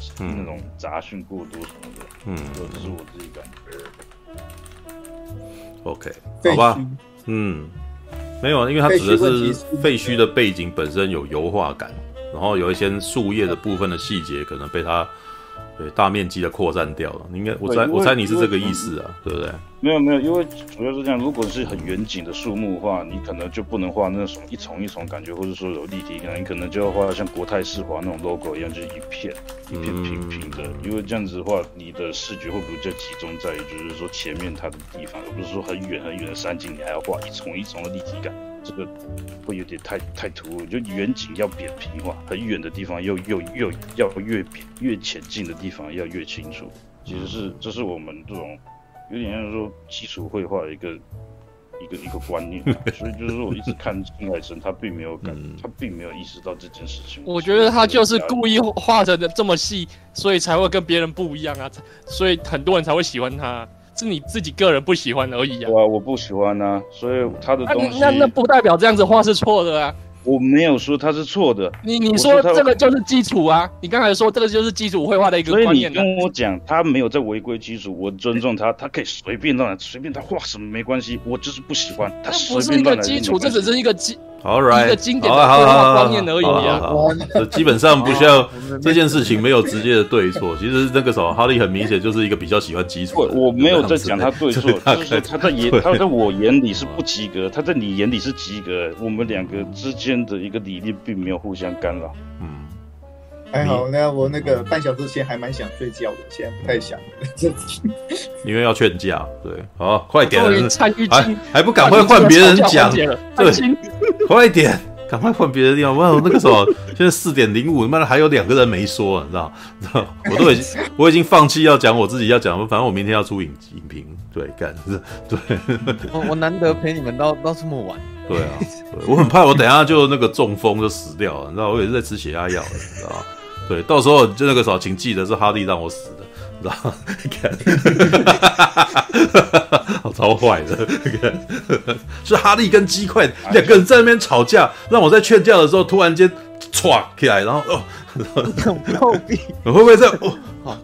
是那种杂讯过多什么的，嗯，这是我自己感觉。OK，好吧，嗯，没有，因为它指的是废墟的背景本身有油画感，然后有一些树叶的部分的细节可能被它。对，大面积的扩散掉了。你应该，我猜，我猜你是这个意思啊，对不对？没有没有，因为主要是这样。如果是很远景的树木的话，你可能就不能画那种一丛一丛感觉，或者说有立体感，你可能就要画像国泰世华那种 logo 一样，就是一片一片平平的。因为这样子的话，你的视觉会比较集中在于，就是说前面它的地方，而不是说很远很远的山景，你还要画一丛一丛的立体感。这个会有点太太突兀，就远景要扁平化，很远的地方又又又要越扁，越前进的地方要越清楚。其实是这是我们这种有点像说基础绘画的一个一个一个观念，所以就是说我一直看金海生，他并没有感，他并没有意识到这件事情。我觉得他就是故意画的这么细，所以才会跟别人不一样啊，所以很多人才会喜欢他。是你自己个人不喜欢而已啊！我我不喜欢啊，所以他的东西那那不代表这样子画是错的啊！我没有说他是错的，你你说这个就是基础啊！你刚才说这个就是基础绘画的一个观念。所以你跟我讲他没有在违规基础，我尊重他，他可以随便乱来，随便他画什么没关系，我就是不喜欢他随便乱来。这不是一个基础，这只是一个基。All right，一个经典的对话观念而已啊！这基本上不需要这件事情没有直接的对错。其实那个什么哈利很明显就是一个比较喜欢基础的。我没有在讲他对错，就是他在眼他在我眼里是不及格，他在你眼里是及格。我们两个之间的一个理念并没有互相干扰。嗯。还好，那我那个半小时前还蛮想睡觉的，现在不太想。因为要劝架，对，好，快点，还还不赶快换别人讲，对，快点，赶快换别的地方。哇，那个时候现在四点零五，妈的还有两个人没说，你知道？知道？我都已经 我已经放弃要讲我自己要讲，反正我明天要出影影评，对，干，对。我我难得陪你们到到这么晚，对啊，我很怕我等下就那个中风就死掉了，你知道？我也是在吃血压药，你知道？对，到时候就那个时候，请记得是哈利让我死的，你知道吗？好超坏的，是哈利跟鸡块两个人在那边吵架，让我在劝架的时候突然间唰起来，然后哦，暴毙，会不会在？哦，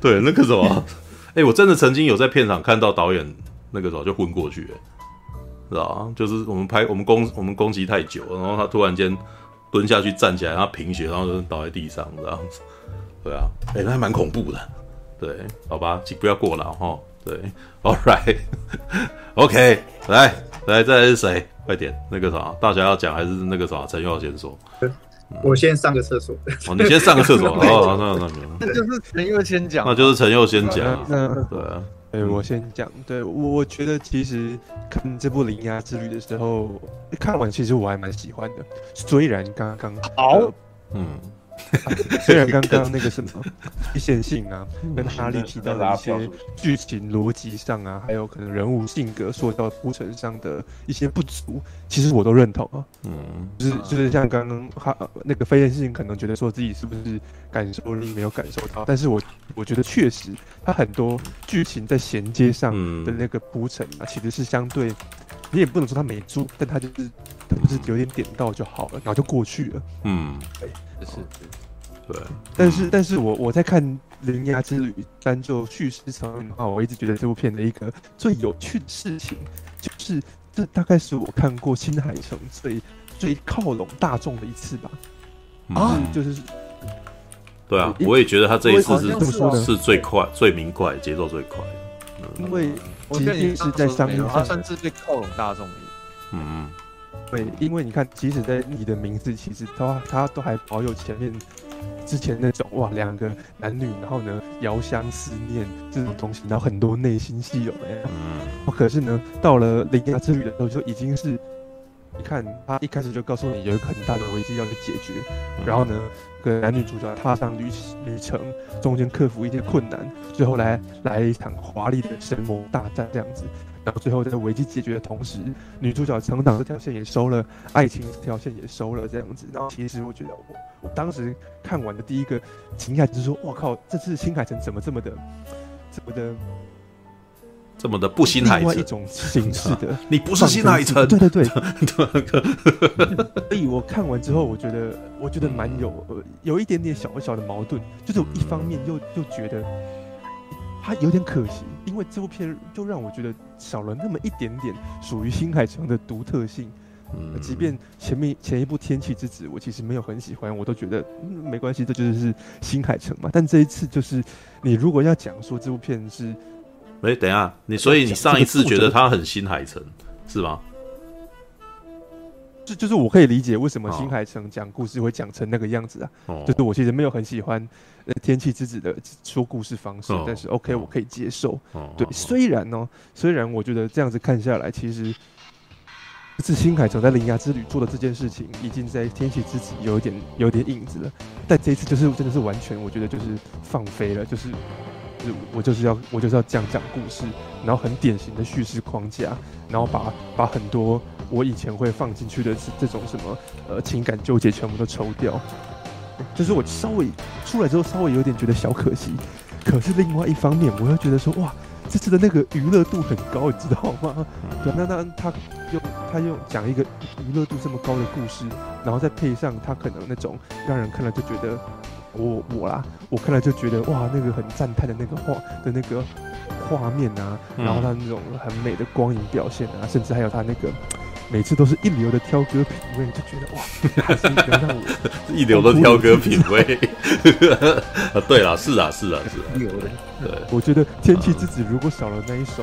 对，那个什么，哎，我真的曾经有在片场看到导演那个时候就昏过去。是啊，就是我们拍我们攻我们攻击太久，然后他突然间蹲下去站起来，然后贫血，然后就倒在地上这样子。对啊，哎、欸，那还蛮恐怖的。对，好吧，请不要过劳哈。对，All right，OK，okay, 来来，再来是谁？快点，那个啥，大侠要讲还是那个啥？陈佑先说。我先上个厕所。哦，你先上个厕所。哦，那那那就是陈佑先讲。那就是陈佑先讲。对啊。对，我先讲。对，我我觉得其实看这部《铃芽之旅》的时候，看完其实我还蛮喜欢的。虽然刚刚好，呃、嗯。虽然刚刚那个什么 局限性啊，跟哈利提到的一些剧情逻辑上啊，还有可能人物性格塑造铺陈上的一些不足，其实我都认同啊。嗯，就是就是像刚刚哈那个非线性可能觉得说自己是不是感受力没有感受到，但是我我觉得确实他很多剧情在衔接上的那个铺陈啊，其实是相对你也不能说他没做，但他就是他不是有点点到就好了，然后就过去了。嗯，对。是，对，但是，但是我我在看《铃芽之旅》单就叙事层面的话，我一直觉得这部片的一个最有趣的事情，就是这大概是我看过新海诚最最靠拢大众的一次吧。啊，就是，对啊，我也觉得他这一次是怎么说呢？是最快、最明快、节奏最快。因为即便是在商业上，他算是最靠拢大众的。嗯嗯。对，因为你看，即使在你的名字，其实他他都还保有前面之前那种哇，两个男女，然后呢遥相思念这种东西，然后很多内心戏有没有？嗯。可是呢，到了铃芽之旅的时候，就已经是你看他一开始就告诉你有一个很大的危机要去解决，然后呢，跟男女主角踏上旅旅程，中间克服一些困难，最后来来一场华丽的神魔大战这样子。然后最后在危机解决的同时，女主角成长这条线也收了，爱情这条线也收了，这样子。然后其实我觉得我，当时看完的第一个惊讶就是说，我靠，这次新海诚怎么这么的，这么的，这么的不新海诚？另外一种形式的，你不是新海诚？对对对。所以我看完之后，我觉得我觉得蛮有有一点点小小的矛盾，就是我一方面又又觉得。它有点可惜，因为这部片就让我觉得少了那么一点点属于新海诚的独特性。嗯，即便前面前一部《天气之子》我其实没有很喜欢，我都觉得嗯没关系，这就是新海诚嘛。但这一次就是，你如果要讲说这部片是，哎，等一下，你所以你上一次觉得他很新海诚是吗？就就是我可以理解为什么新海诚讲故事会讲成那个样子啊，哦、就是我其实没有很喜欢呃天气之子的说故事方式，哦、但是 OK 我可以接受。哦、对，虽然呢，虽然我觉得这样子看下来，其实是新海诚在《铃芽之旅》做的这件事情，已经在天气之子有一点有点影子了，但这一次就是真的是完全我觉得就是放飞了，就是。我就是要我就是要讲讲故事，然后很典型的叙事框架，然后把把很多我以前会放进去的这种什么呃情感纠结全部都抽掉，就是我稍微出来之后稍微有点觉得小可惜，可是另外一方面我又觉得说哇这次的那个娱乐度很高，你知道吗？对，那那他用他用讲一个娱乐度这么高的故事，然后再配上他可能那种让人看了就觉得。我我啦，我看了就觉得哇，那个很赞叹的那个画的那个画面啊，嗯、然后他那种很美的光影表现啊，甚至还有他那个每次都是一流的挑歌品味，就觉得哇，还是能让我 一流的挑歌品味。啊，对啦，是啊，是啊，是啊，一流的。对，我觉得《天气之子》如果少了那一首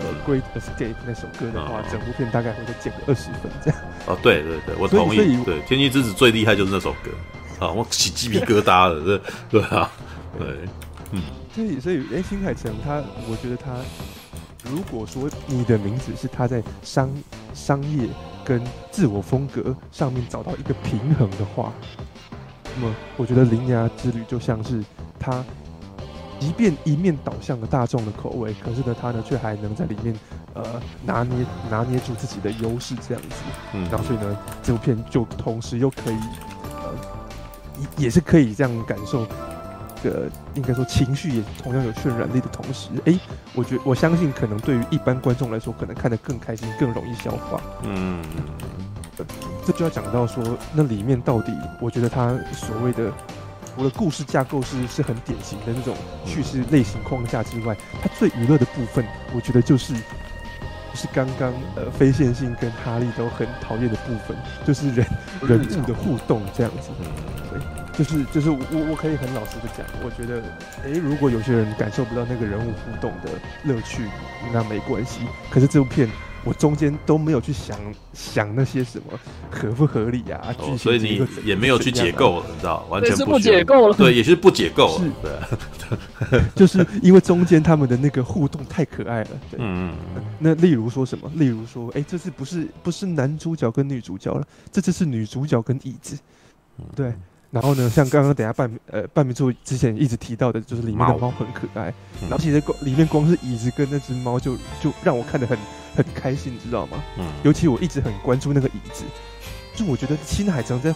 呃《Great Escape》那首歌的话，整部片大概会再减个二十分这样。哦，对对对，我同意。对，《天气之子》最厉害就是那首歌。啊，我起鸡皮疙瘩了，这对啊，对，嗯，所以所以，哎，新海诚他，我觉得他，如果说你的名字是他在商商业跟自我风格上面找到一个平衡的话，那么我觉得《铃芽之旅》就像是他，即便一面倒向了大众的口味，可是呢，他呢却还能在里面呃拿捏拿捏住自己的优势，这样子，嗯，然后所以呢，这部片就同时又可以。也是可以这样感受，呃，应该说情绪也同样有渲染力的同时，哎、欸，我觉我相信可能对于一般观众来说，可能看得更开心，更容易消化。嗯，这就要讲到说，那里面到底，我觉得他所谓的我的故事架构是是很典型的那种叙事类型框架之外，它最娱乐的部分，我觉得就是。是刚刚呃，非线性跟哈利都很讨厌的部分，就是人人物的互动这样子。对，就是就是我我可以很老实的讲，我觉得，哎、欸，如果有些人感受不到那个人物互动的乐趣，那没关系。可是这部片。我中间都没有去想想那些什么合不合理啊，哦、所以你也没有去解构了，你知道，完全不，不解构了。对，也是不解构了。是对，就是因为中间他们的那个互动太可爱了。对嗯，那例如说什么？例如说，哎、欸，这次不是不是男主角跟女主角了，这次是女主角跟椅子。对。然后呢，像刚刚等下半呃半明处之前一直提到的，就是里面的猫很可爱。嗯、然后其实光里面光是椅子跟那只猫就就让我看得很很开心，你知道吗？嗯。尤其我一直很关注那个椅子，就我觉得新海城在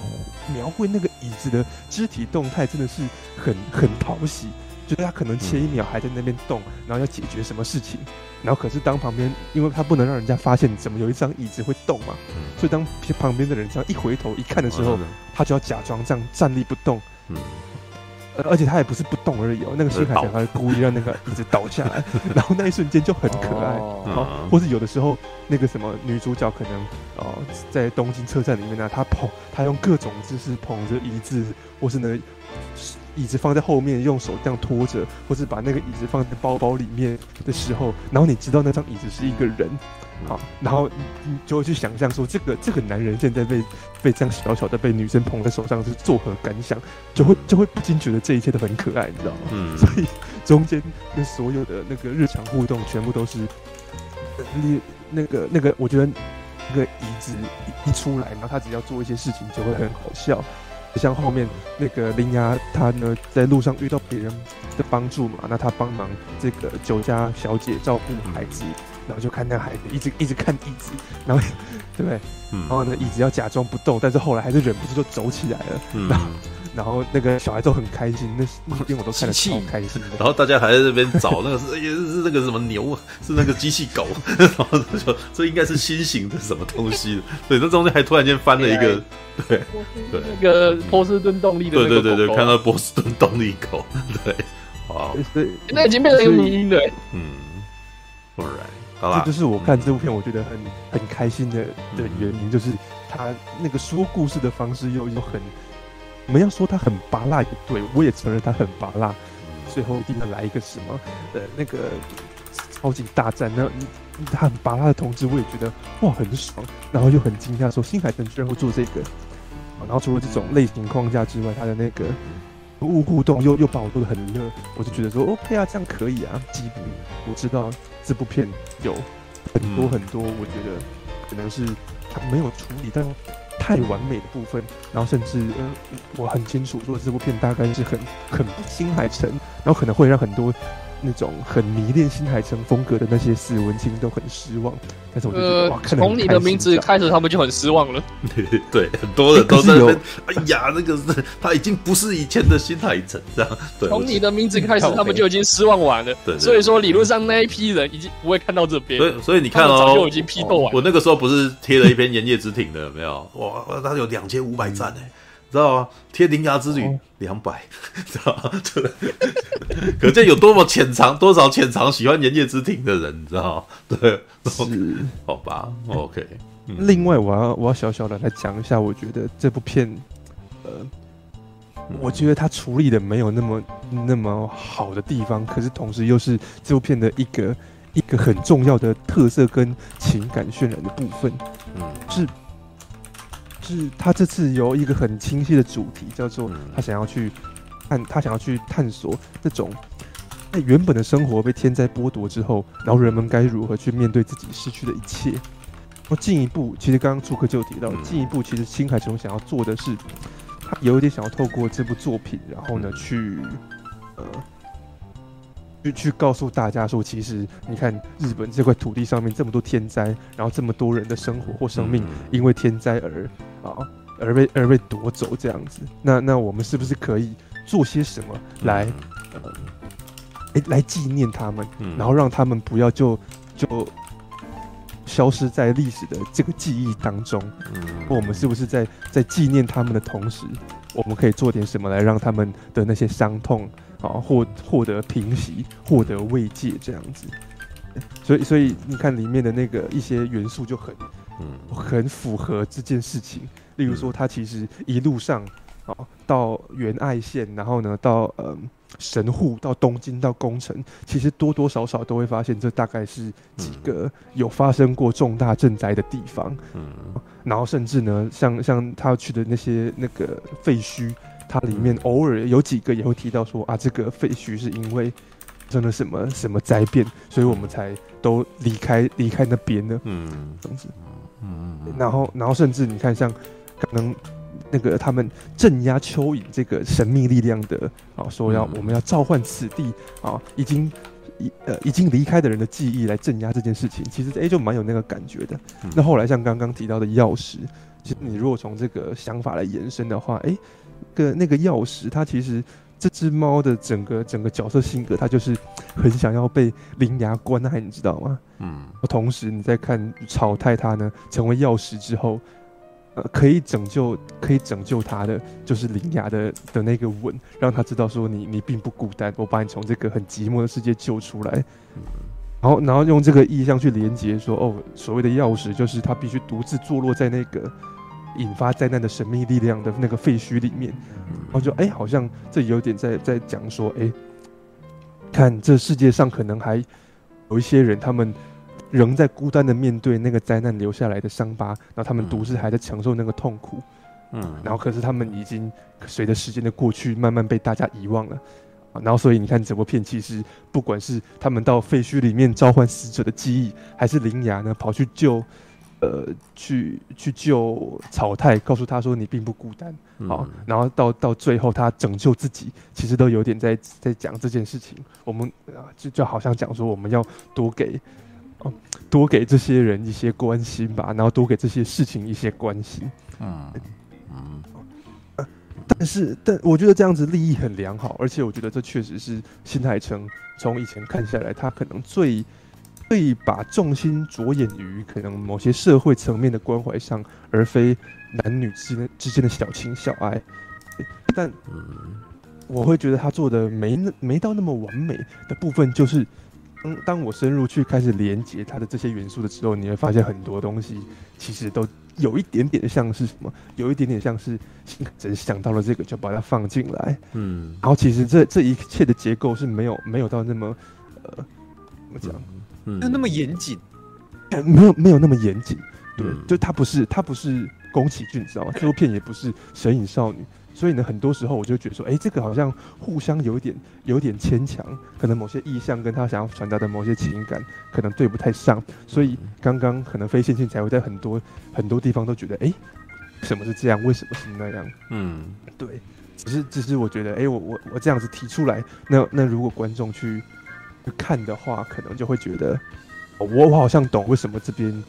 描绘那个椅子的肢体动态真的是很很讨喜。就是他可能前一秒还在那边动，然后要解决什么事情，然后可是当旁边，因为他不能让人家发现怎么有一张椅子会动嘛，所以当旁边的人这样一回头一看的时候，他就要假装这样站立不动。嗯，而且他也不是不动而已哦，那个新海诚还故意让那个椅子倒下来，然后那一瞬间就很可爱。哦，或是有的时候那个什么女主角可能哦在东京车站里面呢，她捧她用各种姿势捧着椅子，或是呢。椅子放在后面，用手这样拖着，或是把那个椅子放在包包里面的时候，然后你知道那张椅子是一个人，好，然后你就会去想象说，这个这个男人现在被被这样小小的被女生捧在手上是作何感想，就会就会不禁觉得这一切都很可爱，你知道吗？嗯，所以中间那所有的那个日常互动全部都是，你那个那个，我觉得那个椅子一出来，然后他只要做一些事情就会很好笑。像后面那个林芽，他呢在路上遇到别人的帮助嘛，那他帮忙这个酒家小姐照顾孩子，然后就看那孩子一直一直看椅子，然后 对不对？嗯，然后呢椅子要假装不动，但是后来还是忍不住就走起来了。嗯。然后然后那个小孩都很开心，那那边我都看得超开心。然后大家还在那边找那个是是那个什么牛，是那个机器狗，然后说这应该是新型的什么东西。对，那中间还突然间翻了一个，对。对，那个波士顿动力的，对对对对，看到波士顿动力狗，对，好，那已经变成一个迷因了。嗯，All right，好吧，这就是我看这部片我觉得很很开心的的原因，就是他那个说故事的方式又又很。我们要说他很拔辣也对，我也承认他很拔辣。最后一定要来一个什么呃那个超级大战，那他很拔辣的同志，我也觉得哇很爽，然后又很惊讶说新海诚居然会做这个。然后除了这种类型框架之外，他的那个物互动又又把我做的很热，我就觉得说 OK 啊，这样可以啊。基本我知道这部片有很多很多，我觉得可能是他没有处理，但。太完美的部分，然后甚至呃，我很清楚说这部片大概是很很新海诚，然后可能会让很多那种很迷恋新海诚风格的那些死文青都很失望。但是我觉得，呃、哇，从你的名字开始，他们就很失望了。对，很多人都在那边。哎呀，那个是他已经不是以前的新海诚这样。对，从你的名字开始，他们就已经失望完了。对，所以说理论上那一批人已经不会看到这边。所以，所以你看哦，早就已经批斗完。我那个时候不是贴了一篇《炎夜之庭》的，有没有？哇，他有两千五百赞哎。知道吗？贴《灵牙之旅》两百，知道吗？可见有多么潜藏，多少潜藏喜欢《炎夜之庭》的人，你知道吗？对，是，好吧，OK。另外，我要我要小小的来讲一下，我觉得这部片，呃，我觉得他处理的没有那么那么好的地方，可是同时又是这部片的一个一个很重要的特色跟情感渲染的部分，嗯，是。是他这次有一个很清晰的主题，叫做他想要去探，他想要去探索这种在原本的生活被天灾剥夺之后，然后人们该如何去面对自己失去的一切。然后进一步，其实刚刚朱克就提到，进一步其实新海诚想要做的是，他有一点想要透过这部作品，然后呢去呃。去去告诉大家说，其实你看日本这块土地上面这么多天灾，然后这么多人的生活或生命因为天灾而啊而被而被夺走这样子，那那我们是不是可以做些什么来呃来来纪念他们，然后让他们不要就就消失在历史的这个记忆当中？我们是不是在在纪念他们的同时，我们可以做点什么来让他们的那些伤痛？啊，获获得平息，获得慰藉，这样子，所以所以你看里面的那个一些元素就很，嗯，很符合这件事情。例如说，他其实一路上啊，到原爱县，然后呢，到嗯神户，到东京，到宫城，其实多多少少都会发现，这大概是几个有发生过重大震灾的地方。嗯，然后甚至呢，像像他去的那些那个废墟。它里面偶尔有几个也会提到说啊，这个废墟是因为真的什么什么灾变，所以我们才都离开离开那边的，嗯，这样子，嗯嗯，然后然后甚至你看像可能那个他们镇压蚯蚓这个神秘力量的啊，说要我们要召唤此地啊，已经已呃已经离开的人的记忆来镇压这件事情，其实哎就蛮有那个感觉的。那后来像刚刚提到的钥匙，其实你如果从这个想法来延伸的话，哎。个那个钥匙，它其实这只猫的整个整个角色性格，它就是很想要被灵牙关爱，你知道吗？嗯。同时你在看草太他呢成为钥匙之后，呃，可以拯救可以拯救他的就是灵牙的的那个吻，让他知道说你你并不孤单，我把你从这个很寂寞的世界救出来。嗯。然后然后用这个意象去连接说，哦，所谓的钥匙就是他必须独自坐落在那个。引发灾难的神秘力量的那个废墟里面，然后就哎、欸，好像这有点在在讲说，哎、欸，看这世界上可能还有一些人，他们仍在孤单的面对那个灾难留下来的伤疤，然后他们独自还在承受那个痛苦，嗯，然后可是他们已经随着时间的过去，慢慢被大家遗忘了，然后所以你看整部片，其实不管是他们到废墟里面召唤死者的记忆，还是灵牙呢跑去救。呃，去去救草太，告诉他说你并不孤单，好，嗯、然后到到最后他拯救自己，其实都有点在在讲这件事情。我们啊，就就好像讲说我们要多给，哦，多给这些人一些关心吧，然后多给这些事情一些关心。嗯嗯、呃，但是但我觉得这样子利益很良好，而且我觉得这确实是新海诚从以前看下来，他可能最。会把重心着眼于可能某些社会层面的关怀上，而非男女之间之间的小情小爱。但我会觉得他做的没那没到那么完美的部分，就是当当我深入去开始连接他的这些元素的时候，你会发现很多东西其实都有一点点像是什么，有一点点像是只想到了这个就把它放进来。嗯，然后其实这这一切的结构是没有没有到那么呃怎么讲？嗯，那那么严谨，没有没有那么严谨，对，嗯、就他不是他不是宫崎骏，知道吗？这部片也不是神隐少女，所以呢，很多时候我就觉得说，哎、欸，这个好像互相有一点有一点牵强，可能某些意象跟他想要传达的某些情感可能对不太上，所以刚刚可能非线性才会在很多很多地方都觉得，哎、欸，什么是这样？为什么是那样？嗯，对，只是只是我觉得，哎、欸，我我我这样子提出来，那那如果观众去。看的话，可能就会觉得，我我好像懂为什么这边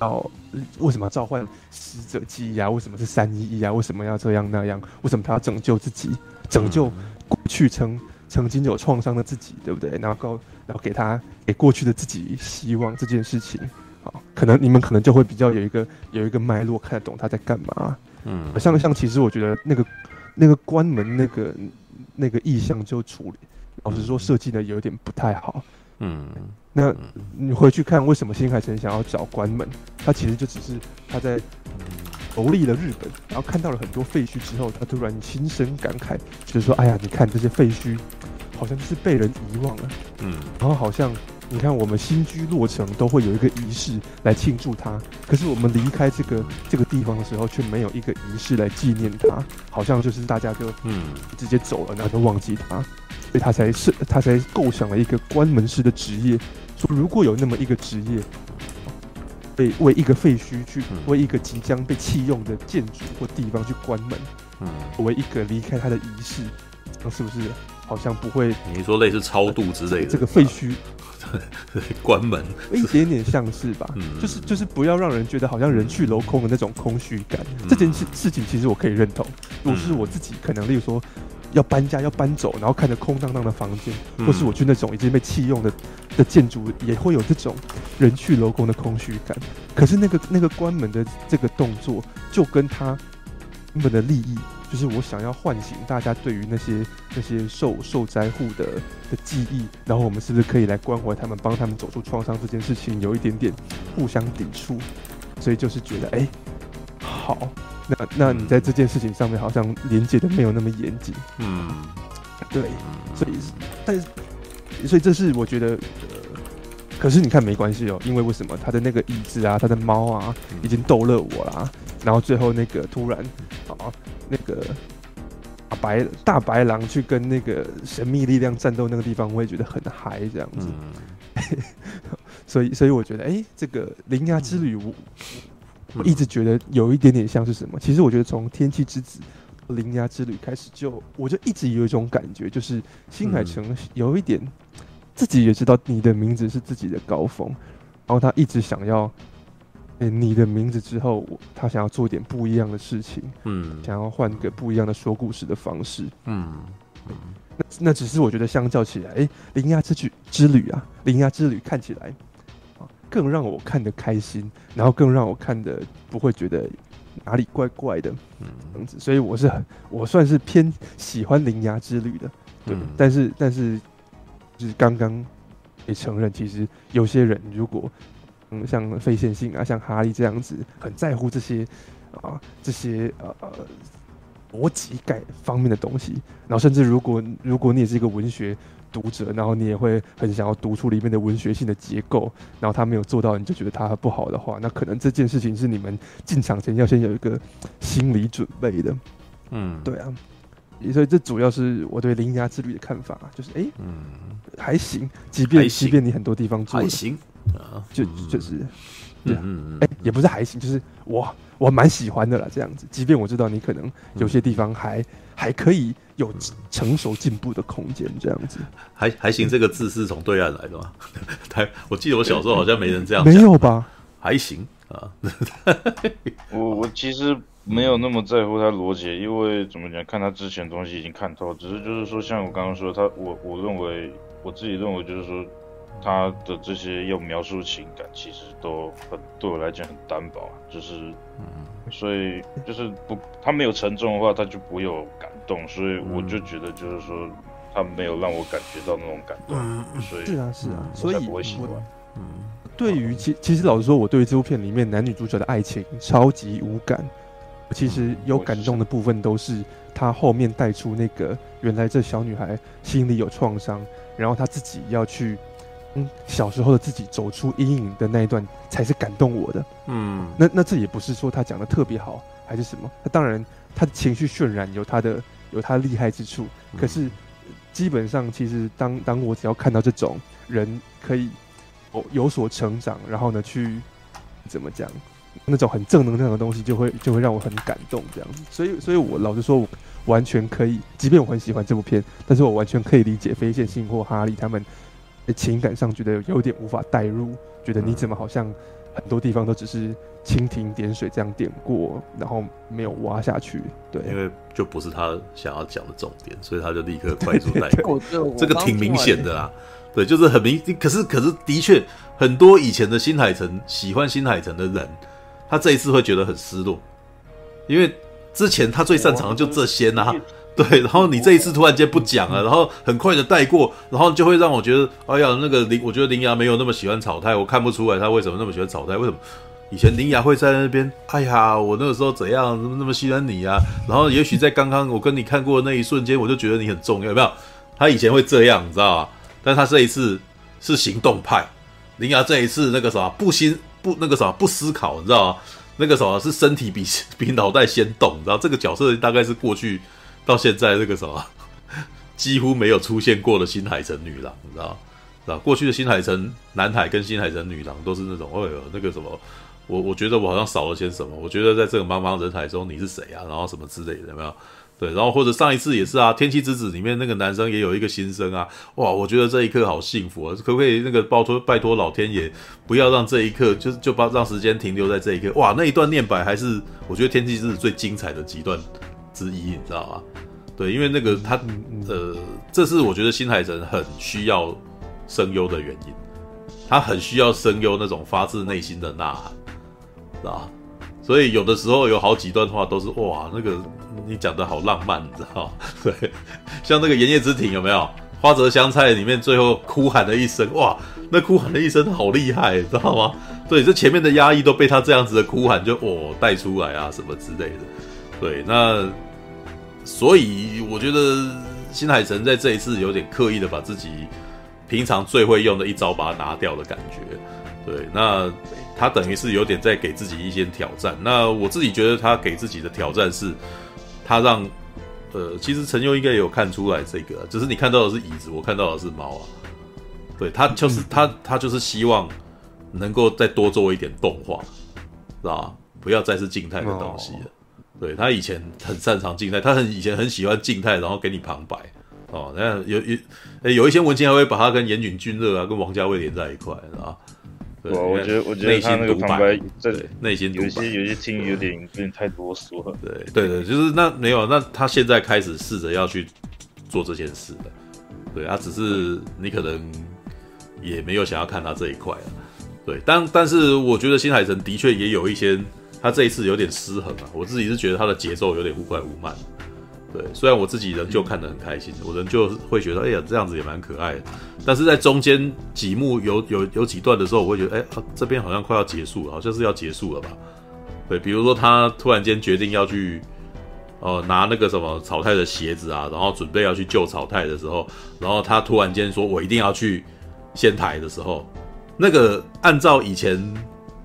要为什么要召唤死者记忆啊？为什么是三一一啊？为什么要这样那样？为什么他要拯救自己，拯救过去曾曾经有创伤的自己，对不对？然后然后给他给过去的自己希望这件事情，好，可能你们可能就会比较有一个有一个脉络，看得懂他在干嘛。嗯，像像其实我觉得那个那个关门那个那个意象就处理。老实说，设计的有点不太好。嗯，那你回去看，为什么新海诚想要找关门？他其实就只是他在游历了日本，然后看到了很多废墟之后，他突然心生感慨，就是说：“哎呀，你看这些废墟，好像就是被人遗忘了。”嗯，然后好像你看我们新居落成都会有一个仪式来庆祝它，可是我们离开这个这个地方的时候，却没有一个仪式来纪念它，好像就是大家就嗯直接走了，然后就忘记它。所以他才是，他才构想了一个关门式的职业。说如果有那么一个职业，被为一个废墟去，为一个即将被弃用的建筑或地方去关门，嗯，为一个离开他的仪式，那是不是好像不会？你说类似超度之类的，这个废墟 关门，一点点像是吧？嗯，就是就是不要让人觉得好像人去楼空的那种空虚感。这件事事情其实我可以认同，如果是我自己，可能例如说。要搬家，要搬走，然后看着空荡荡的房间，嗯、或是我去那种已经被弃用的的建筑，也会有这种人去楼空的空虚感。可是那个那个关门的这个动作，就跟他原本的利益，就是我想要唤醒大家对于那些那些受受灾户的的记忆，然后我们是不是可以来关怀他们，帮他们走出创伤这件事情，有一点点互相抵触，所以就是觉得，哎、欸，好。那那你在这件事情上面好像连接的没有那么严谨，嗯，对，所以但是所以这是我觉得，呃，可是你看没关系哦，因为为什么？他的那个椅子啊，他的猫啊，已经逗乐我啦，然后最后那个突然啊，那个大白大白狼去跟那个神秘力量战斗那个地方，我也觉得很嗨这样子，嗯、所以所以我觉得哎、欸，这个铃芽之旅我。我一直觉得有一点点像是什么？其实我觉得从《天气之子》《铃芽之旅》开始就，就我就一直有一种感觉，就是新海诚有一点自己也知道你的名字是自己的高峰，然后他一直想要，欸、你的名字之后，他想要做点不一样的事情，嗯，想要换个不一样的说故事的方式，嗯，那那只是我觉得相较起来，哎、欸，《铃芽之旅》之旅啊，《铃芽之旅》看起来。更让我看得开心，然后更让我看得不会觉得哪里怪怪的，嗯，这样子，所以我是很，我算是偏喜欢《铃芽之旅》的，对，嗯、但是但是就是刚刚也承认，其实有些人如果嗯像费线性啊，像哈利这样子，很在乎这些啊这些呃逻辑感方面的东西，然后甚至如果如果你也是一个文学。读者，然后你也会很想要读出里面的文学性的结构，然后他没有做到，你就觉得他不好的话，那可能这件事情是你们进场前要先有一个心理准备的。嗯，对啊，所以这主要是我对《铃芽之旅》的看法，就是哎，嗯，还行，即便行。即便你很多地方做还行，就就是嗯嗯也不是还行，就是我我蛮喜欢的啦，这样子。即便我知道你可能有些地方还、嗯、还可以有成熟进步的空间，这样子。还还行，这个字是从对岸来的吗？台，我记得我小时候好像没人这样讲。没有吧？还行啊。我我其实没有那么在乎他逻辑，因为怎么讲，看他之前东西已经看透，只是就是说，像我刚刚说，他我我认为我自己认为就是说。他的这些要描述情感，其实都很对我来讲很单薄，就是，嗯，所以就是不，他没有沉重的话，他就不会有感动，所以我就觉得就是说，他没有让我感觉到那种感动，嗯、所以是啊是啊，所以我才不会喜欢。嗯，对于其其实老实说，我对于这部片里面男女主角的爱情超级无感，其实有感动的部分都是他后面带出那个原来这小女孩心里有创伤，然后她自己要去。嗯，小时候的自己走出阴影的那一段才是感动我的。嗯，那那这也不是说他讲的特别好还是什么。他当然他的情绪渲染有他的有他厉害之处，可是基本上其实当当我只要看到这种人可以有有所成长，然后呢去怎么讲那种很正能量的东西，就会就会让我很感动这样子。所以所以我老实说，我完全可以，即便我很喜欢这部片，但是我完全可以理解非线性或哈利他们。情感上觉得有点无法代入，觉得你怎么好像很多地方都只是蜻蜓点水这样点过，然后没有挖下去。对，因为就不是他想要讲的重点，所以他就立刻快速带过。这个挺明显的啦，对，就是很明。可是可是的确，很多以前的新海诚喜欢新海诚的人，他这一次会觉得很失落，因为之前他最擅长的就这些呐、啊。对，然后你这一次突然间不讲了，然后很快的带过，然后就会让我觉得，哎呀，那个林，我觉得林牙没有那么喜欢草太，我看不出来他为什么那么喜欢草太，为什么？以前林牙会在那边，哎呀，我那个时候怎样，那么那么喜欢你啊？然后也许在刚刚我跟你看过的那一瞬间，我就觉得你很重要，有没有？他以前会这样，你知道吧？但他这一次是行动派，林牙这一次那个啥，不心不那个啥不思考，你知道吗？那个啥是身体比 比脑袋先动，你知道这个角色大概是过去。到现在这个什么 几乎没有出现过的新海诚女郎，你知道？知道过去的新海诚男孩跟新海诚女郎都是那种，哎呦，那个什么，我我觉得我好像少了些什么。我觉得在这个茫茫人海中，你是谁啊？然后什么之类的，有没有？对，然后或者上一次也是啊，《天气之子》里面那个男生也有一个心声啊，哇，我觉得这一刻好幸福啊！可不可以那个拜托拜托老天爷不要让这一刻就就把让时间停留在这一刻？哇，那一段念白还是我觉得《天气之子》最精彩的几段。之一，你知道吗？对，因为那个他，呃，这是我觉得新海诚很需要声优的原因，他很需要声优那种发自内心的呐喊，知道吧？所以有的时候有好几段话都是哇，那个你讲的好浪漫，你知道吗？对，像那个《炎夜之庭》有没有？花泽香菜里面最后哭喊的一声，哇，那哭喊的一声好厉害，你知道吗？对，这前面的压抑都被他这样子的哭喊就哦带出来啊，什么之类的。对，那。所以我觉得新海诚在这一次有点刻意的把自己平常最会用的一招把它拿掉的感觉。对，那他等于是有点在给自己一些挑战。那我自己觉得他给自己的挑战是，他让呃，其实陈佑应该也有看出来这个，只是你看到的是椅子，我看到的是猫啊。对，他就是他，他就是希望能够再多做一点动画，是吧？不要再是静态的东西了。对，他以前很擅长静态，他很以前很喜欢静态，然后给你旁白哦。那有有诶，有一些文青还会把他跟岩井俊二啊、跟王家卫连在一块，是吧？对，我觉得我觉得他那个旁白在内心独白，有些有些听有点有点太啰嗦了。对对对，就是那没有，那他现在开始试着要去做这件事了。对，他只是你可能也没有想要看他这一块了。对，但但是我觉得新海诚的确也有一些。他这一次有点失衡啊，我自己是觉得他的节奏有点忽快忽慢。对，虽然我自己仍旧看得很开心，我仍旧会觉得，哎呀，这样子也蛮可爱的。但是在中间几幕有有有几段的时候，我会觉得，哎，这边好像快要结束了，好像是要结束了吧？对，比如说他突然间决定要去，呃，拿那个什么草太的鞋子啊，然后准备要去救草太的时候，然后他突然间说我一定要去仙台的时候，那个按照以前。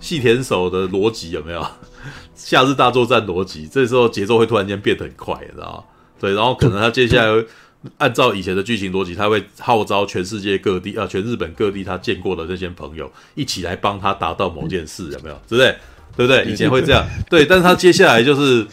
细田守的逻辑有没有？夏日大作战逻辑，这时候节奏会突然间变得很快，你知道吗？对，然后可能他接下来按照以前的剧情逻辑，他会号召全世界各地啊，全日本各地他见过的这些朋友一起来帮他达到某件事，有没有？对不对？对不对？以前会这样，对。但是他接下来就是，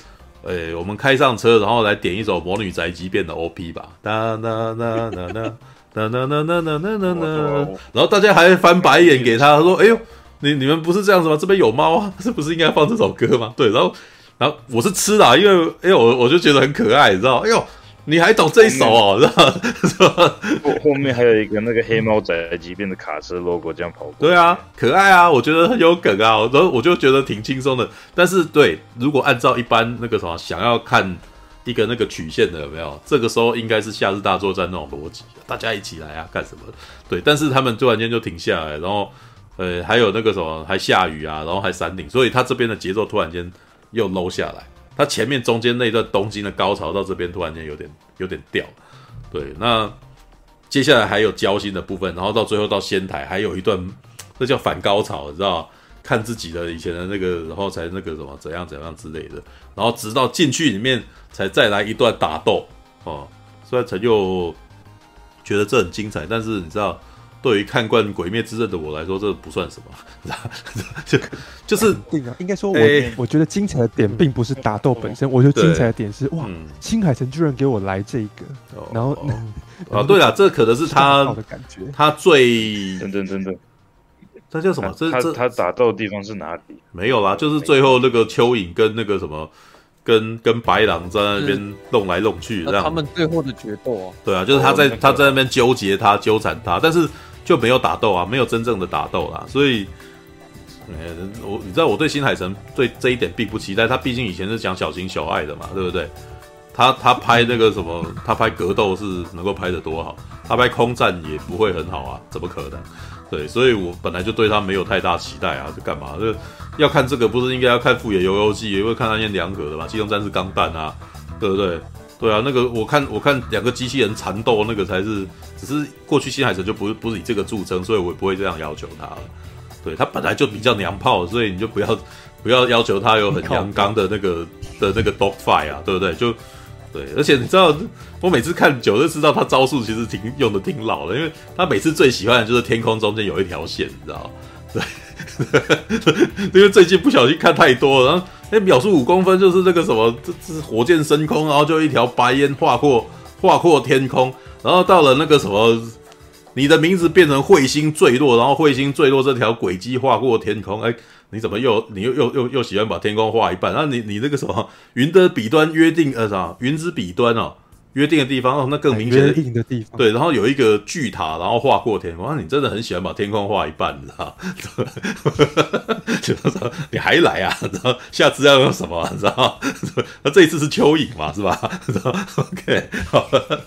诶，我们开上车，然后来点一首《魔女宅急便》的 OP 吧，哒哒哒哒哒哒哒哒哒哒哒哒，然后大家还翻白眼给他，他说：“哎呦，你你们不是这样子吗？这边有猫啊，是不是应该放这首歌吗？”对，然后然后我是吃的，因为哎呦，我我就觉得很可爱，你知道？哎呦。你还懂这一首哦，是吧？是吧？后后面还有一个那个黑猫宅急便的卡车 logo 这样跑过。对啊，可爱啊，我觉得很有梗啊，然后我就觉得挺轻松的。但是对，如果按照一般那个什么想要看一个那个曲线的有没有？这个时候应该是夏日大作战那种逻辑，大家一起来啊，干什么？对，但是他们突然间就停下来，然后呃还有那个什么还下雨啊，然后还山顶，所以他这边的节奏突然间又 low 下来。他前面中间那段东京的高潮到这边突然间有点有点掉，对，那接下来还有交心的部分，然后到最后到仙台还有一段，这叫反高潮，你知道？看自己的以前的那个，然后才那个什么怎样怎样之类的，然后直到进去里面才再来一段打斗哦，虽然陈又觉得这很精彩，但是你知道？对于看惯《鬼灭之刃》的我来说，这不算什么，就就是对啊，应该说我，我、欸、我觉得精彩的点并不是打斗本身，我觉得精彩的点是哇，新海诚居然给我来这个，然后啊，对了，这可能是 他的感觉，他最真真真的，这叫什么？这这他打斗的地方是哪里？没有啦，就是最后那个蚯蚓跟那个什么。跟跟白狼在那边弄来弄去，这样。他们最后的决斗啊，对啊，就是他在他在那边纠结他纠缠他，但是就没有打斗啊，没有真正的打斗啦。所以，我你知道我对新海诚对这一点并不期待，他毕竟以前是讲小情小爱的嘛，对不对？他他拍那个什么，他拍格斗是能够拍得多好，他拍空战也不会很好啊，怎么可能？对，所以我本来就对他没有太大期待啊，这干嘛？这要看这个不是应该要看富野游游记，也会看他演两格的吧？机动战士钢弹啊，对不对？对啊，那个我看我看两个机器人缠斗那个才是，只是过去新海诚就不是不是以这个著称，所以我也不会这样要求他了。对，他本来就比较娘炮，所以你就不要不要要求他有很 阳刚的那个的那个 dog fight 啊，对不对？就。对，而且你知道，我每次看久就知道他招数其实挺用的挺老的，因为他每次最喜欢的就是天空中间有一条线，你知道 对，因为最近不小心看太多了，然后那秒速五公分就是那个什么，这这是火箭升空，然后就一条白烟划过划过天空，然后到了那个什么，你的名字变成彗星坠落，然后彗星坠落这条轨迹划过天空，哎。你怎么又你又又又又喜欢把天空画一半？那你你那个什么云的彼端约定呃啥云之彼端哦。约定的地方哦，那更明显。约定的地方。对，然后有一个巨塔，然后画过天空。啊，你真的很喜欢把天空画一半，你知道？就说你还来啊？然后下次要用什么？你知道？那这一次是蚯蚓嘛？是吧？OK，好了。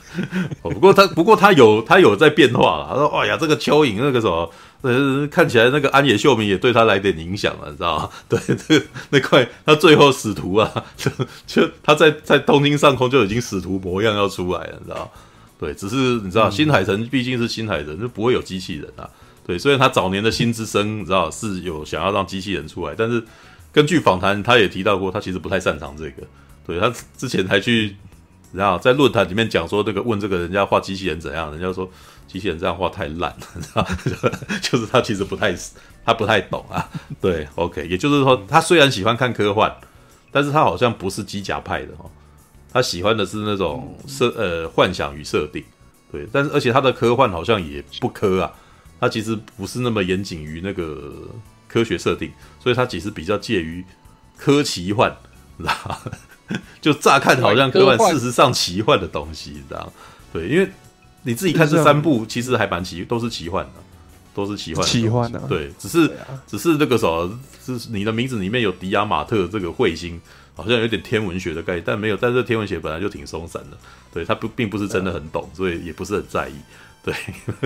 不过他不过他有他有在变化了。他说：“哎呀，这个蚯蚓那个什么，呃，看起来那个安野秀明也对他来点影响了，你知道吗？对，这那块他最后使徒啊，就就他在在东京上空就已经使徒模样。”要出来了，你知道？对，只是你知道，新海诚毕竟是新海诚，就不会有机器人啊。对，虽然他早年的新之声，你知道是有想要让机器人出来，但是根据访谈，他也提到过，他其实不太擅长这个。对，他之前还去，你知道，在论坛里面讲说，这个问这个人家画机器人怎样，人家说机器人这样画太烂了，你知道？就是他其实不太，他不太懂啊。对，OK，也就是说，他虽然喜欢看科幻，但是他好像不是机甲派的哦。他喜欢的是那种设呃幻想与设定，对，但是而且他的科幻好像也不科啊，他其实不是那么严谨于那个科学设定，所以他其实比较介于科奇幻，知道 就乍看好像科幻，事实上奇幻的东西，知道对，因为你自己看这三部，其实还蛮奇，都是奇幻的，都是奇幻的，奇幻的，对，只是只是那个什么，是你的名字里面有迪亚马特这个彗星。好像有点天文学的概念，但没有。但是天文学本来就挺松散的，对他不并不是真的很懂，所以也不是很在意。对，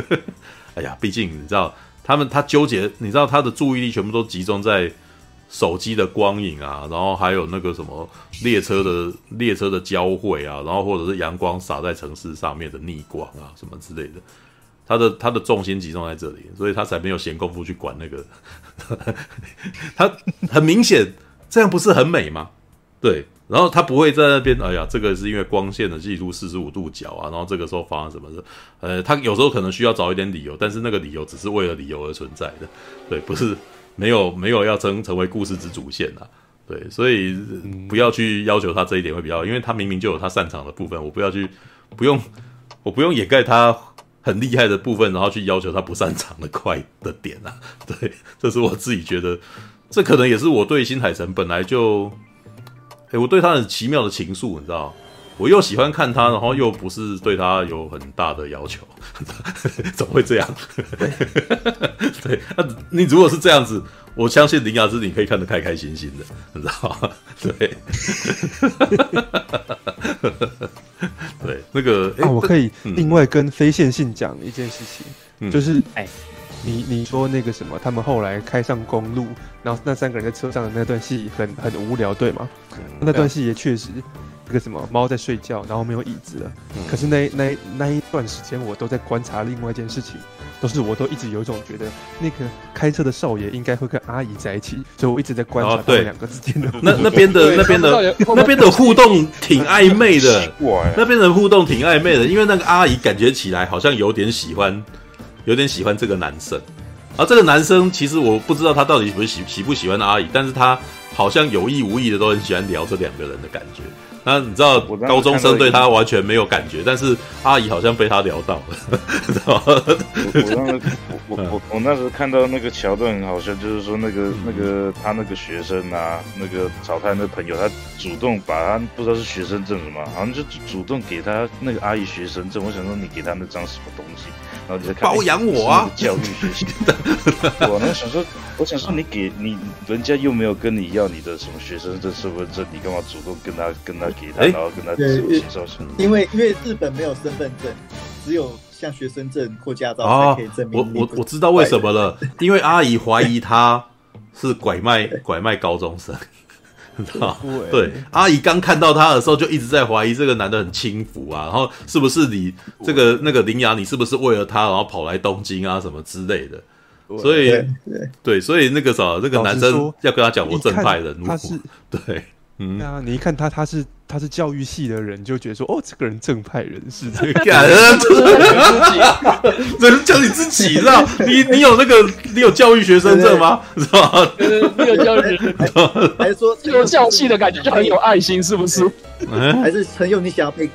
哎呀，毕竟你知道，他们他纠结，你知道他的注意力全部都集中在手机的光影啊，然后还有那个什么列车的列车的交汇啊，然后或者是阳光洒在城市上面的逆光啊什么之类的，他的他的重心集中在这里，所以他才没有闲工夫去管那个。他很明显，这样不是很美吗？对，然后他不会在那边，哎呀，这个是因为光线的记录四十五度角啊，然后这个时候发生什么的，呃，他有时候可能需要找一点理由，但是那个理由只是为了理由而存在的，对，不是没有没有要成成为故事之主线啊，对，所以不要去要求他这一点会比较好，因为他明明就有他擅长的部分，我不要去不用我不用掩盖他很厉害的部分，然后去要求他不擅长的快的点啊，对，这是我自己觉得，这可能也是我对新海诚本来就。哎，我对他很奇妙的情愫，你知道？我又喜欢看他，然后又不是对他有很大的要求，怎么会这样？对，那你如果是这样子，我相信《林雅芝你》可以看得开开心心的，你知道吗？对，对，那个啊，我可以另外跟非线性讲一件事情，嗯、就是哎。你你说那个什么，他们后来开上公路，然后那三个人在车上的那段戏很很无聊，对吗？嗯、那段戏也确实，那个什么猫在睡觉，然后没有椅子了。嗯、可是那那那一段时间，我都在观察另外一件事情，都是我都一直有一种觉得，那个开车的少爷应该会跟阿姨在一起，所以我一直在观察他们两个之间的、哦。那那边的那边的那边的互动挺暧昧的，那边的互动挺暧昧的，因为那个阿姨感觉起来好像有点喜欢。有点喜欢这个男生，而这个男生其实我不知道他到底不是喜喜不喜欢阿姨，但是他好像有意无意的都很喜欢聊这两个人的感觉。那你知道高中生对他完全没有感觉，但是阿姨好像被他聊到了，知道吗？我我我 我那时候看到那个桥段，好像就是说那个那个他那个学生啊，那个找他那朋友，他主动把他不知道是学生证什么，好像就主动给他那个阿姨学生证。我想说你给他那张什么东西？然后就看包养我啊，教育学习的。我呢想说，我想说你给你人家又没有跟你要你的什么学生证、身份证，你干嘛主动跟他跟他给他，然后跟他介绍什么？因为因为日本没有身份证，只有像学生证或驾照才可以证明。我我我知道为什么了，因为阿姨怀疑他是拐卖拐卖高中生。知道对，阿姨刚看到他的时候就一直在怀疑这个男的很轻浮啊，然后是不是你这个那个铃芽，你是不是为了他然后跑来东京啊什么之类的？所以对，对，所以那个啥，那个男生要跟他讲我正派人物，他是对。嗯啊，你一看他，他是他是教育系的人，就觉得说，哦，这个人正派人士，这个感人，这是讲你自己，知道？你你有那个，你有教育学生证吗？是吧？你有教育学生，还是说有教系的感觉就很有爱心，是不是？还是很有，你想要被？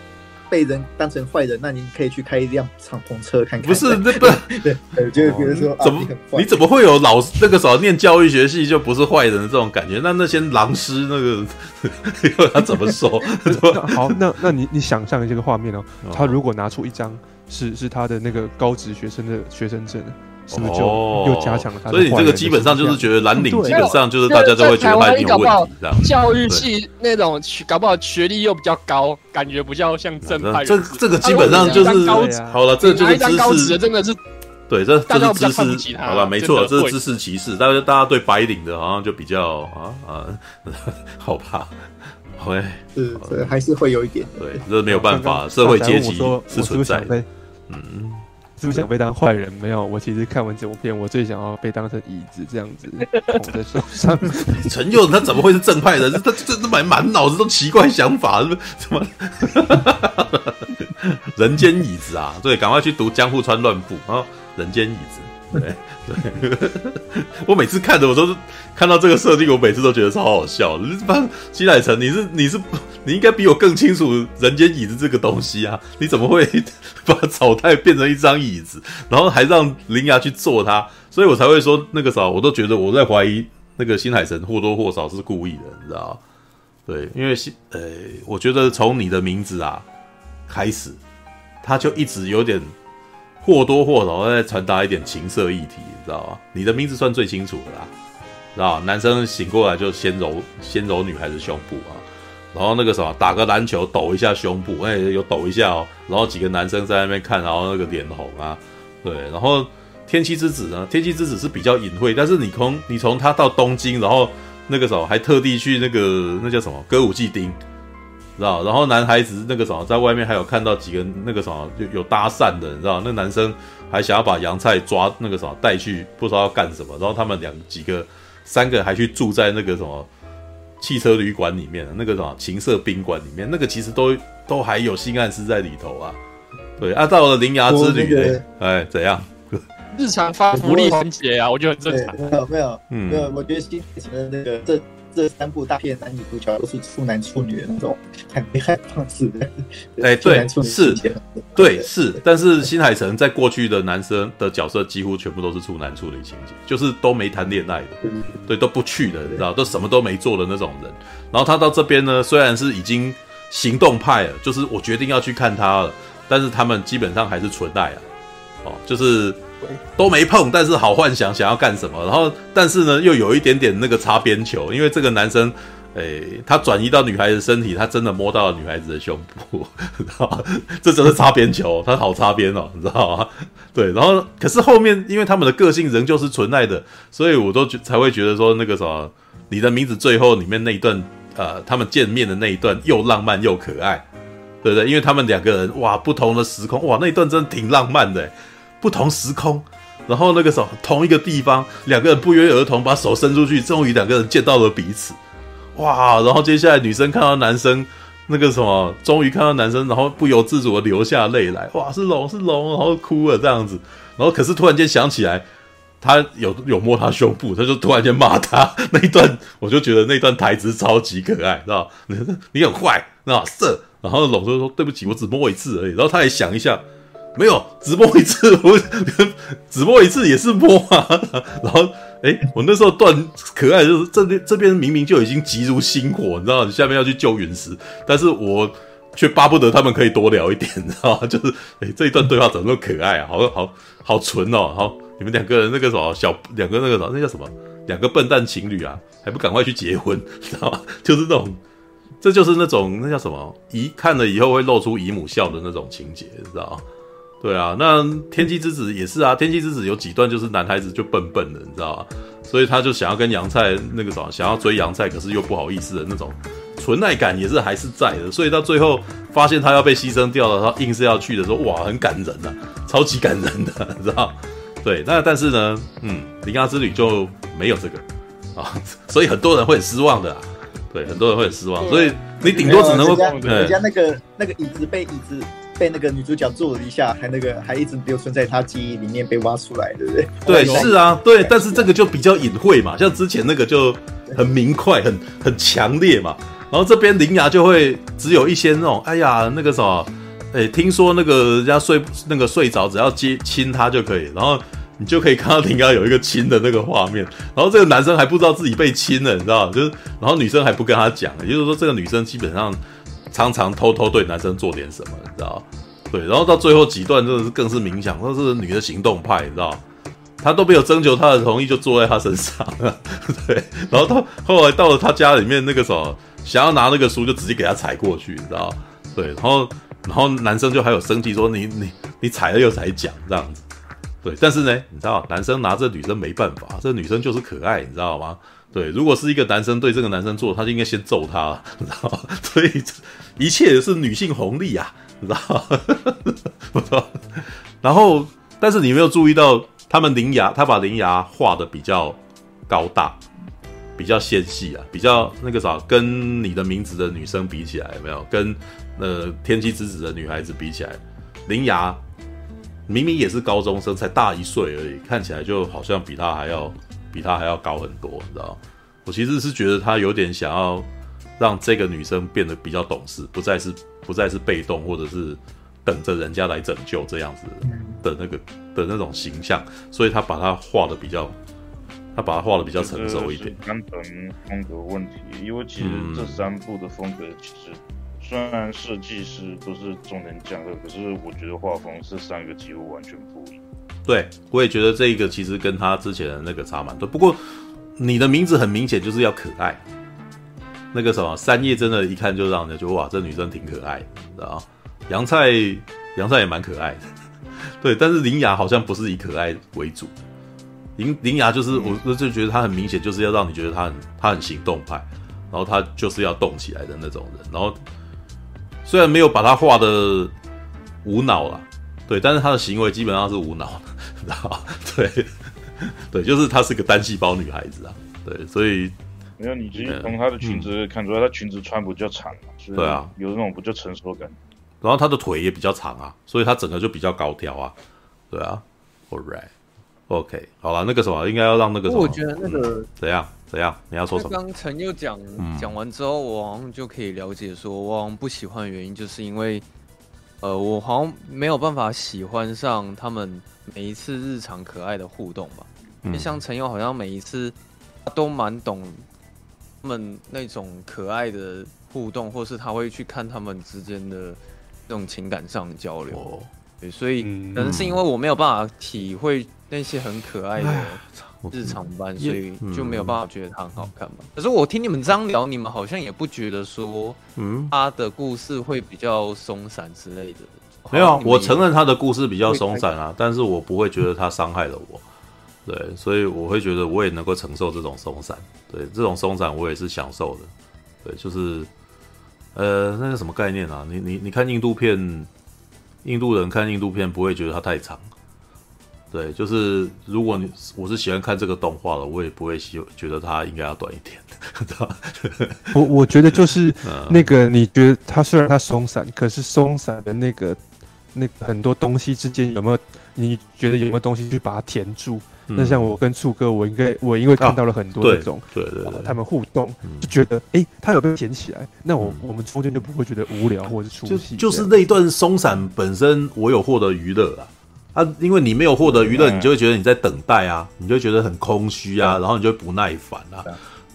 被人当成坏人，那你可以去开一辆敞篷车看看。不是，那不 对，就比如说，怎么你怎么会有老那个时候念教育学系就不是坏人的这种感觉？那那些狼师那个 他怎么说？好，那那你你想象这个画面哦，他如果拿出一张是是他的那个高职学生的学生证。是不是就又加强了他？所以你这个基本上就是觉得蓝领基本上就是大家都会觉得他有问题，这样。教育系那种搞不好学历又比较高，感觉比较像正派。这这个基本上就是好了，这就是知识，真的是对，这这是知识。好了，没错，这是知识歧视。但是大家对白领的好像就比较啊啊，好怕。OK，是，还是会有一点。对，这没有办法，社会阶级是存在的。嗯。是不是想被当坏人？没有，我其实看完这部片，我最想要被当成椅子这样子 捧在手上。陈佑他怎么会是正派人？他这这满满脑子都奇怪想法，是不是？什么？人间椅子啊！对，赶快去读江户川乱步啊！人间椅子。对对，我每次看的我都是看到这个设定，我每次都觉得超好笑的。不，新海诚，你是你是你应该比我更清楚人间椅子这个东西啊！你怎么会把草太变成一张椅子，然后还让铃芽去坐它？所以我才会说那个啥，我都觉得我在怀疑那个新海诚或多或少是故意的，你知道？对，因为新呃，我觉得从你的名字啊开始，他就一直有点。或多或少在传达一点情色议题，你知道吗？你的名字算最清楚的啦，知道男生醒过来就先揉先揉女孩子胸部啊，然后那个什么打个篮球抖一下胸部，哎、有抖一下哦，然后几个男生在那边看，然后那个脸红啊，对，然后天气之子呢？天气之子是比较隐晦，但是你从你从他到东京，然后那个时候还特地去那个那叫什么歌舞伎町。知道，然后男孩子那个什么，在外面还有看到几个那个什么，就有搭讪的，你知道？那男生还想要把杨菜抓那个什么带去，不知道要干什么。然后他们两几个、三个还去住在那个什么汽车旅馆里面那个什么情色宾馆里面，那个其实都 都还有性暗示在里头啊。对，啊，到了铃芽之旅，哎、那怎样？日常发福利环节啊，我觉得很正常。没有没有，嗯，没有，我觉得新海诚的那个这这三部大片男女主角都是处男处女的那种很厉害方式的。哎，对，是，对是，但是新海诚在过去的男生的角色几乎全部都是处男处女情节，就是都没谈恋爱的，对，都不去的，你知道，都什么都没做的那种人。然后他到这边呢，虽然是已经行动派了，就是我决定要去看他了，但是他们基本上还是纯爱啊，哦，就是。都没碰，但是好幻想想要干什么，然后但是呢，又有一点点那个擦边球，因为这个男生，诶，他转移到女孩子身体，他真的摸到了女孩子的胸部，知道？这就是擦边球，他好擦边哦，你知道吗？对，然后可是后面，因为他们的个性仍旧是纯爱的，所以我都觉才会觉得说那个什么，你的名字最后里面那一段，呃，他们见面的那一段又浪漫又可爱，对不对？因为他们两个人哇，不同的时空，哇，那一段真的挺浪漫的。不同时空，然后那个时候同一个地方，两个人不约而同把手伸出去，终于两个人见到了彼此，哇！然后接下来女生看到男生那个什么，终于看到男生，然后不由自主的流下泪来，哇！是龙是龙，然后哭了这样子，然后可是突然间想起来，他有有摸他胸部，他就突然间骂他那一段，我就觉得那段台词超级可爱，知道你你很坏，那色，然后龙就说对不起，我只摸一次而已，然后他也想一下。没有只播一次，我只播一次也是摸啊。然后，哎，我那时候断可爱，就是这边这边明明就已经急如星火，你知道，你下面要去救陨石，但是我却巴不得他们可以多聊一点，你知道吗？就是，哎，这一段对话怎么那么可爱啊？好好好纯哦，好，你们两个人那个什么小两个那个什么那叫什么？两个笨蛋情侣啊，还不赶快去结婚，知道吗？就是那种，这就是那种那叫什么？姨看了以后会露出姨母笑的那种情节，知道吗？对啊，那天气之子也是啊。天气之子有几段就是男孩子就笨笨的，你知道吧？所以他就想要跟杨菜那个什么，想要追杨菜，可是又不好意思的那种纯爱感也是还是在的。所以到最后发现他要被牺牲掉了，他硬是要去的时候，哇，很感人啊，超级感人的，你知道？对，那但是呢，嗯，铃芽之旅就没有这个啊，所以很多人会很失望的啊。对，很多人会很失望，所以你顶多只能够人家那个那个椅子被椅子。被那个女主角做了一下，还那个还一直留存在她记忆里面被挖出来，对不对？对，是啊，对。但是这个就比较隐晦嘛，像之前那个就很明快、很很强烈嘛。然后这边铃芽就会只有一些那种，哎呀，那个什么，哎，听说那个人家睡那个睡着，只要接亲他就可以，然后你就可以看到铃芽有一个亲的那个画面。然后这个男生还不知道自己被亲了，你知道？就是，然后女生还不跟他讲，也就是说这个女生基本上。常常偷偷对男生做点什么，你知道？对，然后到最后几段真的是更是明显，说是女的行动派，你知道？他都没有征求他的同意就坐在他身上，对。然后到后来到了他家里面，那个时候想要拿那个书就直接给他踩过去，你知道？对，然后然后男生就还有生气说你你你踩了又踩讲这样子，对。但是呢，你知道，男生拿这女生没办法，这女生就是可爱，你知道吗？对，如果是一个男生对这个男生做，他就应该先揍他，你知道？所以一切是女性红利啊，你知道吗？然后，但是你没有注意到，他们灵牙，他把灵牙画的比较高大，比较纤细啊，比较那个啥，跟你的名字的女生比起来，有没有？跟呃天气之子的女孩子比起来，灵牙明明也是高中生，才大一岁而已，看起来就好像比他还要。比他还要高很多，你知道？我其实是觉得他有点想要让这个女生变得比较懂事，不再是不再是被动，或者是等着人家来拯救这样子的那个的那种形象，所以他把他画的比较，他把他画的比较成熟一点。根本风格问题，因为其实这三部的风格其实虽然设计师都是重点讲的，可是我觉得画风是三个几乎完全不一样。对，我也觉得这一个其实跟他之前的那个差蛮多。不过你的名字很明显就是要可爱，那个什么三叶真的，一看就让人觉得哇，这女生挺可爱的，知道吗？阳菜杨菜也蛮可爱的，对。但是林雅好像不是以可爱为主，林林雅就是我我就觉得她很明显就是要让你觉得她很她很行动派，然后她就是要动起来的那种人。然后虽然没有把她画的无脑了。对，但是她的行为基本上是无脑的，知道？对，对，就是她是个单细胞女孩子啊。对，所以没有，你其实从她的裙子看出来，她裙子穿不就长嘛，对啊，有那种不就成熟感。然后她的腿也比较长啊，所以她整个就比较高挑啊，对啊。All right，OK，好了，那个什么，应该要让那个什么，我觉得那个、嗯、怎样怎样，你要说什么？刚陈又讲讲完之后，我好像就可以了解说，我好像不喜欢的原因，就是因为，呃，我好像没有办法喜欢上他们每一次日常可爱的互动吧。嗯、像陈友好像每一次都蛮懂他们那种可爱的互动，或是他会去看他们之间的这种情感上的交流。哦对，所以可能是因为我没有办法体会那些很可爱的日常班，所以就没有办法觉得它很好看嘛。可是我听你们这样聊，你们好像也不觉得说，嗯，他的故事会比较松散之类的。没有，我承认他的故事比较松散啊，但是我不会觉得他伤害了我。对，所以我会觉得我也能够承受这种松散。对，这种松散我也是享受的。对，就是，呃，那个什么概念啊？你你你看印度片。印度人看印度片不会觉得它太长，对，就是如果你我是喜欢看这个动画的，我也不会喜觉得它应该要短一点。我我觉得就是 那个，你觉得它虽然它松散，可是松散的那个那很多东西之间有没有？你觉得有没有东西去把它填住？那像我跟醋哥，我应该我因为看到了很多这种，对对对，他们互动就觉得，哎，他有被填起来，那我我们中间就不会觉得无聊或者出戏。就是那一段松散本身，我有获得娱乐啊，啊，因为你没有获得娱乐，你就会觉得你在等待啊，你就觉得很空虚啊，然后你就会不耐烦啊。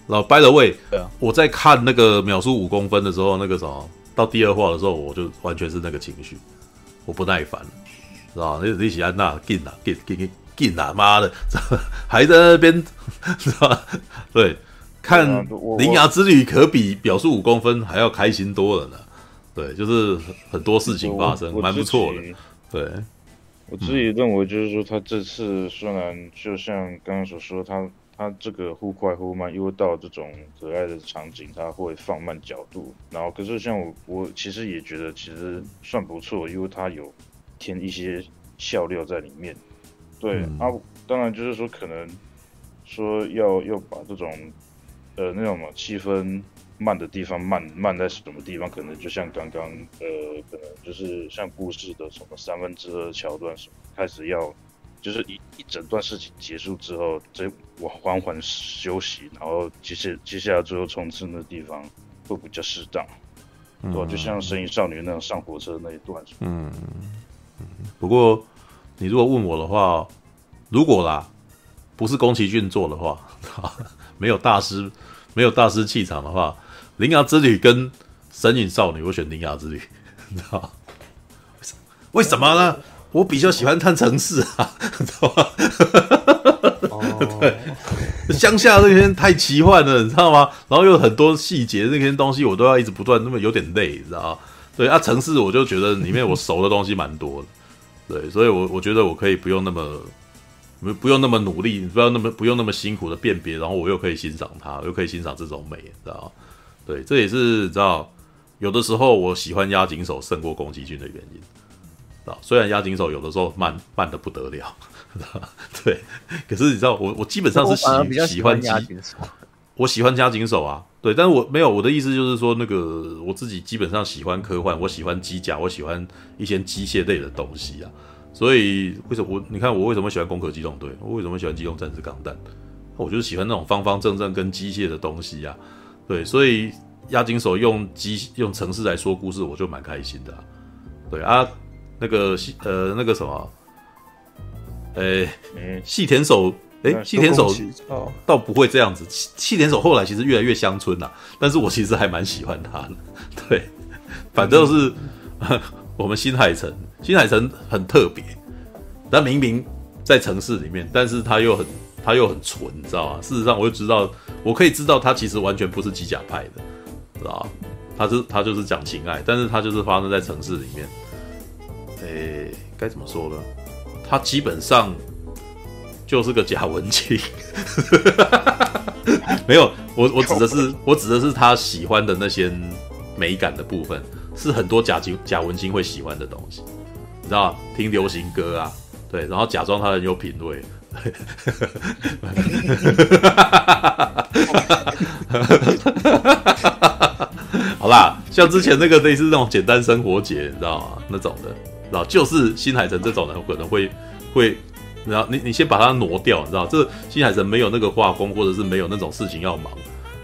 然后 by the way，我在看那个秒速五公分的时候，那个什么到第二话的时候，我就完全是那个情绪，我不耐烦了，知道吧？你你喜欢那进啊进进进。劲啊！妈的，还在那边是吧？对，看《铃芽之旅》可比表述五公分还要开心多了呢。对，就是很多事情发生，蛮不错的。对，我自己认为就是说，他这次虽然就像刚刚所说，他他这个忽快忽慢，因为到这种可爱的场景，它会放慢角度。然后，可是像我，我其实也觉得其实算不错，因为它有添一些笑料在里面。对、嗯、啊，当然就是说，可能说要要把这种呃那种嘛气氛慢的地方慢慢在什么地方，可能就像刚刚呃，可能就是像故事的什么三分之二桥段什么开始要，就是一一整段事情结束之后，这我缓缓休息，然后接下接下来最后冲刺的地方会比较适当，对吧？就像《神隐少女》那样上火车那一段，嗯嗯，不过。你如果问我的话，如果啦，不是宫崎骏做的话，没有大师，没有大师气场的话，《铃芽之旅》跟《神隐少女》，我选《铃芽之旅》，你知道为什么呢？我比较喜欢看城市啊，知道吗？对，乡下那边太奇幻了，你知道吗？然后又有很多细节，那些东西我都要一直不断，那么有点累，你知道吗？对啊，城市我就觉得里面我熟的东西蛮多的。对，所以我，我我觉得我可以不用那么，不不用那么努力，不要那么不用那么辛苦的辨别，然后我又可以欣赏它，又可以欣赏这种美，知道？对，这也是知道，有的时候我喜欢压紧手胜过宫崎骏的原因，啊，虽然押井守有的时候慢慢的不得了，对，可是你知道，我我基本上是喜喜欢押井守，我喜欢押井守啊。对，但是我没有我的意思，就是说那个我自己基本上喜欢科幻，我喜欢机甲，我喜欢一些机械类的东西啊。所以为什么我你看我为什么喜欢攻壳机动队？我为什么喜欢机动战士钢弹？我就是喜欢那种方方正正跟机械的东西啊。对，所以押井守用机用城市来说故事，我就蛮开心的啊。对啊，那个呃那个什么，诶，细田守。哎，细田守倒不会这样子。细田守后来其实越来越乡村了，但是我其实还蛮喜欢他的。对，反正是 我们新海诚，新海诚很特别，他明明在城市里面，但是他又很他又很纯，你知道吗？事实上，我就知道，我可以知道他其实完全不是机甲派的，知道吗？他是他就是讲情爱，但是他就是发生在城市里面。哎，该怎么说呢？他基本上。就是个假文青，没有我我指的是我指的是他喜欢的那些美感的部分，是很多假假文青会喜欢的东西，你知道听流行歌啊，对，然后假装他很有品味，好啦，像之前那个类似那种简单生活节，你知道吗？那种的，然后就是新海诚这种人可能会会，然后你你先把它挪掉，你知道，这新海诚没有那个画工，或者是没有那种事情要忙，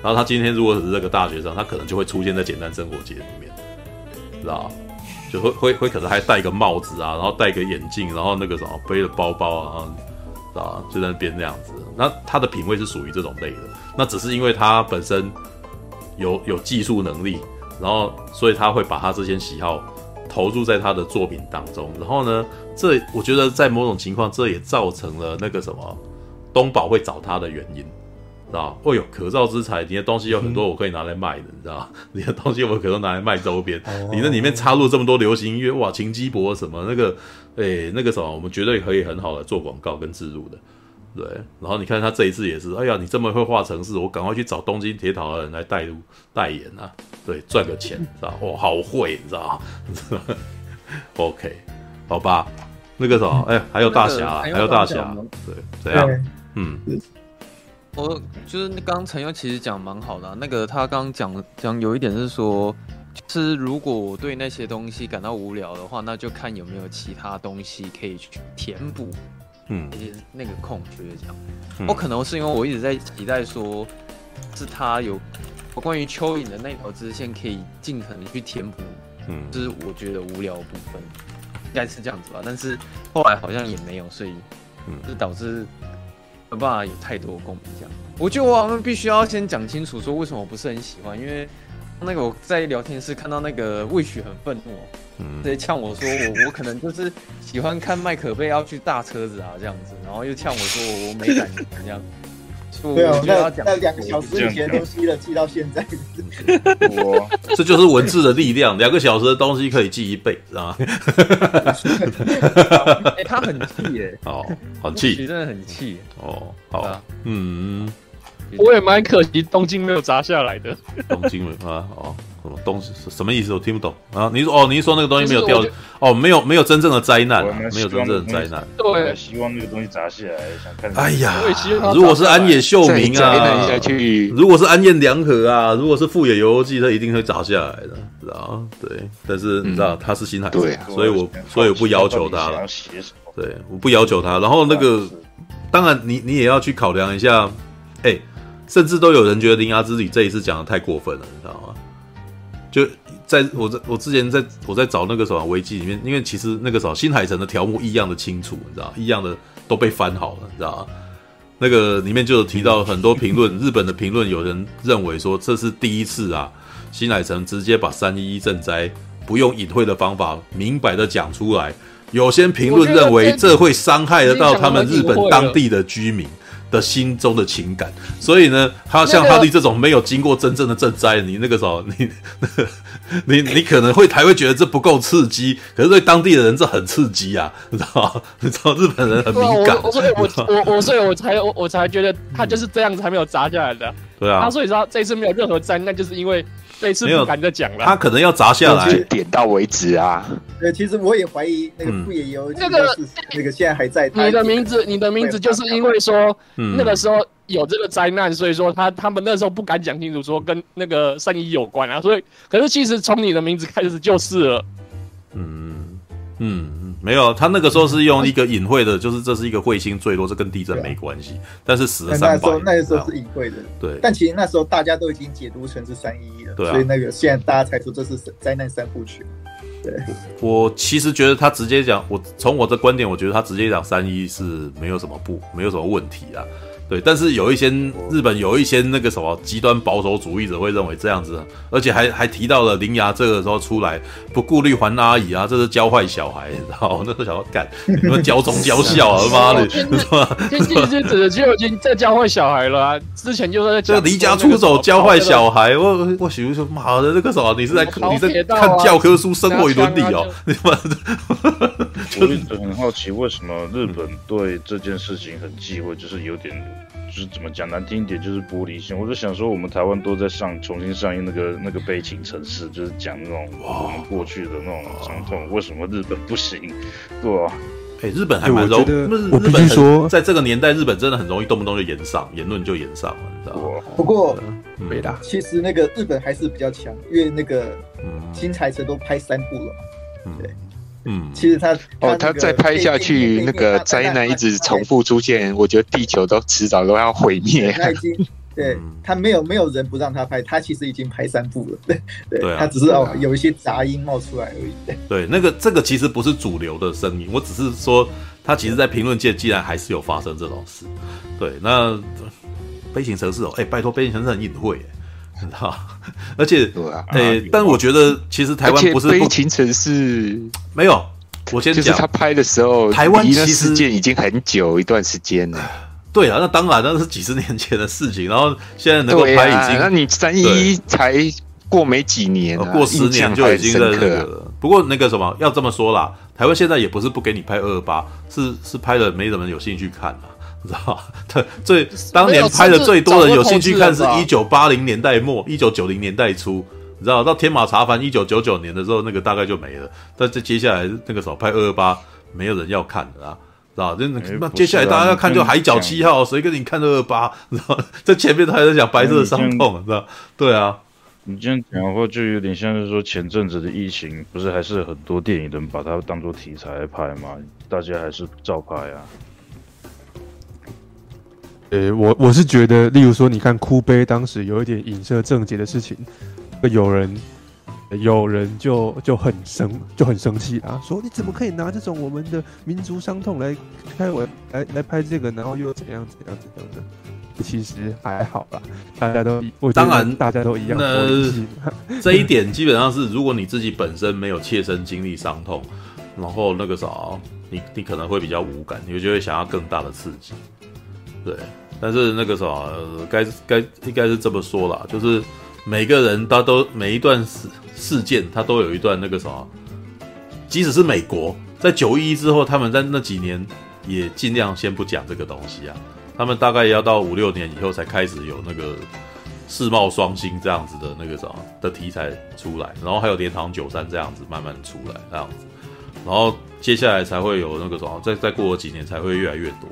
然后他今天如果是这个大学生，他可能就会出现在简单生活节里面，知道就会会会可能还戴个帽子啊，然后戴个眼镜，然后那个什么背着包包啊，知道就在那边那样子。那他的品味是属于这种类的，那只是因为他本身。有有技术能力，然后所以他会把他这些喜好投入在他的作品当中。然后呢，这我觉得在某种情况，这也造成了那个什么东宝会找他的原因，知道哦，有可造之材，你的东西有很多，我可以拿来卖的，你知道 你的东西我可能拿来卖周边，你那里面插入这么多流行音乐，哇，秦基博什么那个，哎，那个什么，我们绝对可以很好的做广告跟植入的。对，然后你看他这一次也是，哎呀，你这么会画城市，我赶快去找东京铁塔的人来代入代言啊，对，赚个钱，知道哦，好会，你知道吗？OK，好吧，那个什么，哎，还有大侠，还有大侠，对，怎样？嗯，我就是刚刚陈优其实讲蛮好的，那个他刚刚讲讲有一点是说，就是如果我对那些东西感到无聊的话，那就看有没有其他东西可以去填补。嗯，那个空缺这样，嗯、我可能是因为我一直在期待说，是他有关于蚯蚓的那条支线可以尽可能去填补，嗯，就是我觉得无聊的部分，应该是这样子吧。但是后来好像也没有，所以，嗯，就导致没办法有太多共鸣这样。我觉得我好像必须要先讲清楚说为什么我不是很喜欢，因为那个我在聊天室看到那个魏许很愤怒。直接呛我说我我可能就是喜欢看麦可贝要去大车子啊这样子，然后又呛我说我我没感觉这样。对啊，那那两个小时以前的东西了，记到现在。我这就是文字的力量，两个小时的东西可以记一辈子，知道吗？哎，他很气耶，哦，很气，真的很气哦，好，嗯，我也蛮可惜东京没有砸下来的，东京啊，哦。什么东西？什么意思？我听不懂啊！你说哦，你说那个东西没有掉哦，没有没有真正的灾难，没有真正的灾难。对，希望那个东西砸下来，想看。哎呀，如果是安野秀明啊，如果是安彦良和啊，如果是富野由悠季，他一定会砸下来的，知道对，但是你知道他是新海诚，所以我所以我不要求他了。对，我不要求他。然后那个，当然你你也要去考量一下，哎，甚至都有人觉得《铃芽之旅》这一次讲的太过分了，你知道吗？就在我在我之前在我在找那个什么危机里面，因为其实那个什么新海诚的条目一样的清楚，你知道，一样的都被翻好了，你知道吗。那个里面就有提到很多评论，日本的评论有人认为说这是第一次啊，新海诚直接把三一一赈灾不用隐晦的方法明摆的讲出来。有些评论认为这会伤害得到他们日本当地的居民。的心中的情感，所以呢，他像哈利这种没有经过真正的赈灾，你那个时候，你，你，你可能会还会觉得这不够刺激，可是对当地的人这很刺激啊，你知道？你知道日本人很敏感，所以我我我所以我才我我才觉得他就是这样子，还没有砸下来的。对啊，他所以说这一次没有任何灾难，就是因为。这次不敢再讲了，他可能要砸下来，点到为止啊。对，其实我也怀疑那个富野由悠季那个那个现在还在。你的名字，你的名字就是因为说那个时候有这个灾难，所以说他他们那时候不敢讲清楚，说跟那个三一有关啊。所以，可是其实从你的名字开始就是了。嗯嗯。没有，他那个时候是用一个隐晦的，就是这是一个彗星坠落，这跟地震没关系。但是死了三百。那个时候是隐晦的，对。但其实那时候大家都已经解读成是三一一了，对。所以那个现在大家才说这是灾难三部曲。对。我其实觉得他直接讲，我从我的观点，我觉得他直接讲三一是没有什么不，没有什么问题啊。对，但是有一些日本有一些那个什么极端保守主义者会认为这样子，而且还还提到了铃芽这个时候出来不顾虑还阿姨啊，这是教坏小孩，然后 那时候想要干，你们教中教校啊，妈的，是吧？天气之子就已经在教坏小孩了啊，之前就是在这离家出走教坏小孩，我我媳妇说妈的，那个什么，你是在你在看教科书生活与伦理哦，你妈的，我一直很好奇为什么日本对这件事情很忌讳，就是有点。就是怎么讲难听一点，就是玻璃心。我就想说，我们台湾都在上重新上映那个那个悲情城市，就是讲那种我们过去的那种伤痛。为什么日本不行？对啊，哎、欸，日本还蛮容易。我必须说，在这个年代，日本真的很容易动不动就言上言论就言上了，你知道吗？不过对啦。其实那个日本还是比较强，因为那个新海诚都拍三部了嗯。对，嗯，其实他哦，他再拍下去，那个灾难一直重复出现，我觉得地球都迟早都要毁灭。他已经 对他没有没有人不让他拍，他其实已经拍三部了。对 对，他只是哦有一些杂音冒出来而已。对，那个这个其实不是主流的声音，我只是说他其实，在评论界既然还是有发生这种事。对，那。飞行城市哦，哎、欸，拜托，飞行城市很隐晦，你 知道？而且，哎、但我觉得其实台湾不是悲情城市，没有。我先讲，就是他拍的时候，台湾其实事件已经很久一段时间了。对啊，那当然那是几十年前的事情，然后现在能够拍已经，啊、那你三一才过没几年、啊，过十年就已经在那个了。不过那个什么，要这么说啦，台湾现在也不是不给你拍二二八，是是拍了没怎么有兴趣看了。知道他最当年拍的最多的有兴趣看是一九八零年代末，一九九零年代初，你知道到天马茶饭一九九九年的时候，那个大概就没了。但这接下来那个时候拍二二八，没有人要看的啊，知道？那那接下来大家要看就海角七号，谁跟你看二二八？知道？在前面他还在讲白色的伤痛，知道？对啊，你这样讲的话，就有点像是说前阵子的疫情，不是还是很多电影人把它当做题材来拍嘛？大家还是照拍啊。呃，我我是觉得，例如说，你看哭悲当时有一点影射正解的事情，有人有人就就很生就很生气啊，说你怎么可以拿这种我们的民族伤痛来开我来来拍这个，然后又怎样怎样怎样的？其实还好啦，大家都当然大家都一样。那 这一点基本上是，如果你自己本身没有切身经历伤痛，然后那个啥，你你可能会比较无感，你就会想要更大的刺激。对，但是那个什么，该该应该是这么说啦，就是每个人他都每一段事事件，他都有一段那个什么，即使是美国在九一之后，他们在那几年也尽量先不讲这个东西啊，他们大概也要到五六年以后才开始有那个世贸双星这样子的那个什么的题材出来，然后还有镰仓九三这样子慢慢出来这样子，然后接下来才会有那个什么，再再过几年才会越来越多。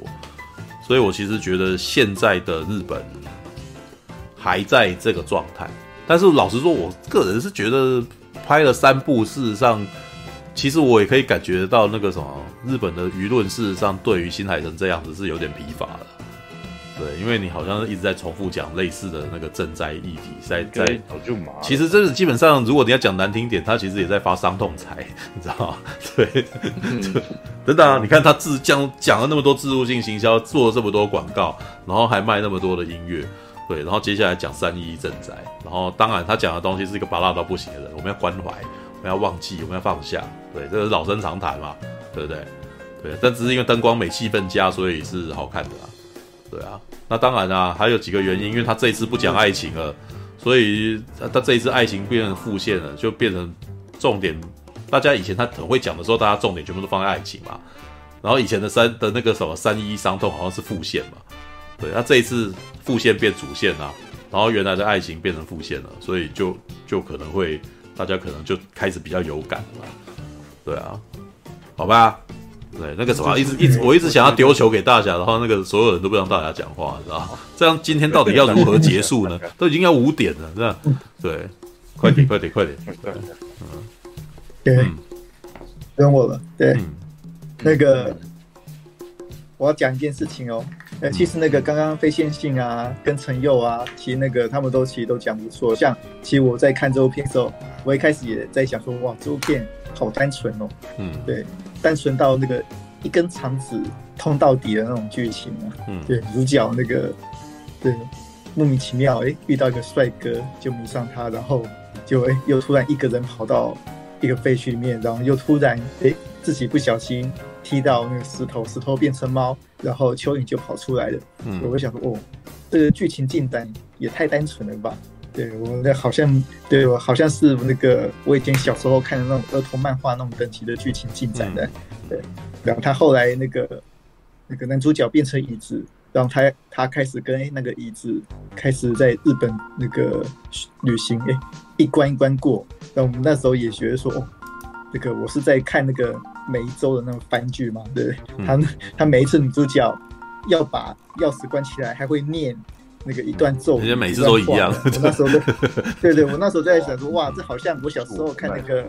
所以，我其实觉得现在的日本还在这个状态。但是，老实说，我个人是觉得拍了三部，事实上，其实我也可以感觉到那个什么，日本的舆论事实上对于新海诚这样子是有点疲乏的。对，因为你好像一直在重复讲类似的那个赈灾议题，在在，其实这是基本上，如果你要讲难听点，他其实也在发伤痛财，你知道吗？对，真的啊！你看他自讲讲了那么多自入性行销，做了这么多广告，然后还卖那么多的音乐，对，然后接下来讲三一赈灾，然后当然他讲的东西是一个拔辣到不行的人，我们要关怀，我们要忘记，我们要放下，对，这是老生常谈嘛，对不对？对，但只是因为灯光美、气氛佳，所以是好看的啊。对啊，那当然啊，还有几个原因，因为他这一次不讲爱情了，所以他这一次爱情变成副线了，就变成重点。大家以前他很会讲的时候，大家重点全部都放在爱情嘛。然后以前的三的那个什么三一伤痛好像是副线嘛，对，他这一次副线变主线啊，然后原来的爱情变成副线了，所以就就可能会大家可能就开始比较有感了，对啊，好吧。对，那个什么，一直一直，我一直想要丢球给大侠，然后那个所有人都不让大侠讲话，知道吗？这样今天到底要如何结束呢？都已经要五点了，这样，对，快点，快点，快点，嗯，对，等我了，对，那个我要讲一件事情哦，呃，其实那个刚刚非线性啊，跟陈佑啊，其实那个他们都其实都讲不错，像其实我在看这部片的时候，我一开始也在想说，哇，这部片好单纯哦，嗯，对。单纯到那个一根肠子通到底的那种剧情啊，嗯，对，主角那个，对，莫名其妙哎、欸，遇到一个帅哥就迷上他，然后就哎、欸、又突然一个人跑到一个废墟里面，然后又突然哎、欸、自己不小心踢到那个石头，石头变成猫，然后蚯蚓就跑出来了，嗯，我想说哦，这个剧情进展也太单纯了吧。对我那好像，对我好像是那个我以前小时候看的那种儿童漫画那种等级的剧情进展的，对。然后他后来那个那个男主角变成椅子，然后他他开始跟那个椅子开始在日本那个旅行，哎，一关一关过。那我们那时候也觉得说，哦，这个我是在看那个每一周的那种番剧嘛，对。他他每一次女主角要把钥匙关起来，还会念。那个一段咒语，人家每次都一样。我那时候就，对对，我那时候就在想说，哇，这好像我小时候看那个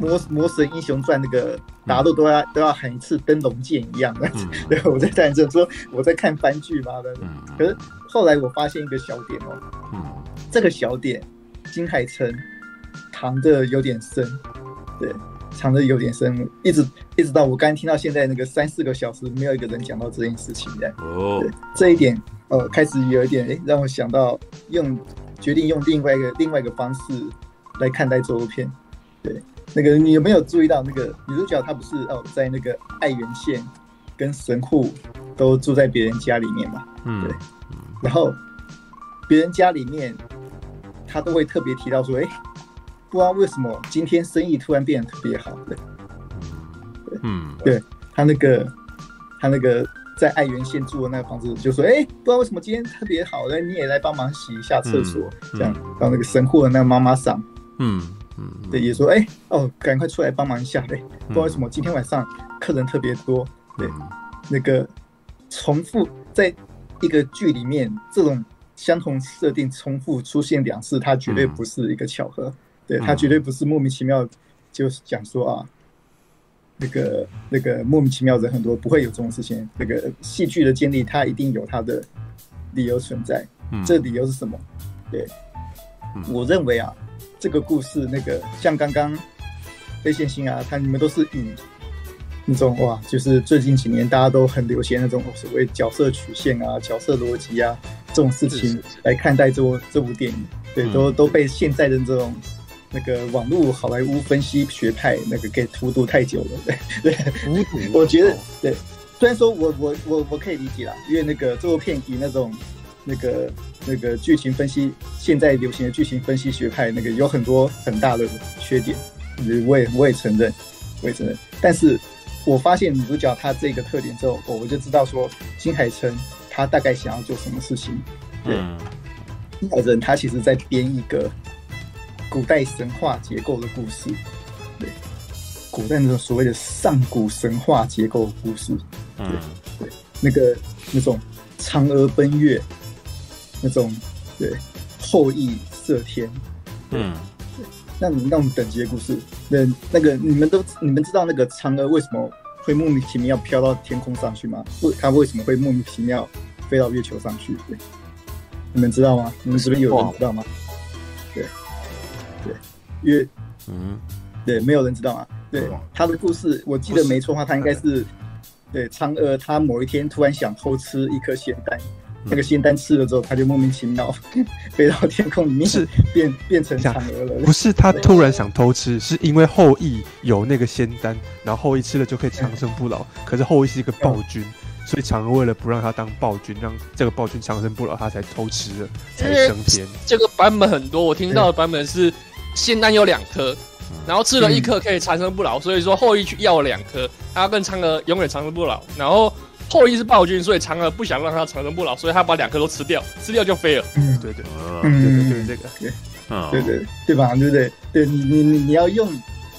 魔魔神英雄传那个，大家都都要都要喊一次灯笼剑一样的。嗯、对，我在在这说我在看番剧嘛的。嗯、可是后来我发现一个小点哦，嗯，这个小点金海城藏的有点深，对。藏的有点深，一直一直到我刚听到现在那个三四个小时，没有一个人讲到这件事情的。哦，对，这一点，呃，开始有一点，哎，让我想到用决定用另外一个另外一个方式来看待这部片。对，那个你有没有注意到那个女主角她不是哦，在那个爱媛县跟神户都住在别人家里面嘛？嗯，对。然后别人家里面，她都会特别提到说，哎。不知道为什么今天生意突然变得特别好，对，嗯，对他那个他那个在爱媛县住的那个房子，就说，哎、欸，不知道为什么今天特别好，那你也来帮忙洗一下厕所，嗯、这样，然后那个神户的那个妈妈桑，嗯嗯，对，也说，哎、欸，哦，赶快出来帮忙一下，对，不知道为什么今天晚上客人特别多，对，那个重复在一个剧里面这种相同设定重复出现两次，它绝对不是一个巧合。对，他绝对不是莫名其妙，就是讲说啊，那个那个莫名其妙的人很多，不会有这种事情。那个戏剧的建立，它一定有它的理由存在。嗯，这理由是什么？对，我认为啊，这个故事那个像刚刚非线星啊，他你们都是以那种哇，就是最近几年大家都很流行那种所谓角色曲线啊、角色逻辑啊这种事情来看待这部这部电影。对，都都被现在的这种。那个网络好莱坞分析学派那个给荼毒太久了，对对，我觉得对。虽然说我我我我可以理解啦，因为那个这部片以那种那个那个剧情分析，现在流行的剧情分析学派那个有很多很大的缺点，我也我也承认，我也承认。但是我发现女主角她这个特点之后，我我就知道说金海诚他大概想要做什么事情。对，金海诚他其实在编一个。古代神话结构的故事，对，古代那种所谓的上古神话结构的故事，对、嗯、对，那个那种嫦娥奔月，那种对后羿射天，嗯，对，那你那种等级的故事，那那个你们都你们知道那个嫦娥为什么会莫名其妙飘到天空上去吗？为他为什么会莫名其妙飞到月球上去？对，你们知道吗？你们这边有人知道吗？对。对，因为，嗯，对，没有人知道啊。对，他的故事，我记得没错的话，他应该是，对，嫦娥他某一天突然想偷吃一颗仙丹，那个仙丹吃了之后，他就莫名其妙 飞到天空里面，是变变成嫦娥了。不是他突然想偷吃，是因为后羿有那个仙丹，然后后羿吃了就可以长生不老。可是后羿是一个暴君。所以嫦娥为了不让他当暴君，让这个暴君长生不老，他才偷吃了，才升天。这个版本很多，我听到的版本是仙丹有两颗，然后吃了一颗可以长生不老，所以说后羿去要了两颗，他要跟嫦娥永远长生不老。然后后羿是暴君，所以嫦娥不想让他长生不老，所以他把两颗都吃掉，吃掉就飞了。嗯，对对，嗯，对对对，这个，对，对对对吧？对不对？对你你你你要用。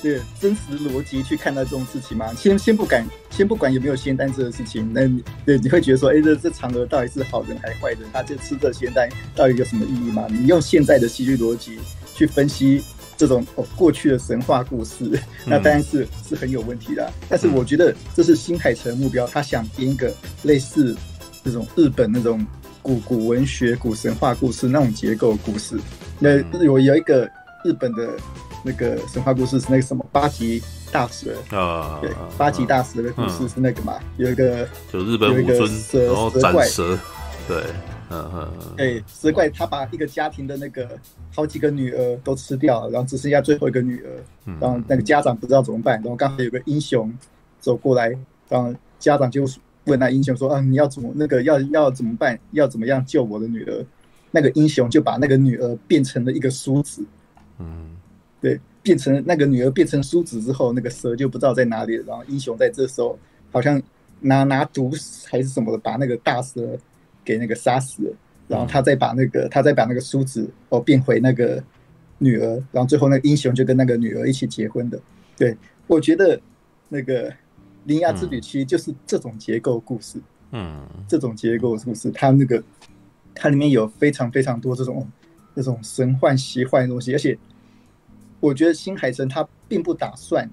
对真实逻辑去看待这种事情吗？先先不敢，先不管有没有仙丹这个事情，那你对你会觉得说，哎，这这嫦娥到底是好人还是坏人？他就吃这仙丹到底有什么意义吗？你用现在的戏剧逻辑去分析这种哦过去的神话故事，那当然是是很有问题的。但是我觉得这是新海诚的目标，他想编一个类似这种日本那种古古文学、古神话故事那种结构故事。那有有一个日本的。那个神话故事是那个什么八岐大蛇啊？对，八岐大蛇的故事是那个嘛？有一个就日本武尊，蛇然后斩蛇，对，嗯嗯，哎，蛇怪他把一个家庭的那个好几个女儿都吃掉了，然后只剩下最后一个女儿，然后那个家长不知道怎么办，然后刚好有个英雄走过来，然后家长就问那英雄说：“啊，你要怎么那个要要怎么办？要怎么样救我的女儿？”那个英雄就把那个女儿变成了一个梳子，嗯。对，变成那个女儿变成梳子之后，那个蛇就不知道在哪里了。然后英雄在这时候好像拿拿毒还是什么的，把那个大蛇给那个杀死了。然后他再把那个他再把那个梳子哦变回那个女儿。然后最后那个英雄就跟那个女儿一起结婚的。对，我觉得那个《铃芽之旅》其实就是这种结构故事。嗯，这种结构故事，它那个它里面有非常非常多这种这种神幻奇幻的东西，而且我觉得新海诚他并不打算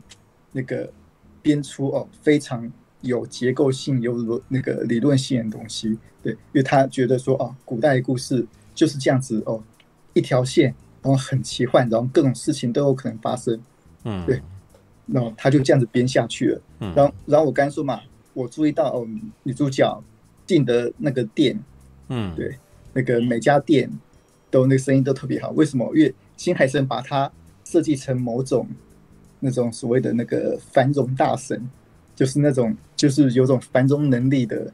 那个编出哦非常有结构性、有那个理论性的东西，对，因为他觉得说哦，古代的故事就是这样子哦，一条线，然后很奇幻，然后各种事情都有可能发生，嗯，对，然后他就这样子编下去了，嗯，然后然后我刚才说嘛，我注意到哦，女主角进的那个店，嗯，对。那个每家店都那个声音都特别好，为什么？因为新海诚把它设计成某种那种所谓的那个繁荣大神，就是那种就是有种繁荣能力的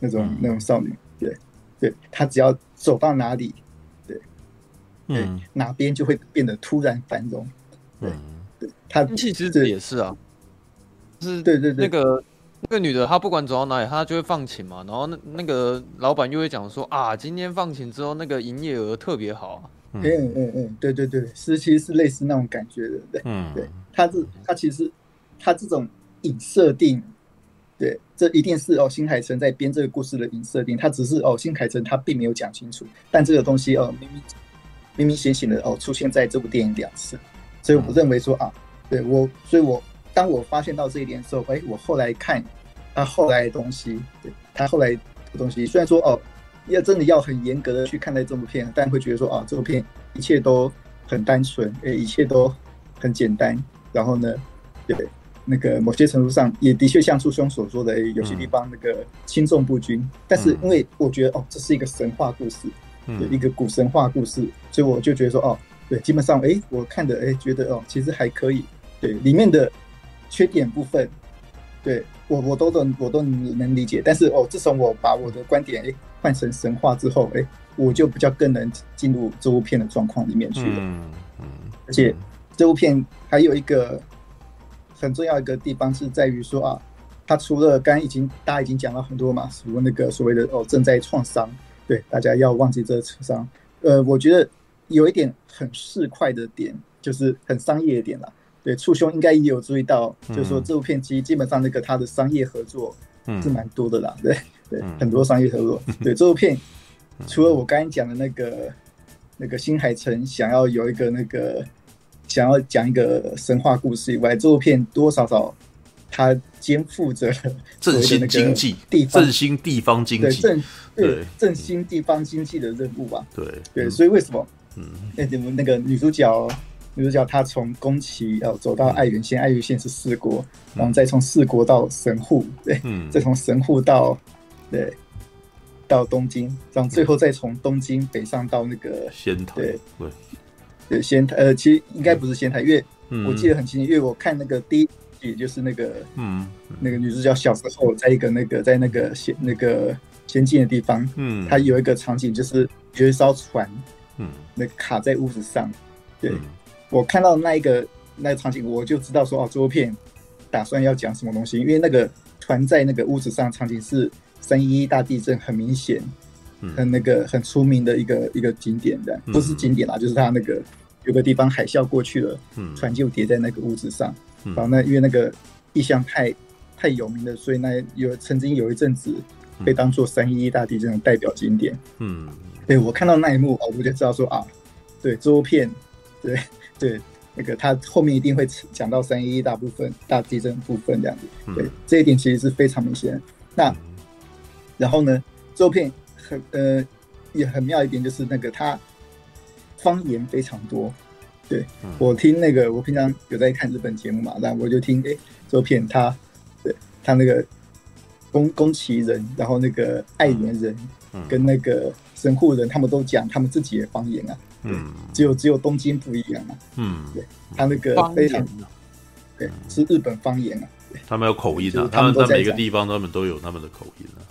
那种、嗯、那种少女。对，对，她只要走到哪里，对，对，嗯、哪边就会变得突然繁荣。对，对，她其实也是啊，是，对对对，那个。那个女的，她不管走到哪里，她就会放晴嘛。然后那那个老板又会讲说啊，今天放晴之后，那个营业额特别好啊。嗯嗯嗯，对对对，是其实是类似那种感觉的，对。嗯，对，她是她其实她这种影设定，对，这一定是哦，新海诚在编这个故事的影设定。他只是哦，新海诚他并没有讲清楚，但这个东西哦，明明明明显显的哦，出现在这部电影两次，所以我认为说啊，对我，所以我。当我发现到这一点的时候，哎，我后来看他后来的东西，对他后来的东西，虽然说哦，要真的要很严格的去看待这部片，但会觉得说啊，这部片一切都很单纯，哎，一切都很简单。然后呢，对那个某些程度上也的确像初兄所说的，有些地方那个轻重不均。但是因为我觉得哦，这是一个神话故事，嗯一个古神话故事，所以我就觉得说哦，对，基本上哎，我看的哎，觉得哦，其实还可以，对里面的。缺点部分，对我我都能我都能理解，但是哦，自从我把我的观点诶换成神话之后，诶，我就比较更能进入这部片的状况里面去了。嗯嗯。而且这部片还有一个很重要一个地方是在于说啊，它除了刚刚已经大家已经讲了很多嘛，什么那个所谓的哦正在创伤，对大家要忘记这个创伤。呃，我觉得有一点很市侩的点，就是很商业的点了。对，触兄应该也有注意到，嗯、就是说这部片其实基本上那个他的商业合作是蛮多的啦，嗯、对对，嗯、很多商业合作。对，这部片除了我刚才讲的那个那个新海诚想要有一个那个想要讲一个神话故事以外，这部片多多少少他肩负着 振兴经济、地方。振兴地方经济、振对振兴地方经济的任务吧。对。对，所以为什么？嗯，那，你们那个女主角。女主角她从宫崎要走到爱媛县，爱媛县是四国，然后再从四国到神户，对，嗯、再从神户到对到东京，然后最后再从东京北上到那个仙台，对对对仙台，呃，其实应该不是仙台，因为我记得很清楚，因为我看那个第一集就是那个嗯那个女主角小时候在一个那个在那个仙那个仙境的地方，嗯，她有一个场景就是有一艘船，嗯，那卡在屋子上，对。嗯。我看到那一个那个场景，我就知道说哦，这部片打算要讲什么东西。因为那个船在那个屋子上场景是三一一大地震，很明显，很那个很出名的一个一个景点的，不是景点啦，就是它那个有个地方海啸过去了，船就叠在那个屋子上。然后那因为那个意象太太有名了，所以那有曾经有一阵子被当做三一一大地震的代表景点。嗯，对，我看到那一幕哦，我就知道说啊，对，这部片，对。对，那个他后面一定会讲到三一一大部分大地震部分这样子。对，这一点其实是非常明显。那然后呢，这部片很呃也很妙一点，就是那个他方言非常多。对，我听那个我平常有在看日本节目嘛，然后我就听哎，周片他对他那个宫宫崎人，然后那个爱媛人跟那个神户人，他们都讲他们自己的方言啊。嗯，只有只有东京不一样啊。嗯，对，他那个非常，对，是日本方言啊。他们有口音啊，他们在每个地方他们都有他们的口音啊。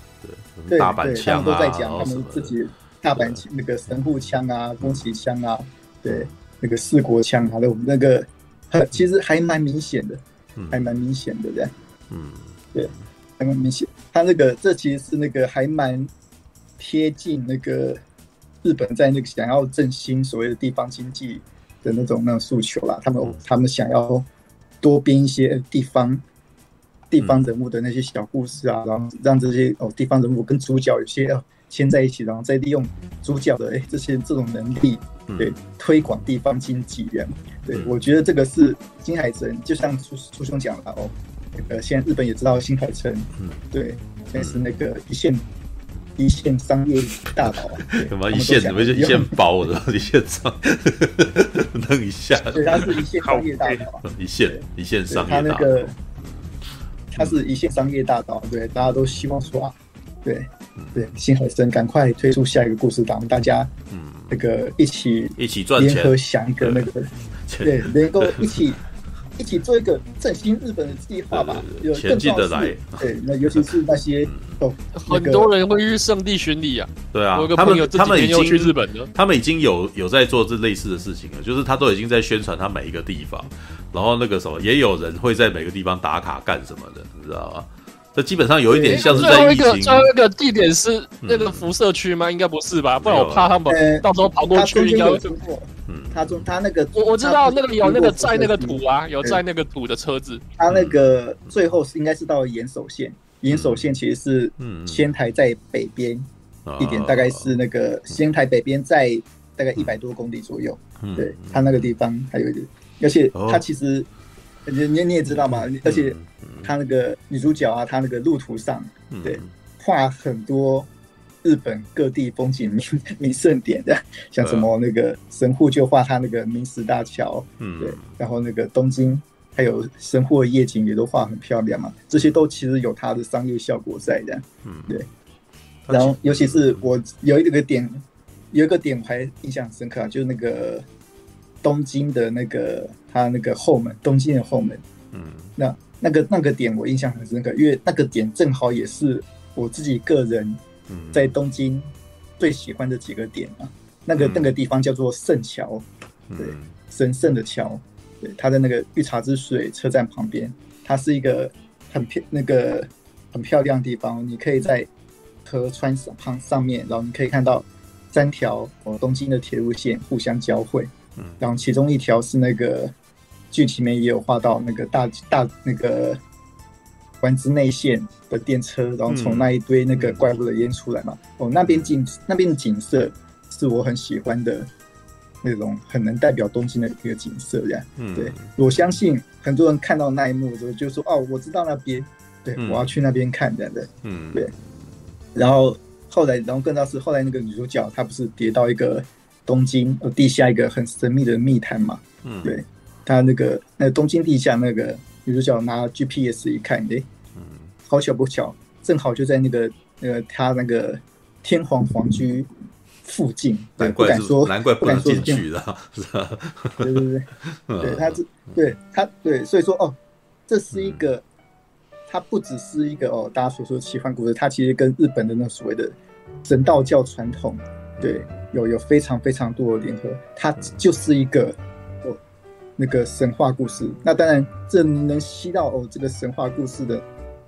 对，大阪腔啊，都在讲他们自己大阪那个神户枪啊、宫崎枪啊，对，那个四国腔啊，那那个其实还蛮明显的，还蛮明显的这样。嗯，对，还蛮明显。他那个这其实是那个还蛮贴近那个。日本在那个想要振兴所谓的地方经济的那种那种诉求啦，他们他们想要多编一些地方地方人物的那些小故事啊，然后让这些哦地方人物跟主角有些牵在一起，然后再利用主角的哎、欸、这些这种能力，对，嗯、推广地方经济这样。对，我觉得这个是新海城，就像初初兄讲了哦，那个现在日本也知道新海诚，嗯，对，现在是那个一线。一线商业大佬，什么一线？怎么就一线包的？一线商，弄一下。对，他是一线商业大佬。一线一线商业大佬。他那个，他是一线商业大佬。对，大家都希望说啊，对对，新海诚赶快推出下一个故事，让我们大家嗯，那个一起一起赚钱，联合想一个那个，对，能够一起。一起做一个振兴日本的计划吧，有前进的来。对，那尤其是那些哦，很多人会去圣地巡礼啊。对啊，他们他们已经去日本了，他们已经有有在做这类似的事情了，就是他都已经在宣传他每一个地方，然后那个什么，也有人会在每个地方打卡干什么的，你知道吗？这基本上有一点像是在疫情。最后一个地点是那个辐射区吗？应该不是吧？不然我怕他们到时候跑过去应该会。嗯，他中他那个我我知道那个有那个载那个土啊，有载那个土的车子。他那个最后是应该是到岩手县，岩手县其实是仙台在北边一点，大概是那个仙台北边在大概一百多公里左右。对，他那个地方还有一点，而且他其实你你你也知道嘛，而且他那个女主角啊，她那个路途上对画很多。日本各地风景名名胜点的，像什么那个神户就画他那个明石大桥，嗯，对，然后那个东京还有神户的夜景也都画很漂亮嘛，这些都其实有它的商业效果在的，嗯，对。然后尤其是我有一个点，有一个点我还印象深刻啊，就是那个东京的那个他那个后门，东京的后门，嗯，那那个那个点我印象很深刻，因为那个点正好也是我自己个人。在东京最喜欢的几个点啊，那个那个地方叫做圣桥，对，神圣的桥，对，它在那个御茶之水车站旁边，它是一个很漂那个很漂亮的地方，你可以在河川上旁上面，然后你可以看到三条哦东京的铁路线互相交汇，嗯。然后其中一条是那个剧情里面也有画到那个大大那个。丸之内线的电车，然后从那一堆那个怪物的烟出来嘛。嗯、哦，那边景那边的景色是我很喜欢的那种，很能代表东京的一个景色，这样。嗯，对，我相信很多人看到那一幕的时候就说：“哦，我知道那边，对，嗯、我要去那边看这样的。”嗯，对。然后后来，然后更重要是后来那个女主角她不是跌到一个东京呃地下一个很神秘的密探嘛？嗯，对，她那个那个东京地下那个。女主角拿 GPS 一看，哎，嗯，好巧不巧，正好就在那个那个他那个天皇皇居附近，对，不敢说，难怪不敢进去的，是吧？对对对，对，他 这，对他，对，所以说，哦，这是一个，它不只是一个哦，大家所说的奇幻故事，它其实跟日本的那所谓的神道教传统，对，有有非常非常多的联合，它就是一个。那个神话故事，那当然，这能吸到哦，这个神话故事的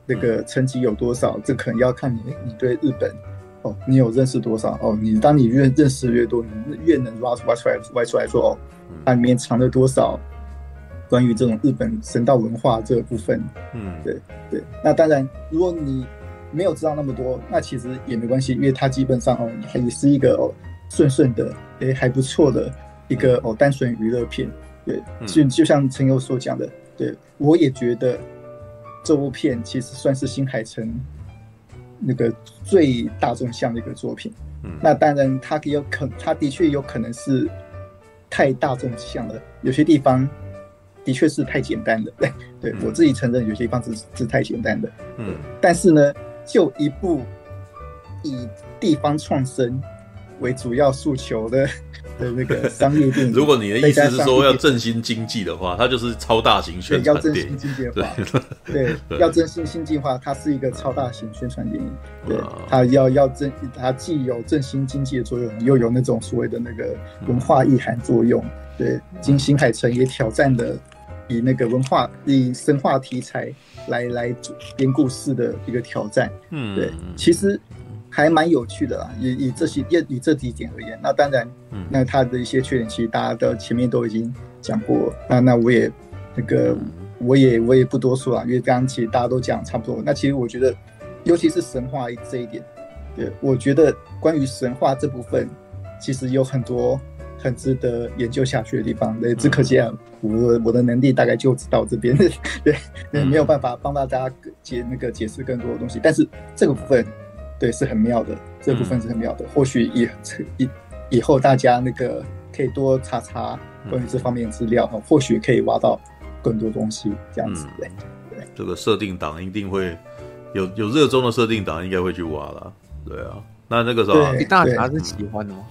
那个层级有多少？这可能要看你，你对日本哦，你有认识多少哦？你当你越认识越多，你越能挖出挖出来挖出来说哦，它里面藏了多少关于这种日本神道文化这个部分？嗯，对对。那当然，如果你没有知道那么多，那其实也没关系，因为它基本上哦，也是一个哦顺顺的，诶还不错的一个哦单纯娱乐片。对，就就像陈友所讲的，对，我也觉得这部片其实算是新海诚那个最大众向的一个作品。嗯，那当然，他有可，他的确有可能是太大众向了，有些地方的确是太简单的。对，对、嗯、我自己承认，有些地方是是太简单的。嗯，但是呢，就一部以地方创生为主要诉求的。的那个商业电影，如果你的意思是说要振兴经济的话，它就是超大型宣传电影。要振兴经济的话，对，对要振兴经济的话，它是一个超大型宣传电影。对，它要要振，它既有振兴经济的作用，又有那种所谓的那个文化意涵作用。对，金星海城也挑战的以那个文化以神话题材来来编故事的一个挑战。嗯，对，其实。还蛮有趣的啦，以以这些以以这几点而言，那当然，那它的一些缺点，其实大家的前面都已经讲过，那那我也那个我也我也不多说了，因为刚刚其实大家都讲差不多。那其实我觉得，尤其是神话这一点，对，我觉得关于神话这部分，其实有很多很值得研究下去的地方。对，只可惜啊，我我的能力大概就只到这边，对，对，没有办法帮大家解那个解释更多的东西。但是这个部分，对，是很妙的，这部分是很妙的。或许以以以后大家那个可以多查查关于这方面的资料哈，或许可以挖到更多东西，这样子。对，对，这个设定档一定会有有热衷的设定档，应该会去挖了。对啊，那那个时候，大侠是喜欢的吗？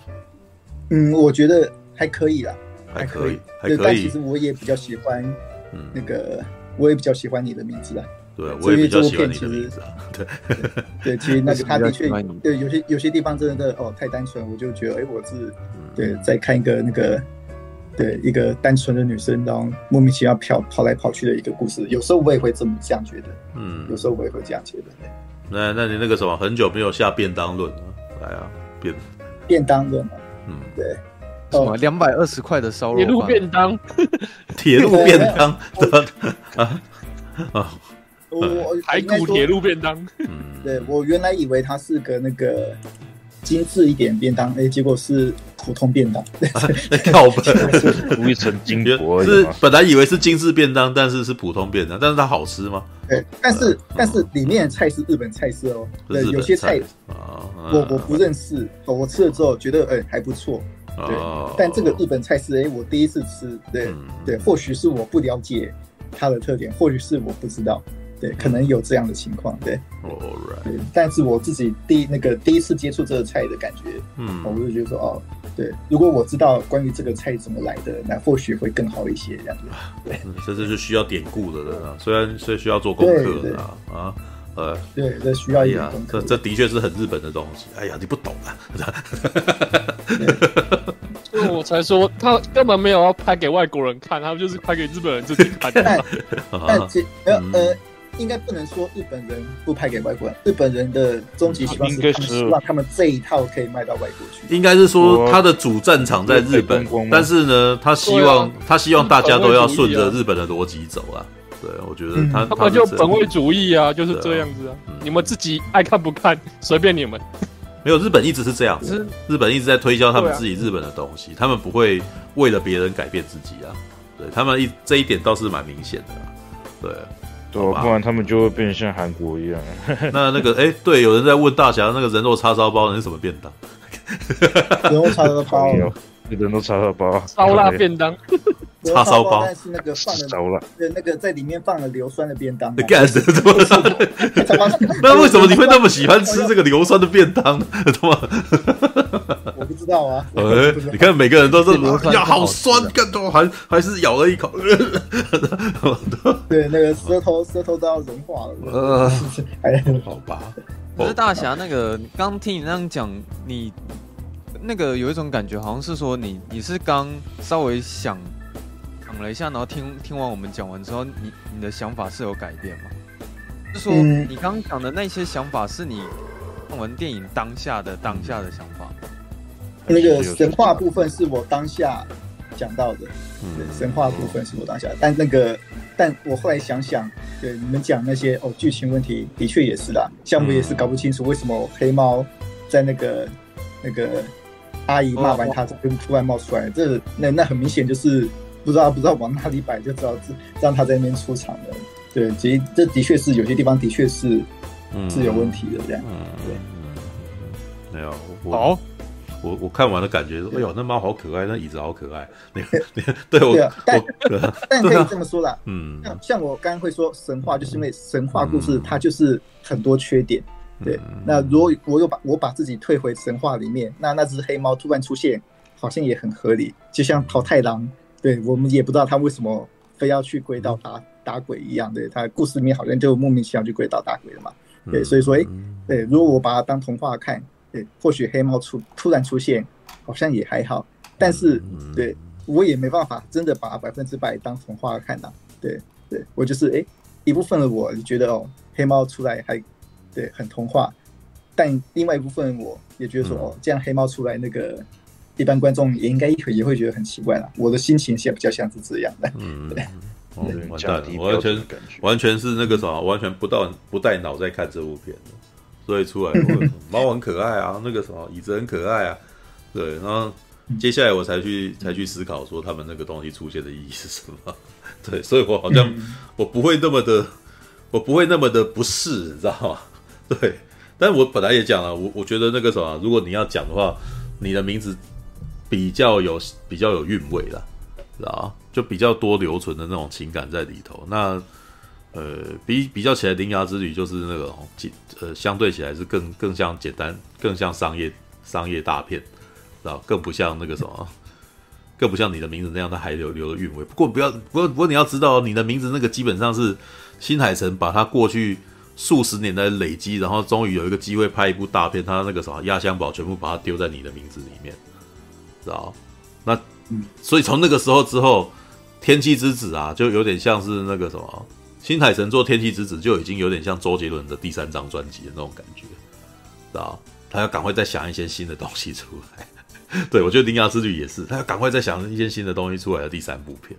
嗯，我觉得还可以啦，还可以，还可以。但其实我也比较喜欢，嗯，那个我也比较喜欢你的名字啊。对，我也比较喜欢你的名字啊。对，对，其实那个他的确，对，有些有些地方真的哦太单纯，我就觉得哎，我是对在看一个那个对一个单纯的女生，然后莫名其妙跑跑来跑去的一个故事。有时候我也会这么这样觉得，嗯，有时候我也会这样觉得。那那你那个什么，很久没有下便当论了，来啊，便。便当论，嗯，对，什么，两百二十块的烧肉，铁路便当，铁路便当，啊 啊，我排骨铁路便当，嗯，对我原来以为它是个那个。精致一点便当，哎，结果是普通便当。靠本，涂一层金箔。是本来以为是精致便当，但是是普通便当，但是它好吃吗？对，但是但是里面的菜是日本菜式哦。对，有些菜我我不认识，我吃了之后觉得哎还不错。对，但这个日本菜式哎，我第一次吃，对对，或许是我不了解它的特点，或许是我不知道。对，可能有这样的情况，对。Alright。对，但是我自己第那个第一次接触这个菜的感觉，嗯，我就觉得说，哦，对，如果我知道关于这个菜怎么来的，那或许会更好一些，这样子。对，这这是需要典故的了，虽然所以需要做功课的啊啊，呃，对，这需要一点功课。这这的确是很日本的东西。哎呀，你不懂啊。所以我才说他根本没有要拍给外国人看，他们就是拍给日本人自己看。但 但其呃呃。应该不能说日本人不拍给外国人，日本人的终极希望是他们希望他们这一套可以卖到外国去。应该是说他的主战场在日本，但是呢，他希望他希望大家都要顺着日本的逻辑走啊。对，我觉得他他们就本位主义啊，就是这样子啊。你们自己爱看不看，随便你们。没有，日本一直是这样子，日本一直在推销他们自己日本的东西，他们不会为了别人改变自己啊。对他们一这一点倒是蛮明显的，对。对，不然他们就会变像韩国一样。那那个，哎、欸，对，有人在问大侠，那个人肉叉烧包那是什么便当？人肉叉烧包，人都叉烧包，烧腊便当。叉烧包，但是那个放了，对，那个在里面放了硫酸的便当。干什么？那为什么你会那么喜欢吃这个硫酸的便当呢？我不知道啊。哎，你看每个人都是呀，好酸，更多还还是咬了一口。对，那个舌头舌头都要融化了。呃，好吧。可是大侠，那个刚听你那样讲，你那个有一种感觉，好像是说你你是刚稍微想。想了一下，然后听听完我们讲完之后，你你的想法是有改变吗？就说你刚刚讲的那些想法，是你看完电影当下的当下的想法。那个神话部分是我当下讲到的，对，神话部分是我当下，但那个，但我后来想想，对你们讲那些哦，剧情问题的确也是啦，像我也是搞不清楚为什么黑猫在那个那个阿姨骂完他，就突然冒出来，这那那很明显就是。不知道不知道往哪里摆，就知道是让他在那边出场了。对，其实这的确是有些地方的确是是有问题的，这样。嗯，对。没有。好，我我看完的感觉说，哎呦，那猫好可爱，那椅子好可爱。你你 对我，但 但可以这么说啦。嗯。像像我刚刚会说神话，就是因为神话故事它就是很多缺点。对。那如果我又把我把自己退回神话里面，那那只黑猫突然出现，好像也很合理，就像桃太郎。对，我们也不知道他为什么非要去鬼道打打鬼一样，对，他故事里面好像就莫名其妙去归道打鬼了嘛。对，所以说，哎，对，如果我把它当童话看，对，或许黑猫出突然出现，好像也还好。但是，对我也没办法真的把它百分之百当童话看呐。对，对我就是哎，一部分的我觉得哦，黑猫出来还对很童话，但另外一部分我也觉得说哦，这样黑猫出来那个。一般观众也应该也会觉得很奇怪了。我的心情现在比较像是这样的。嗯，对，完蛋了，完全完全是那个什么，完全不到不带脑在看这部片的。所以出来 猫很可爱啊，那个什么椅子很可爱啊，对，然后接下来我才去才去思考说他们那个东西出现的意义是什么，对，所以我好像我不会那么的，我不会那么的不适，你知道吗？对，但我本来也讲了，我我觉得那个什么，如果你要讲的话，你的名字比较有比较有韵味啦，知道吗？就比较多留存的那种情感在里头，那。呃，比比较起来，《铃芽之旅》就是那个简，呃，相对起来是更更像简单，更像商业商业大片，知道？更不像那个什么，更不像你的名字那样，它还留留了韵味。不过不要，不过不过你要知道，你的名字那个基本上是新海诚把他过去数十年的累积，然后终于有一个机会拍一部大片，他那个什么压箱宝全部把它丢在你的名字里面，知道？那所以从那个时候之后，《天气之子》啊，就有点像是那个什么。新海诚做《天气之子》就已经有点像周杰伦的第三张专辑的那种感觉，知道？他要赶快再想一些新的东西出来。对，我觉得《铃芽之旅》也是，他要赶快再想一些新的东西出来的第三部片。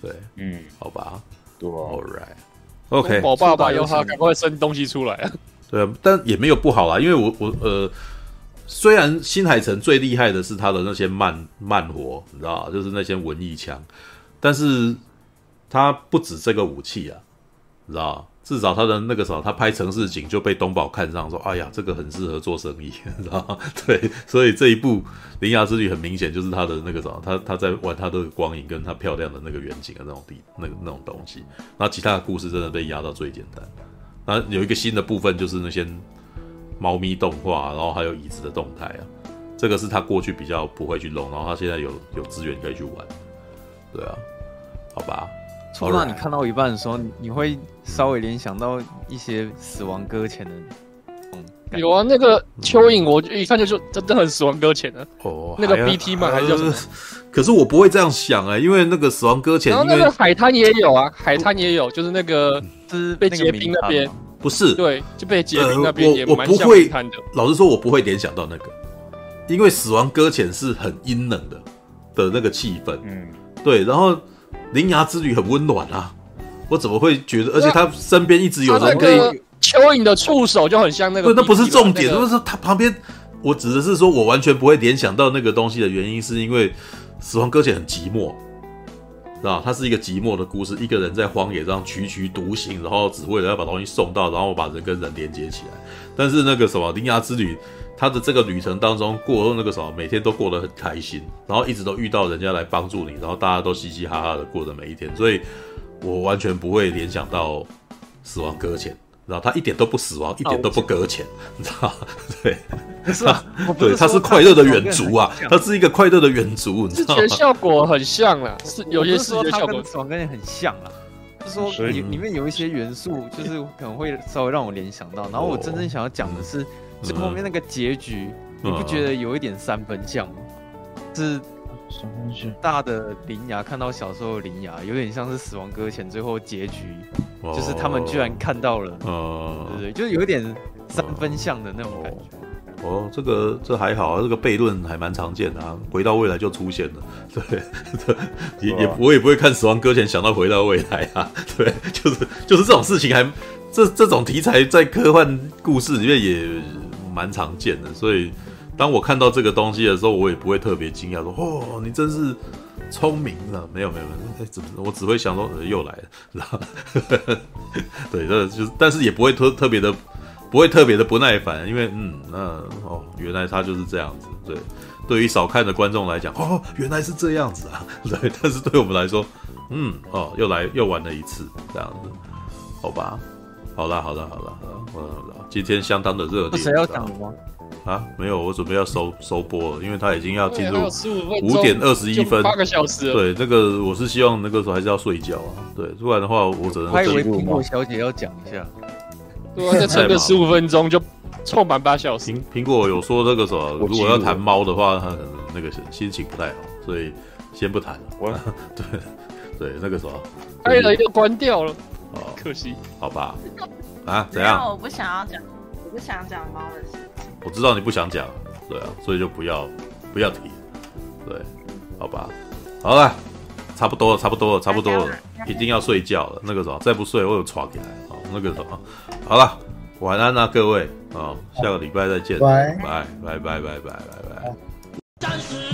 对，嗯，好吧，对，All right，OK，我爸爸要他赶快生东西出来啊。对啊，但也没有不好啦，因为我我呃，虽然新海诚最厉害的是他的那些慢慢活，你知道，就是那些文艺腔，但是。他不止这个武器啊，你知道至少他的那个时候，他拍城市景就被东宝看上，说：“哎呀，这个很适合做生意，知道 对，所以这一部《铃芽之旅》很明显就是他的那个什么，他他在玩他的光影跟他漂亮的那个远景的那种地那个那种东西。那其他的故事真的被压到最简单。那有一个新的部分就是那些猫咪动画，然后还有椅子的动态啊，这个是他过去比较不会去弄，然后他现在有有资源可以去玩。对啊，好吧。说到你看到一半的时候，你会稍微联想到一些死亡搁浅的，嗯，有啊，那个蚯蚓，我一看就就真的很死亡搁浅的。哦，那个 BT 嘛，还是叫什么？可是我不会这样想哎、欸，因为那个死亡搁浅，然后那个海滩也有啊，海滩也有，就是那个是被结冰那边，不是，对，就被结冰那边也蛮像海滩的。老实说，我不会联想到那个，因为死亡搁浅是很阴冷的的那个气氛，嗯，对，然后。铃芽之旅很温暖啊，我怎么会觉得？而且他身边一直有人可以。蚯蚓的触手就很像那个。对，那不是重点，就、那个、是他旁边。我指的是说，我完全不会联想到那个东西的原因，是因为死亡搁浅很寂寞，知道？它是一个寂寞的故事，一个人在荒野上踽踽独行，然后只为了要把东西送到，然后把人跟人连接起来。但是那个什么铃芽之旅。他的这个旅程当中过那个什么，每天都过得很开心，然后一直都遇到人家来帮助你，然后大家都嘻嘻哈哈的过的每一天，所以我完全不会联想到死亡搁浅，然后他一点都不死亡，一点都不搁浅，你知道吗？对，是吧？对，他是快乐的远足啊，他是一个快乐的远足，你知道吗？效果很像啦，是有些视觉效果死亡搁浅很像啦，就是说里里面有一些元素，就是可能会稍微让我联想到，然后我真正想要讲的是。最后面那个结局，嗯、你不觉得有一点三分像吗？是大的灵牙看到小时候的灵牙，有点像是死亡搁浅最后结局，哦，就是他们居然看到了，哦，对对，就是有一点三分像的那种感觉。哦，这个这还好啊，这个悖论还蛮常见的啊，回到未来就出现了，对，也也我也不会看死亡搁浅想到回到未来啊，对，就是就是这种事情还这这种题材在科幻故事里面也。蛮常见的，所以当我看到这个东西的时候，我也不会特别惊讶，说：“哦，你真是聪明啊！”没有，没有，没有，哎，怎么？我只会想说，呃、又来了，知道 对，这就是，但是也不会特特别的，不会特别的不耐烦，因为，嗯，那哦，原来他就是这样子。对，对于少看的观众来讲，哦，原来是这样子啊。对，但是对我们来说，嗯，哦，又来又玩了一次，这样子，好吧。好了好了好了好了，好了，今天相当的热烈。谁要讲吗？啊，没有，我准备要收收播了，因为他已经要进入 五点二十一分，八个小时。对，这个我是希望那个时候还是要睡觉啊。对，不然的话我只能。还以为苹果小姐要讲一下，对啊，再撑个十五分钟就凑满八小时。苹苹果有说那个什么，如果要谈猫的话，他可能那个心情不太好，所以先不谈了。我，对对，那个什么，开了又关掉了。哦，可惜，好吧，啊，怎样？我不想要讲，我不想讲猫的事情。我知道你不想讲，对啊，所以就不要不要提，对，好吧，好了，差不多了，差不多了，差不多了，一定要睡觉了。那个什么，再不睡我有床起来。好，那个什么，好了，晚安啊，各位啊，下个礼拜再见，拜拜拜拜拜拜拜拜。